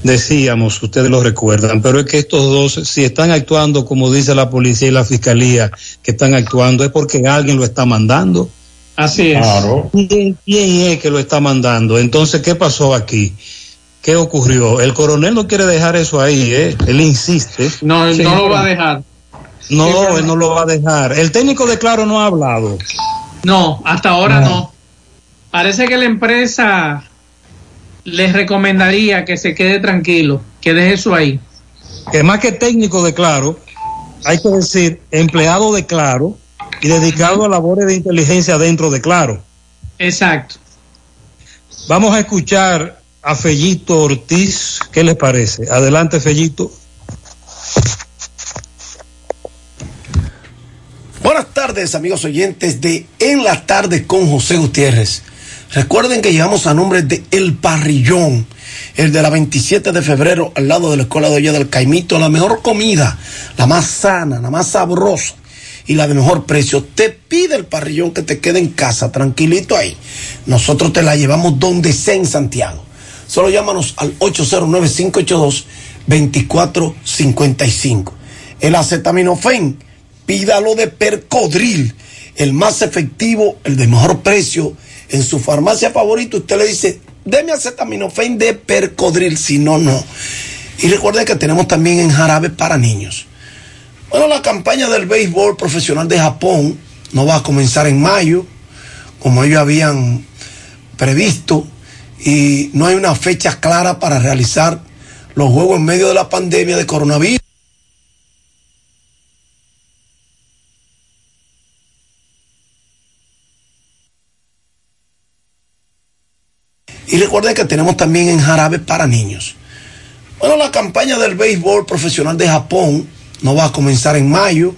decíamos, ustedes lo recuerdan, pero es que estos dos, si están actuando como dice la policía y la fiscalía, que están actuando, es porque alguien lo está mandando. Así es. Claro. ¿Quién, quién es que lo está mandando? Entonces, ¿qué pasó aquí? ¿Qué ocurrió? El coronel no quiere dejar eso ahí, ¿eh? Él insiste. No, Sí, no lo va a dejar. No, él no lo va a dejar. El técnico de Claro no ha hablado. No, hasta ahora no. Parece que la empresa les recomendaría que se quede tranquilo, que deje eso ahí. que más que técnico de Claro, hay que decir empleado de Claro y dedicado a labores de inteligencia dentro de Claro. Exacto. Vamos a escuchar a Fellito Ortiz, ¿qué les parece? Adelante, Fellito. Buenas tardes, amigos oyentes de En la Tarde con José Gutiérrez. Recuerden que llegamos a nombre de El Parrillón, el de la 27 de febrero, al lado de la Escuela de Olla del Caimito, la mejor comida, la más sana, la más sabrosa y la de mejor precio. Te pide el parrillón que te quede en casa, tranquilito ahí. Nosotros te la llevamos donde sea en Santiago. Solo llámanos al 809-582-2455. El acetaminofén, pídalo de Percodril, el más efectivo, el de mejor precio. En su farmacia favorita usted le dice, deme acetaminofén de Percodril, si no, no. Y recuerden que tenemos también en jarabe para niños. Bueno, la campaña del béisbol profesional de Japón no va a comenzar en mayo, como ellos habían previsto, y no hay una fecha clara para realizar los juegos en medio de la pandemia de coronavirus. Y recuerden que tenemos también en jarabe para niños. Bueno, la campaña del béisbol profesional de Japón no va a comenzar en mayo,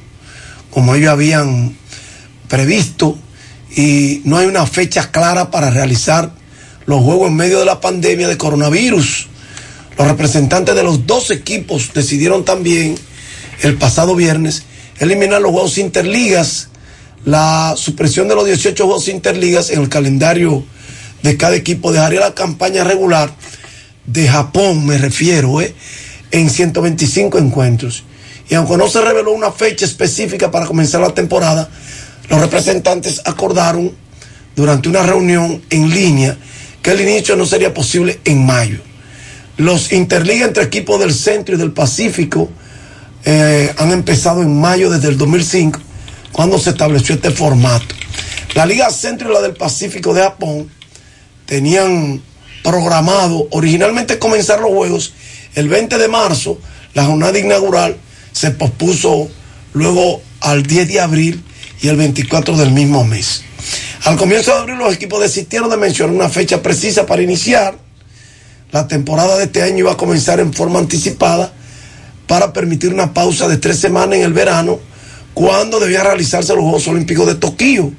como ellos habían previsto, y no hay una fecha clara para realizar los juegos en medio de la pandemia de coronavirus. Los representantes de los dos equipos decidieron también el pasado viernes eliminar los juegos interligas, la supresión de los 18 juegos interligas en el calendario de cada equipo dejaría la campaña regular de Japón, me refiero, ¿eh? en 125 encuentros. Y aunque no se reveló una fecha específica para comenzar la temporada, los representantes acordaron durante una reunión en línea que el inicio no sería posible en mayo. Los interligas entre equipos del centro y del Pacífico eh, han empezado en mayo desde el 2005, cuando se estableció este formato. La Liga Centro y la del Pacífico de Japón tenían programado originalmente comenzar los juegos el 20 de marzo, la jornada inaugural se pospuso luego al 10 de abril y el 24 del mismo mes. Al comienzo de abril los equipos desistieron de mencionar una fecha precisa para iniciar. La temporada de este año iba a comenzar en forma anticipada para permitir una pausa de tres semanas en el verano cuando debían realizarse los Juegos Olímpicos de Tokio.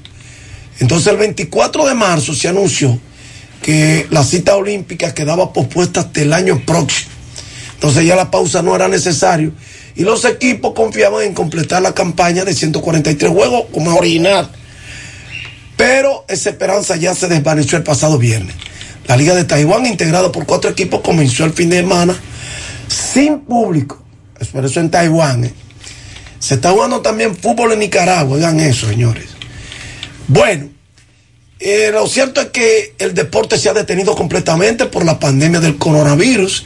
Entonces el 24 de marzo se anunció que la cita olímpica quedaba pospuesta hasta el año próximo. Entonces ya la pausa no era necesario y los equipos confiaban en completar la campaña de 143 juegos como original. Pero esa esperanza ya se desvaneció el pasado viernes. La Liga de Taiwán, integrada por cuatro equipos, comenzó el fin de semana sin público. Por eso en Taiwán. ¿eh? Se está jugando también fútbol en Nicaragua. Oigan eso, señores. Bueno, eh, lo cierto es que el deporte se ha detenido completamente por la pandemia del coronavirus,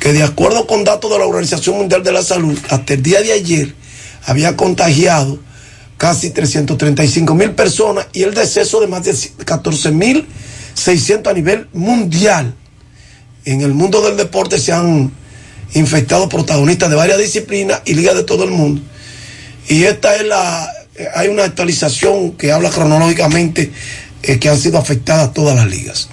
que de acuerdo con datos de la Organización Mundial de la Salud, hasta el día de ayer había contagiado casi 335 mil personas y el deceso de más de 14 mil 600 a nivel mundial. En el mundo del deporte se han infectado protagonistas de varias disciplinas y ligas de todo el mundo. Y esta es la, hay una actualización que habla cronológicamente eh, que han sido afectadas todas las ligas.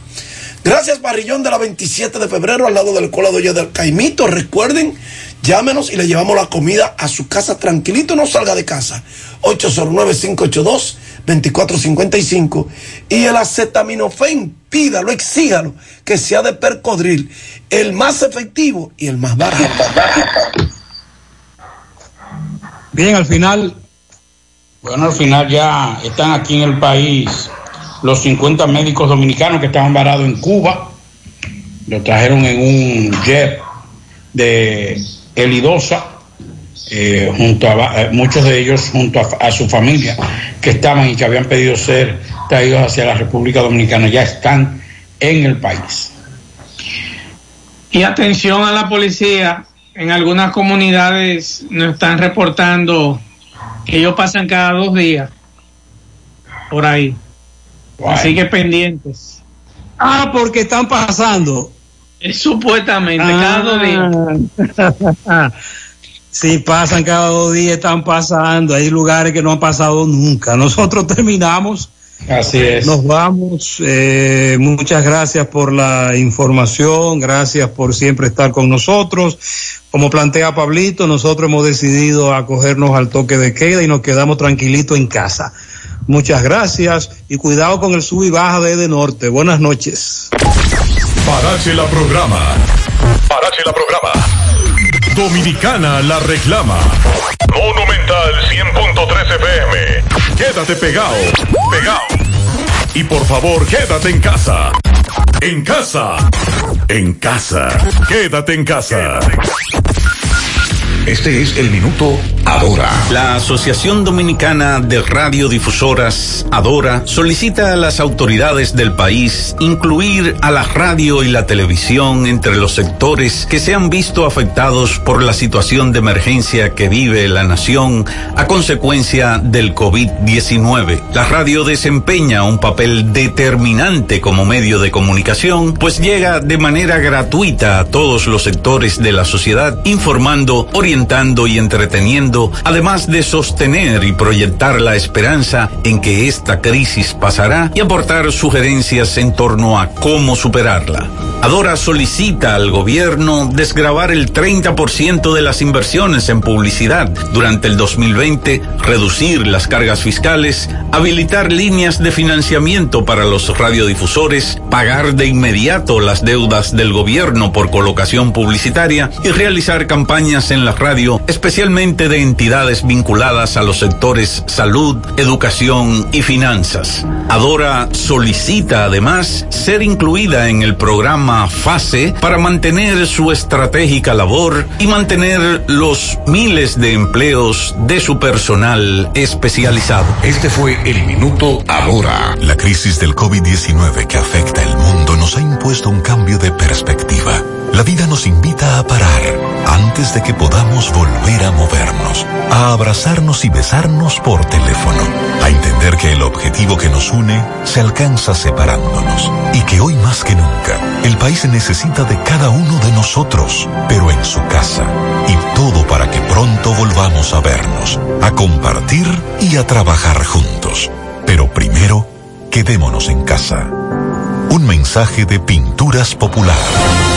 Gracias, Barrillón de la 27 de febrero, al lado de la Escuela de Olla del Caimito. Recuerden, llámenos y le llevamos la comida a su casa tranquilito, no salga de casa. 809-582-2455. Y el acetaminofén, pídalo, exígalo, que sea de percodril, el más efectivo y el más barato. Bien, al final, bueno, al final ya están aquí en el país los 50 médicos dominicanos que estaban varados en Cuba. Los trajeron en un jet de Elidosa, eh, junto a eh, muchos de ellos junto a, a, su familia que estaban y que habían pedido ser traídos hacia la República Dominicana. Ya están en el país. Y atención a la policía, en algunas comunidades nos están reportando que ellos pasan cada dos días por ahí. Así que pendientes. Ah, porque están pasando. Es supuestamente, ah. cada dos días. sí, pasan cada dos días, están pasando. Hay lugares que no han pasado nunca. Nosotros [LAUGHS] terminamos. Así es. Nos vamos. Eh, muchas gracias por la información. Gracias por siempre estar con nosotros. Como plantea Pablito, nosotros hemos decidido acogernos al toque de queda y nos quedamos tranquilitos en casa. Muchas gracias y cuidado con el sub y baja de Ede Norte. Buenas noches. Parache la programa. Parache la programa. Dominicana la reclama. Monumental 100.13 FM. Quédate pegado. Pegado. Y por favor, quédate en casa. En casa. En casa. Quédate en casa. Este es el minuto Adora. La Asociación Dominicana de Radiodifusoras, Adora, solicita a las autoridades del país incluir a la radio y la televisión entre los sectores que se han visto afectados por la situación de emergencia que vive la nación a consecuencia del COVID-19. La radio desempeña un papel determinante como medio de comunicación, pues llega de manera gratuita a todos los sectores de la sociedad informando, orientando y entreteniendo, además de sostener y proyectar la esperanza en que esta crisis pasará y aportar sugerencias en torno a cómo superarla. Adora solicita al gobierno desgravar el 30% de las inversiones en publicidad durante el 2020, reducir las cargas fiscales, habilitar líneas de financiamiento para los radiodifusores, pagar de inmediato las deudas del gobierno por colocación publicitaria y realizar campañas en la radio, especialmente de entidades vinculadas a los sectores salud, educación y finanzas. Adora solicita además ser incluida en el programa FASE para mantener su estratégica labor y mantener los miles de empleos de su personal especializado. Este fue el minuto ahora. La crisis del COVID-19 que afecta el mundo nos ha impuesto un cambio de perspectiva. La vida nos invita a parar antes de que podamos volver a movernos, a abrazarnos y besarnos por teléfono, a entender que el objetivo que nos une se alcanza separándonos y que hoy más que nunca el país necesita de cada uno de nosotros, pero en su casa. Y todo para que pronto volvamos a vernos, a compartir y a trabajar juntos. Pero primero, quedémonos en casa. Un mensaje de Pinturas Popular.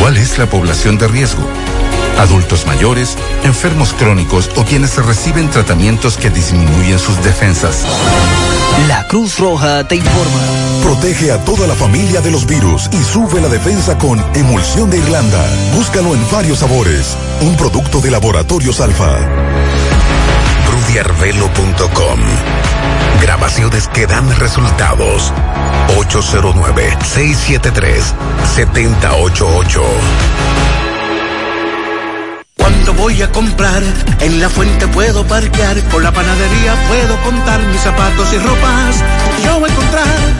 ¿Cuál es la población de riesgo? Adultos mayores, enfermos crónicos o quienes reciben tratamientos que disminuyen sus defensas. La Cruz Roja te informa. Protege a toda la familia de los virus y sube la defensa con Emulsión de Irlanda. Búscalo en varios sabores. Un producto de Laboratorios Alfa. Rudiarvelo.com. Grabaciones que dan resultados. 809-673-7088. Cuando voy a comprar, en la fuente puedo parquear, con la panadería puedo contar mis zapatos y ropas. Yo voy a encontrar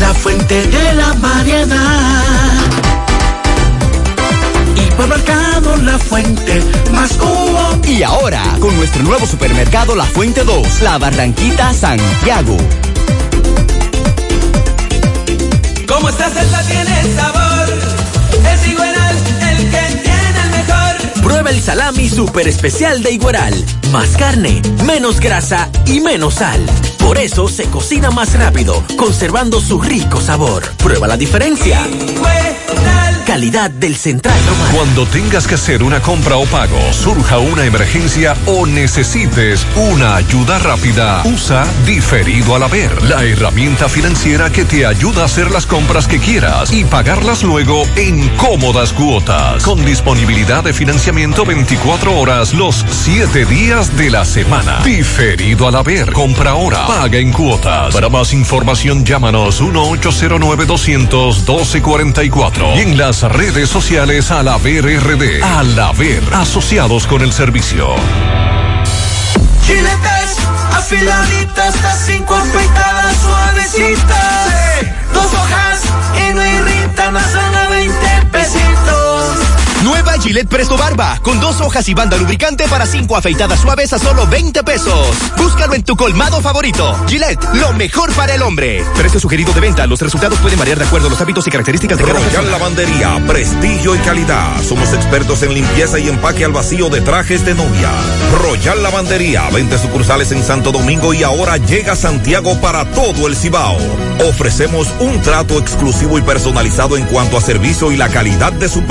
La fuente de la variedad. Hipermercado La Fuente, más cubo. Y ahora, con nuestro nuevo supermercado La Fuente 2, La Barranquita, Santiago. Como esta salsa tiene sabor, es igual El salami super especial de Igueral. Más carne, menos grasa y menos sal. Por eso se cocina más rápido, conservando su rico sabor. Prueba la diferencia. Del Central. Cuando tengas que hacer una compra o pago, surja una emergencia o necesites una ayuda rápida, usa Diferido al Haber, la herramienta financiera que te ayuda a hacer las compras que quieras y pagarlas luego en cómodas cuotas. Con disponibilidad de financiamiento 24 horas los 7 días de la semana. Diferido al Haber. Compra ahora, paga en cuotas. Para más información, llámanos 1-809-200-1244 y en redes sociales al Haber RD. Al Haber, asociados con el servicio. Chiletes afiladitas, las cinco afeitadas suavecitas. Dos hojas y no irritan, hacen a 20 pesitos. Nueva Gillette Presto Barba, con dos hojas y banda lubricante para cinco afeitadas suaves a solo 20 pesos. Búscalo en tu colmado favorito. Gillette, lo mejor para el hombre. Precio sugerido de venta. Los resultados pueden variar de acuerdo a los hábitos y características de cada Royal persona. Lavandería, prestigio y calidad. Somos expertos en limpieza y empaque al vacío de trajes de novia. Royal Lavandería, 20 sucursales en Santo Domingo y ahora llega a Santiago para todo el Cibao. Ofrecemos un trato exclusivo y personalizado en cuanto a servicio y la calidad de su.